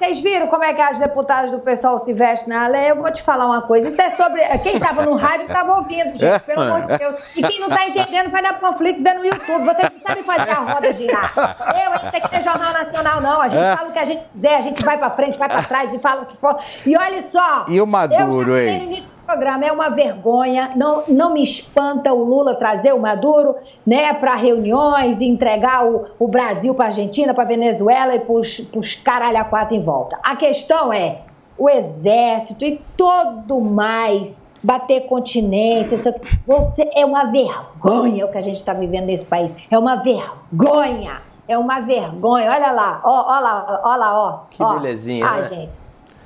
Vocês viram como é que as deputadas do pessoal se vestem na lei? Eu vou te falar uma coisa. Isso é sobre. Quem estava no rádio estava ouvindo, gente, É. pelo amor de Deus. E quem não está entendendo vai na Panflix ver no YouTube. Vocês não sabem fazer a roda girar. Eu, isso aqui não é Jornal Nacional, não. A gente É. fala o que a gente quiser, a gente vai pra frente, vai pra trás e fala o que for. E olha só. E o Maduro, hein? Programa, é uma vergonha. Não, não me espanta o Lula trazer o Maduro né, para reuniões e entregar o, o Brasil para Argentina, para Venezuela e para os caralho a quatro em volta. A questão é o exército e todo mais bater continência. Você é uma vergonha o que a gente está vivendo nesse país. É uma vergonha. É uma vergonha. Olha lá, ó, ó lá, ó lá, ó. Que ó. belezinha, Ah, né? gente.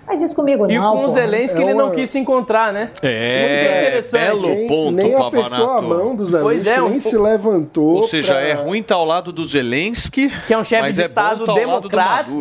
Faz isso comigo, E não. com o. Zelensky ele não quis se encontrar, né? Isso que é interessante. Nem, nem apertou a mão do Zelensky, Pois é, um nem se levantou. Ou seja, pra- é ruim estar ao lado do Zelensky, Que é um chefe de é Estado tá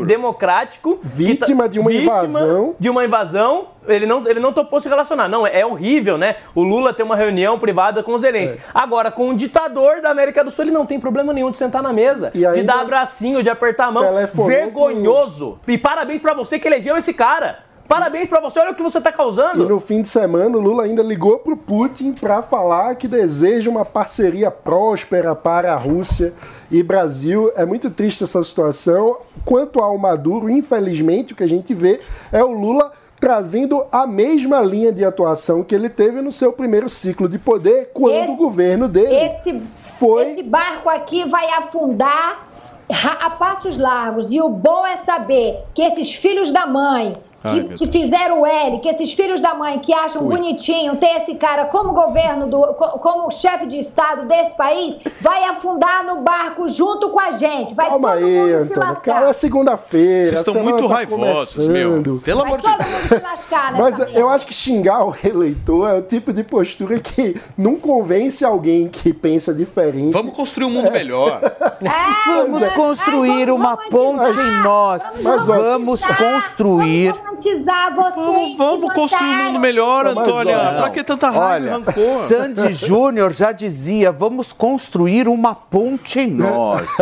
democrático. Vítima que tá- de uma invasão. De uma invasão. Ele não, ele não topou se relacionar. Não, é horrível, né? O Lula tem uma reunião privada com o Zelensky. É. Agora, com o ditador da América do Sul, ele não tem problema nenhum de sentar na mesa, E de dar abracinho, de apertar a mão. Vergonhoso. E parabéns pra você que elegeu esse cara. Parabéns pra você, olha o que você tá E causando. no fim de semana, o Lula ainda ligou pro Putin para falar que deseja uma parceria próspera para a Rússia e Brasil. É muito triste essa situação. Quanto ao Maduro, infelizmente, o que a gente vê é o Lula trazendo a mesma linha de atuação que ele teve no seu primeiro ciclo de poder, quando Esse- o governo dele Esse, esse barco aqui vai afundar a passos largos. E o bom é saber que esses filhos da mãe. Ai, Que, fizeram o L, que esses filhos da mãe que acham Ui. bonitinho ter esse cara como governo, do, co- como chefe de Estado desse país, vai afundar no barco junto com a gente. Vai Calma todo aí, mundo se Antônio. lascar. Calma, é segunda-feira. Vocês estão muito tá raivosos, começando. meu. Pelo Vai amor de todo Deus. mundo se lascar nessa Mas eu acho que xingar o eleitor é o tipo de postura que não convence alguém que pensa diferente. Vamos construir um mundo melhor. <laughs> Vamos é. construir uma ponte em nós. Mas, ó, Vamos construir. Romantizar você. Vamos, vamos construir um mundo melhor, Não, Antônia. olha, Pra que tanta raiva Olha, rancor? Sandy Júnior já dizia: vamos construir uma ponte em nós.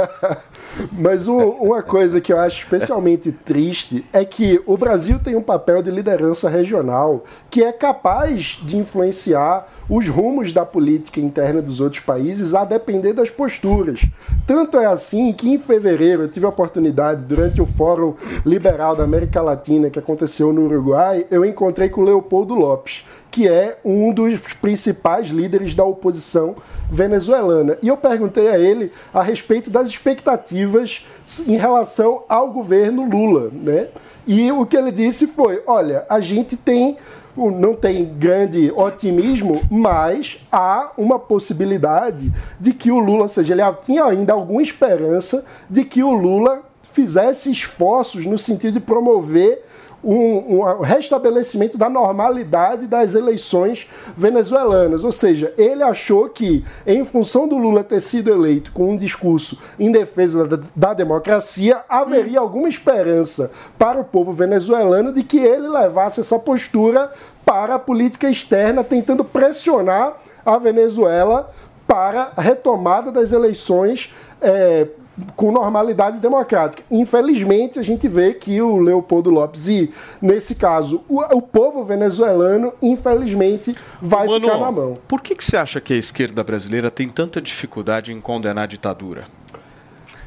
Mas o- uma coisa que eu acho especialmente triste é que o Brasil tem um papel de liderança regional que é capaz de influenciar os rumos da política interna dos outros países a depender das posturas. Tanto é assim que em fevereiro eu tive a oportunidade, durante o Fórum Liberal da América Latina que aconteceu no Uruguai, eu encontrei com o Leopoldo Lopes, que é um dos principais líderes da oposição venezuelana. E eu perguntei a ele a respeito das expectativas em relação ao governo Lula, né? E o que ele disse foi: olha, a gente tem não tem grande otimismo, mas há uma possibilidade de que o Lula, ou seja, ele tinha ainda alguma esperança de que o Lula fizesse esforços no sentido de promover um, um restabelecimento da normalidade das eleições venezuelanas. Ou seja, ele achou que, em função do Lula ter sido eleito com um discurso em defesa da, da democracia, haveria alguma esperança para o povo venezuelano de que ele levasse essa postura para a política externa, tentando pressionar a Venezuela para a retomada das eleições. eh, com normalidade democrática. Infelizmente, a gente vê que o Leopoldo Lopes e, nesse caso, o, o povo venezuelano, infelizmente, vai Mano, ficar na mão. Por que, que você acha que a esquerda brasileira tem tanta dificuldade em condenar a ditadura?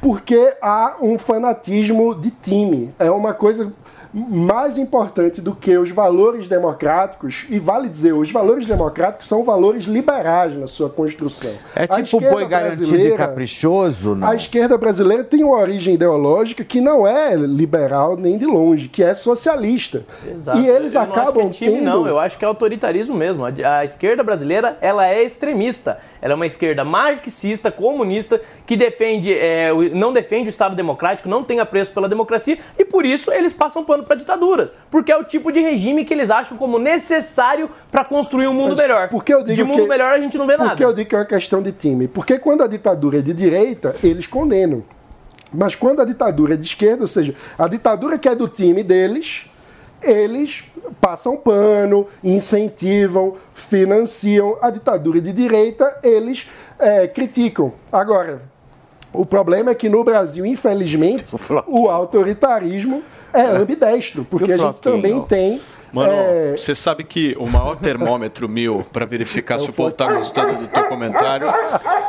Porque há um fanatismo de time. É uma coisa mais importante do que os valores democráticos, e vale dizer, os valores democráticos são valores liberais na sua construção. É tipo boi garantido e caprichoso, não? A esquerda brasileira tem uma origem ideológica que não é liberal nem de longe, que é socialista. Exato. E eles Eu não acho acabam que é time, tendo... Não, eu acho que é autoritarismo mesmo. A, a esquerda brasileira, ela é extremista. Ela é uma esquerda marxista, comunista, que defende, é, não defende o Estado democrático, não tem apreço pela democracia, e por isso eles passam pano para ditaduras. Porque é o tipo de regime que eles acham como necessário para construir um mundo Mas melhor. Porque eu digo de mundo que- melhor a gente não vê Porque nada. eu digo que é uma questão de time. Porque quando a ditadura é de direita, eles condenam. Mas quando a ditadura é de esquerda, ou seja, a ditadura que é do time deles, eles passam pano, incentivam, financiam. A ditadura de direita, eles é, criticam. Agora, o problema é que no Brasil, infelizmente, <laughs> o autoritarismo é ambidestro, porque a gente também tem. Mano, é, você sabe que o maior termômetro meu para verificar se o povo tá gostando do teu comentário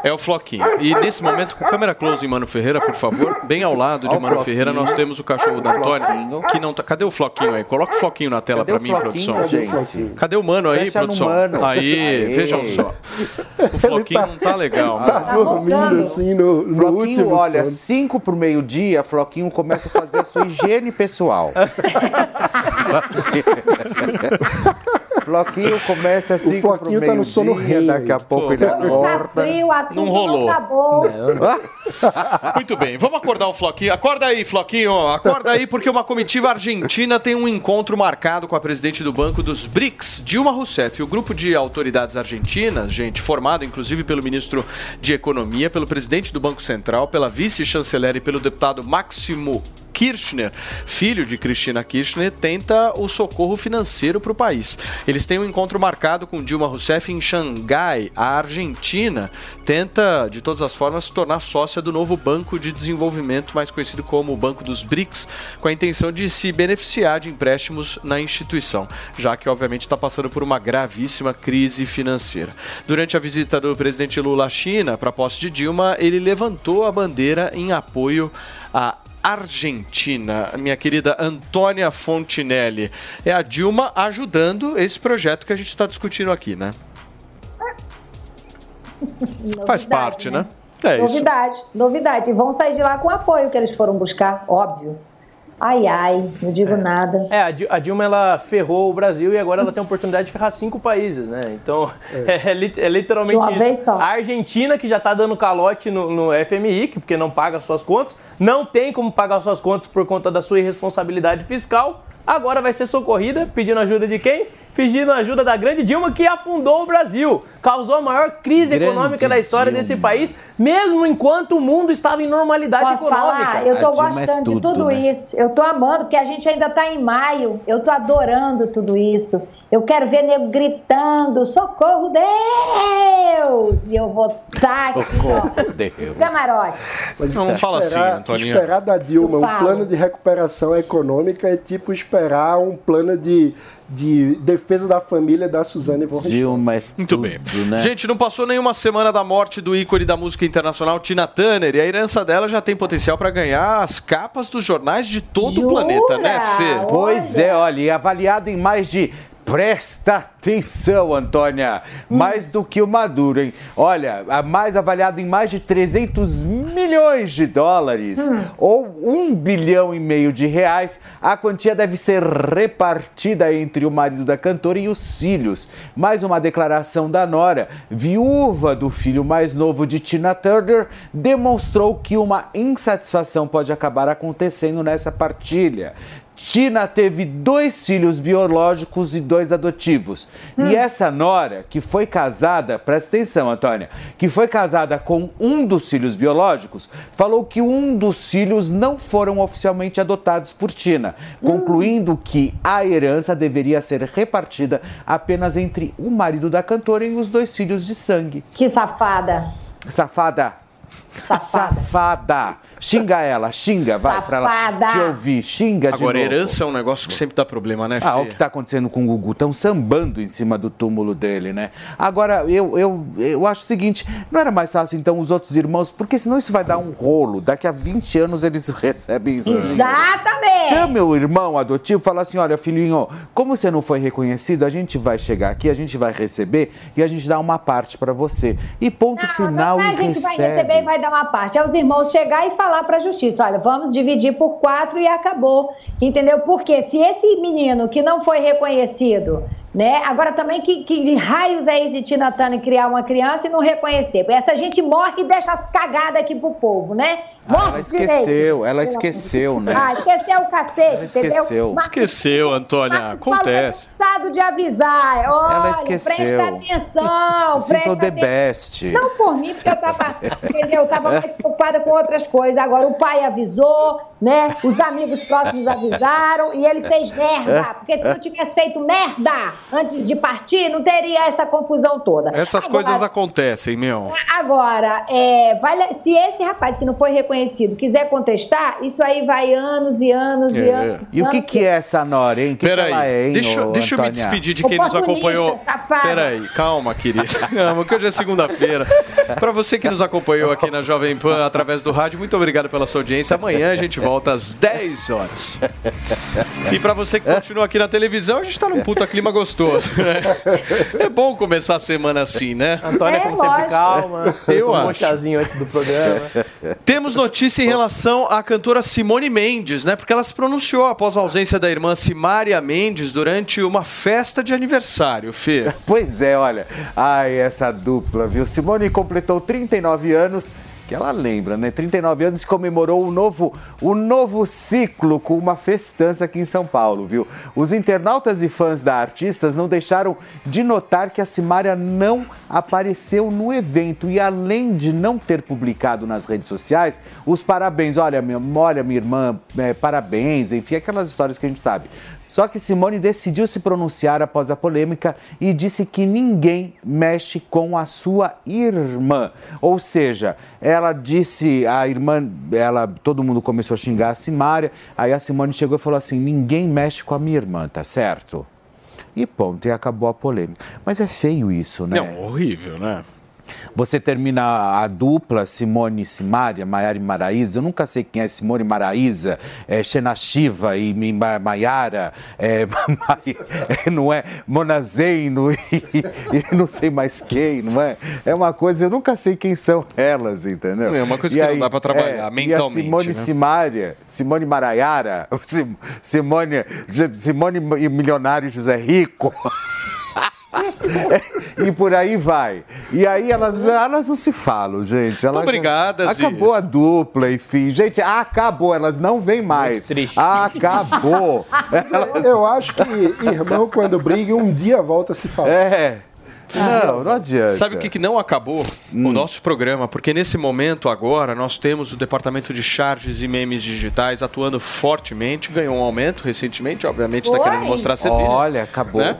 é o Floquinho. E nesse momento, com câmera close em Mano Ferreira, por favor, bem ao lado de Ó o Mano. Ferreira, nós temos o cachorro da Antônia, Floquinho. que não tá. Cadê o Floquinho aí? Coloca o Floquinho na tela para mim, produção. Cadê? Cadê o Mano aí, no produção? Mano. Aí, Aê. vejam só. O Floquinho não tá legal. Tá dormindo assim no, no Floquinho, último olha, sono. 5 pro meio-dia, Floquinho começa a fazer a sua higiene pessoal. <laughs> <laughs> Floquinho começa às O 5 pro Floquinho tá no sono REM. daqui a pouco ele Tá acorda. frio, Não não, rolou. acabou. <laughs> Muito bem, vamos acordar o Floquinho. Acorda aí, Floquinho. Acorda aí, porque uma comitiva argentina tem um encontro marcado com a presidente do Banco dos BRICS, Dilma Rousseff. O grupo de autoridades argentinas, gente, formado inclusive pelo ministro de Economia, pelo presidente do Banco Central, pela vice-chanceler e pelo deputado Máximo Kirchner, filho de Cristina Kirchner, tenta o socorro financeiro para o país. Eles têm um encontro marcado com Dilma Rousseff em Xangai. A Argentina tenta, de todas as formas, se tornar sócia do novo Banco de Desenvolvimento, mais conhecido como o Banco dos BRICS, com a intenção de se beneficiar de empréstimos na instituição, já que, obviamente, está passando por uma gravíssima crise financeira. Durante a visita do presidente Lula à China, para a posse de Dilma, ele levantou a bandeira em apoio à Argentina, minha querida Antônia Fontinelli. É a Dilma ajudando esse projeto que a gente está discutindo aqui, né? <laughs> Faz parte, né? É isso. novidade, novidade. E vão sair de lá com o apoio que eles foram buscar, óbvio. Ai, ai, não digo nada. É, a Di- a Dilma ela ferrou o Brasil e agora ela tem a oportunidade de ferrar cinco países, né? Então, é, <laughs> li- é literalmente De uma isso. vez só. A Argentina, que já tá dando calote no, no FMI, que- porque não paga suas contas, não tem como pagar suas contas por conta da sua irresponsabilidade fiscal, agora vai ser socorrida, pedindo ajuda de quem? Pedindo ajuda da grande Dilma que afundou o Brasil, causou a maior crise Grande econômica da história Dilma. desse país, mesmo enquanto o mundo estava em normalidade Posso econômica. falar? Eu tô A Dilma é gostando de tudo, tudo né? isso. Eu tô amando, porque a gente ainda tá em maio. Eu tô adorando tudo isso. Eu quero ver nego gritando, socorro, Deus! E eu vou estar <laughs> aqui, ó, Deus. camarote. Mas Não fala assim, esperar, Antoninha. Esperar da Dilma um plano de recuperação econômica é tipo esperar um plano de, de defesa da família da Suzane von. Dilma é Muito bem. né? Gente, não passou nenhuma semana da morte do ícone da música internacional Tina Turner e a herança dela já tem potencial para ganhar as capas dos jornais de todo o planeta, né, Fê? Pois é, olha, e avaliado em mais de. Presta atenção, Antônia. Mais do que o Maduro, hein? Olha, a mais avaliado em mais de 300 milhões de dólares, ou um bilhão e meio de reais, a quantia deve ser repartida entre o marido da cantora e os filhos. Mais uma declaração da Nora, viúva do filho mais novo de Tina Turner, demonstrou que uma insatisfação pode acabar acontecendo nessa partilha. Tina teve dois filhos biológicos e dois adotivos. E essa nora, que foi casada, presta atenção, Antônia, que foi casada com um dos filhos biológicos, falou que um dos filhos não foram oficialmente adotados por Tina, concluindo que a herança deveria ser repartida apenas entre o marido da cantora e os dois filhos de sangue. Que safada. Safada. Safada. Xinga ela, xinga, vai, pra ela Safada. te ouvir. Xinga de Agora, novo. herança é um negócio que sempre dá problema, né, Fê? Ah, o que tá acontecendo com o Gugu. Estão sambando em cima do túmulo dele, né? Agora, eu, eu, eu acho o seguinte: não era mais fácil, então, os outros irmãos, porque senão isso vai dar um rolo. Daqui a 20 anos eles <laughs> recebem isso. Exatamente. Chame o irmão adotivo e fala assim: olha, filhinho, como você não foi reconhecido, a gente vai chegar aqui, a gente vai receber e a gente dá uma parte pra você. E ponto final a e gente vai recebe. receber e vai dar uma parte. É os irmãos chegar e falar para a justiça: olha, vamos dividir por quatro e acabou. Entendeu? Porque se esse menino que não foi reconhecido, né? Agora também que, que raios é esse de Tina Turner criar uma criança e não reconhecer? Essa gente morre e deixa as cagadas aqui pro povo, né? Ah, Morre ela esqueceu, direito. ela esqueceu, né? Ah, esqueceu o cacete, entendeu? esqueceu. Mas Esqueceu, Antônia. Acontece. Cansado de avisar. Olha, Ela esqueceu. presta atenção, presta the atenção. best. Não por mim, porque eu tava, entendeu? Eu tava mais preocupada com outras coisas. Agora, o pai avisou, né? Os amigos próximos avisaram e ele fez merda. Porque se não tivesse feito merda antes de partir, não teria essa confusão toda. Essas Agora- coisas acontecem, meu. Agora, é, vale- se esse rapaz que não foi reconhecido quiser contestar, isso aí vai anos e anos e É. anos. E o que, que é essa Nora, hein? Que, que ela é, hein, deixa, ô, deixa eu me despedir de quem nos acompanhou. safada. Peraí, calma, querida. <laughs> Calma, que hoje é segunda-feira. Para você que nos acompanhou aqui na Jovem Pan através do rádio, muito obrigado pela sua audiência. Amanhã a gente volta às 10 horas. E para você que continua aqui na televisão, a gente tá num puta clima gostoso. né? É bom começar a semana assim, né? Antônia, como sempre, calma. Eu Tomou um acho. chazinho antes do programa. Temos notícia em relação à cantora Simone Mendes, né? Porque ela se pronunciou após a ausência da irmã Simária Mendes durante uma festa de aniversário, Fê. Pois é, olha. Ai, essa dupla, viu? Simone completou 39 anos, que ela lembra, né? 39 anos comemorou o novo, o novo ciclo com uma festança aqui em São Paulo, viu? Os internautas e fãs da artista não deixaram de notar que a Simária não apareceu no evento e além de não ter publicado nas redes sociais os parabéns, olha, minha, olha minha irmã, é, parabéns, enfim, aquelas histórias que a gente sabe. Só que Simone decidiu se pronunciar após a polêmica e disse que ninguém mexe com a sua irmã. Ou seja, ela disse, a irmã, ela, todo mundo começou a xingar a Simária, aí a Simone chegou e falou assim: ninguém mexe com a minha irmã, tá certo? E ponto, e acabou a polêmica. Mas é feio isso, né? Não, horrível, né? Você termina a dupla Simone e Simária, Maiara e Maraísa. Eu nunca sei quem é Simone e Maraísa, é Xena Shiva e Maiara, é, <laughs> Mai- é, não é? Monazeno e, <laughs> e não sei mais quem, não é? É uma coisa, eu nunca sei quem são elas, entendeu? É uma coisa E que não dá pra trabalhar E a mentalmente, Simone né? Simária, Simone Maraiara, <laughs> Sim- Simone, Simone e Milionário José Rico. <laughs> e por aí vai. E aí elas, elas não se falam, gente. Elas, obrigada. Acabou a dupla, enfim. Gente, acabou, elas não vêm mais. triste. Acabou. <laughs> Elas- Eu acho que irmão, quando briga, um dia volta a se falar. É. Não, não adianta. Sabe o que, que não acabou? Hum. O nosso programa, porque nesse momento agora nós temos o departamento de charges e memes digitais atuando fortemente, ganhou um aumento recentemente, obviamente está querendo mostrar serviço. Olha, acabou. né?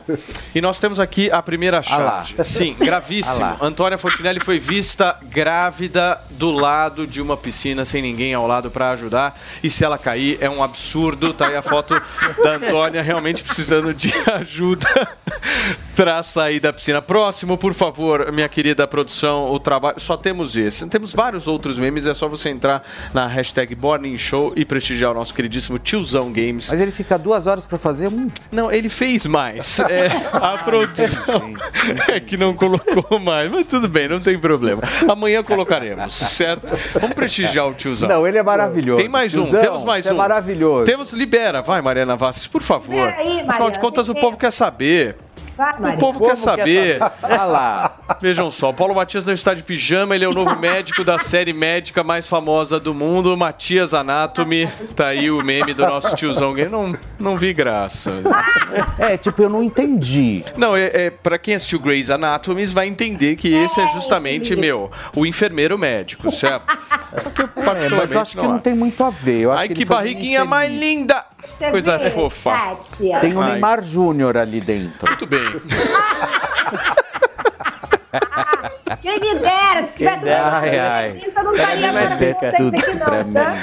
E nós temos aqui a primeira Ah charge. Sim, gravíssimo. Ah. Antônia Fontinelli foi vista grávida do lado de uma piscina sem ninguém ao lado para ajudar. E se ela cair, é um absurdo. Tá aí a foto da Antônia realmente precisando de <laughs> ajuda para sair da piscina. Próximo, por favor, minha querida produção, o trabalho. Só temos esse. Temos vários outros memes, é só você entrar na hashtag Morning Show e prestigiar o nosso queridíssimo Tiozão Games. Mas ele fica duas horas pra fazer um. Não, ele fez mais. <laughs> É, a produção <laughs> é que não colocou mais, mas tudo bem, não tem problema. Amanhã colocaremos, certo? Vamos prestigiar o tiozão. Não, ele é maravilhoso. Tem mais um, Tiozão, temos mais você um. é maravilhoso. Temos, libera, vai, Mariana Vasques, por favor. Aí, Afinal de Mariana, contas, o povo quer saber. Vai, O povo quer saber. Olha <laughs> lá. Vejam só, Paulo Matias não está de pijama, ele é o novo médico da série médica mais famosa do mundo, Matias Anatomy. Tá aí o meme do nosso tiozão. Eu não, não vi graça. É, tipo, eu não entendi. Não, é, é para quem assistiu Grey's Anatomy vai entender que esse é justamente, meu, o enfermeiro médico, certo? Só que eu É, mas eu acho que não acho. tem muito a ver. Eu acho Ai, que que barriguinha mais linda! Você Coisa vê, fofa. Kátia? Tem o Ai. Neymar Júnior ali dentro. Muito bem. Quem me dera, se tivesse um Ai, ai. eu não estaria mais seca. vocês aqui não, tá?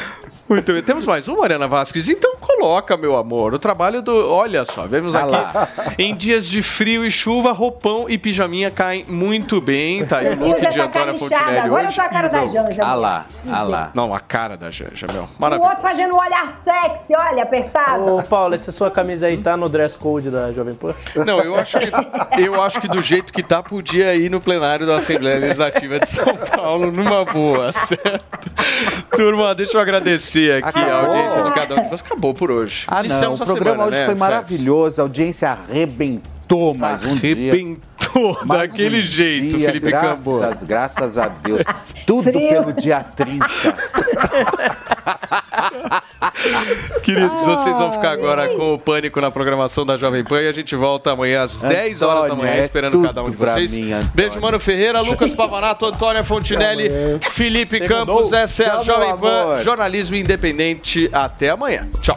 Muito bem. Temos mais um, Mariana Vasquez? Então coloca, meu amor. O trabalho do. Olha só, vemos Ah aqui. lá. Em dias de frio e chuva, roupão e pijaminha caem muito bem. Tá aí o look de tá Antônia Fontinelli agora eu hoje. tô a cara da Janja. Ah lá, ah lá. Não, a cara da Janja, meu. O Maravilha. outro fazendo um olhar sexy, olha, apertado. Ô, Paulo, essa sua camisa aí tá no dress code da Jovem Pan? Não, eu acho que eu acho que do jeito que tá, podia ir no plenário da Assembleia Legislativa de São Paulo numa boa, certo? Turma, deixa eu agradecer aqui a Acabou. audiência de cada um de vocês. Acabou por hoje. Ah, não. Iniciamos O a programa semana, hoje né, foi maravilhoso. A audiência arrebentou mais um dia. Arrebentou <laughs> daquele um jeito, dia, Felipe Cambô. graças, Graças a Deus. Tudo pelo dia 30. <laughs> Queridos, vocês vão ficar agora com o Pânico na programação da Jovem Pan e a gente volta amanhã às 10 horas da Antônia, manhã é esperando tudo cada um de vocês. mim, Antônia. Beijo, Mano Ferreira, Lucas Pavanato, Antônia Fontinelli, Felipe Segundou. Campos. Essa é a Jovem Pan, amor. jornalismo independente. Até amanhã. Tchau.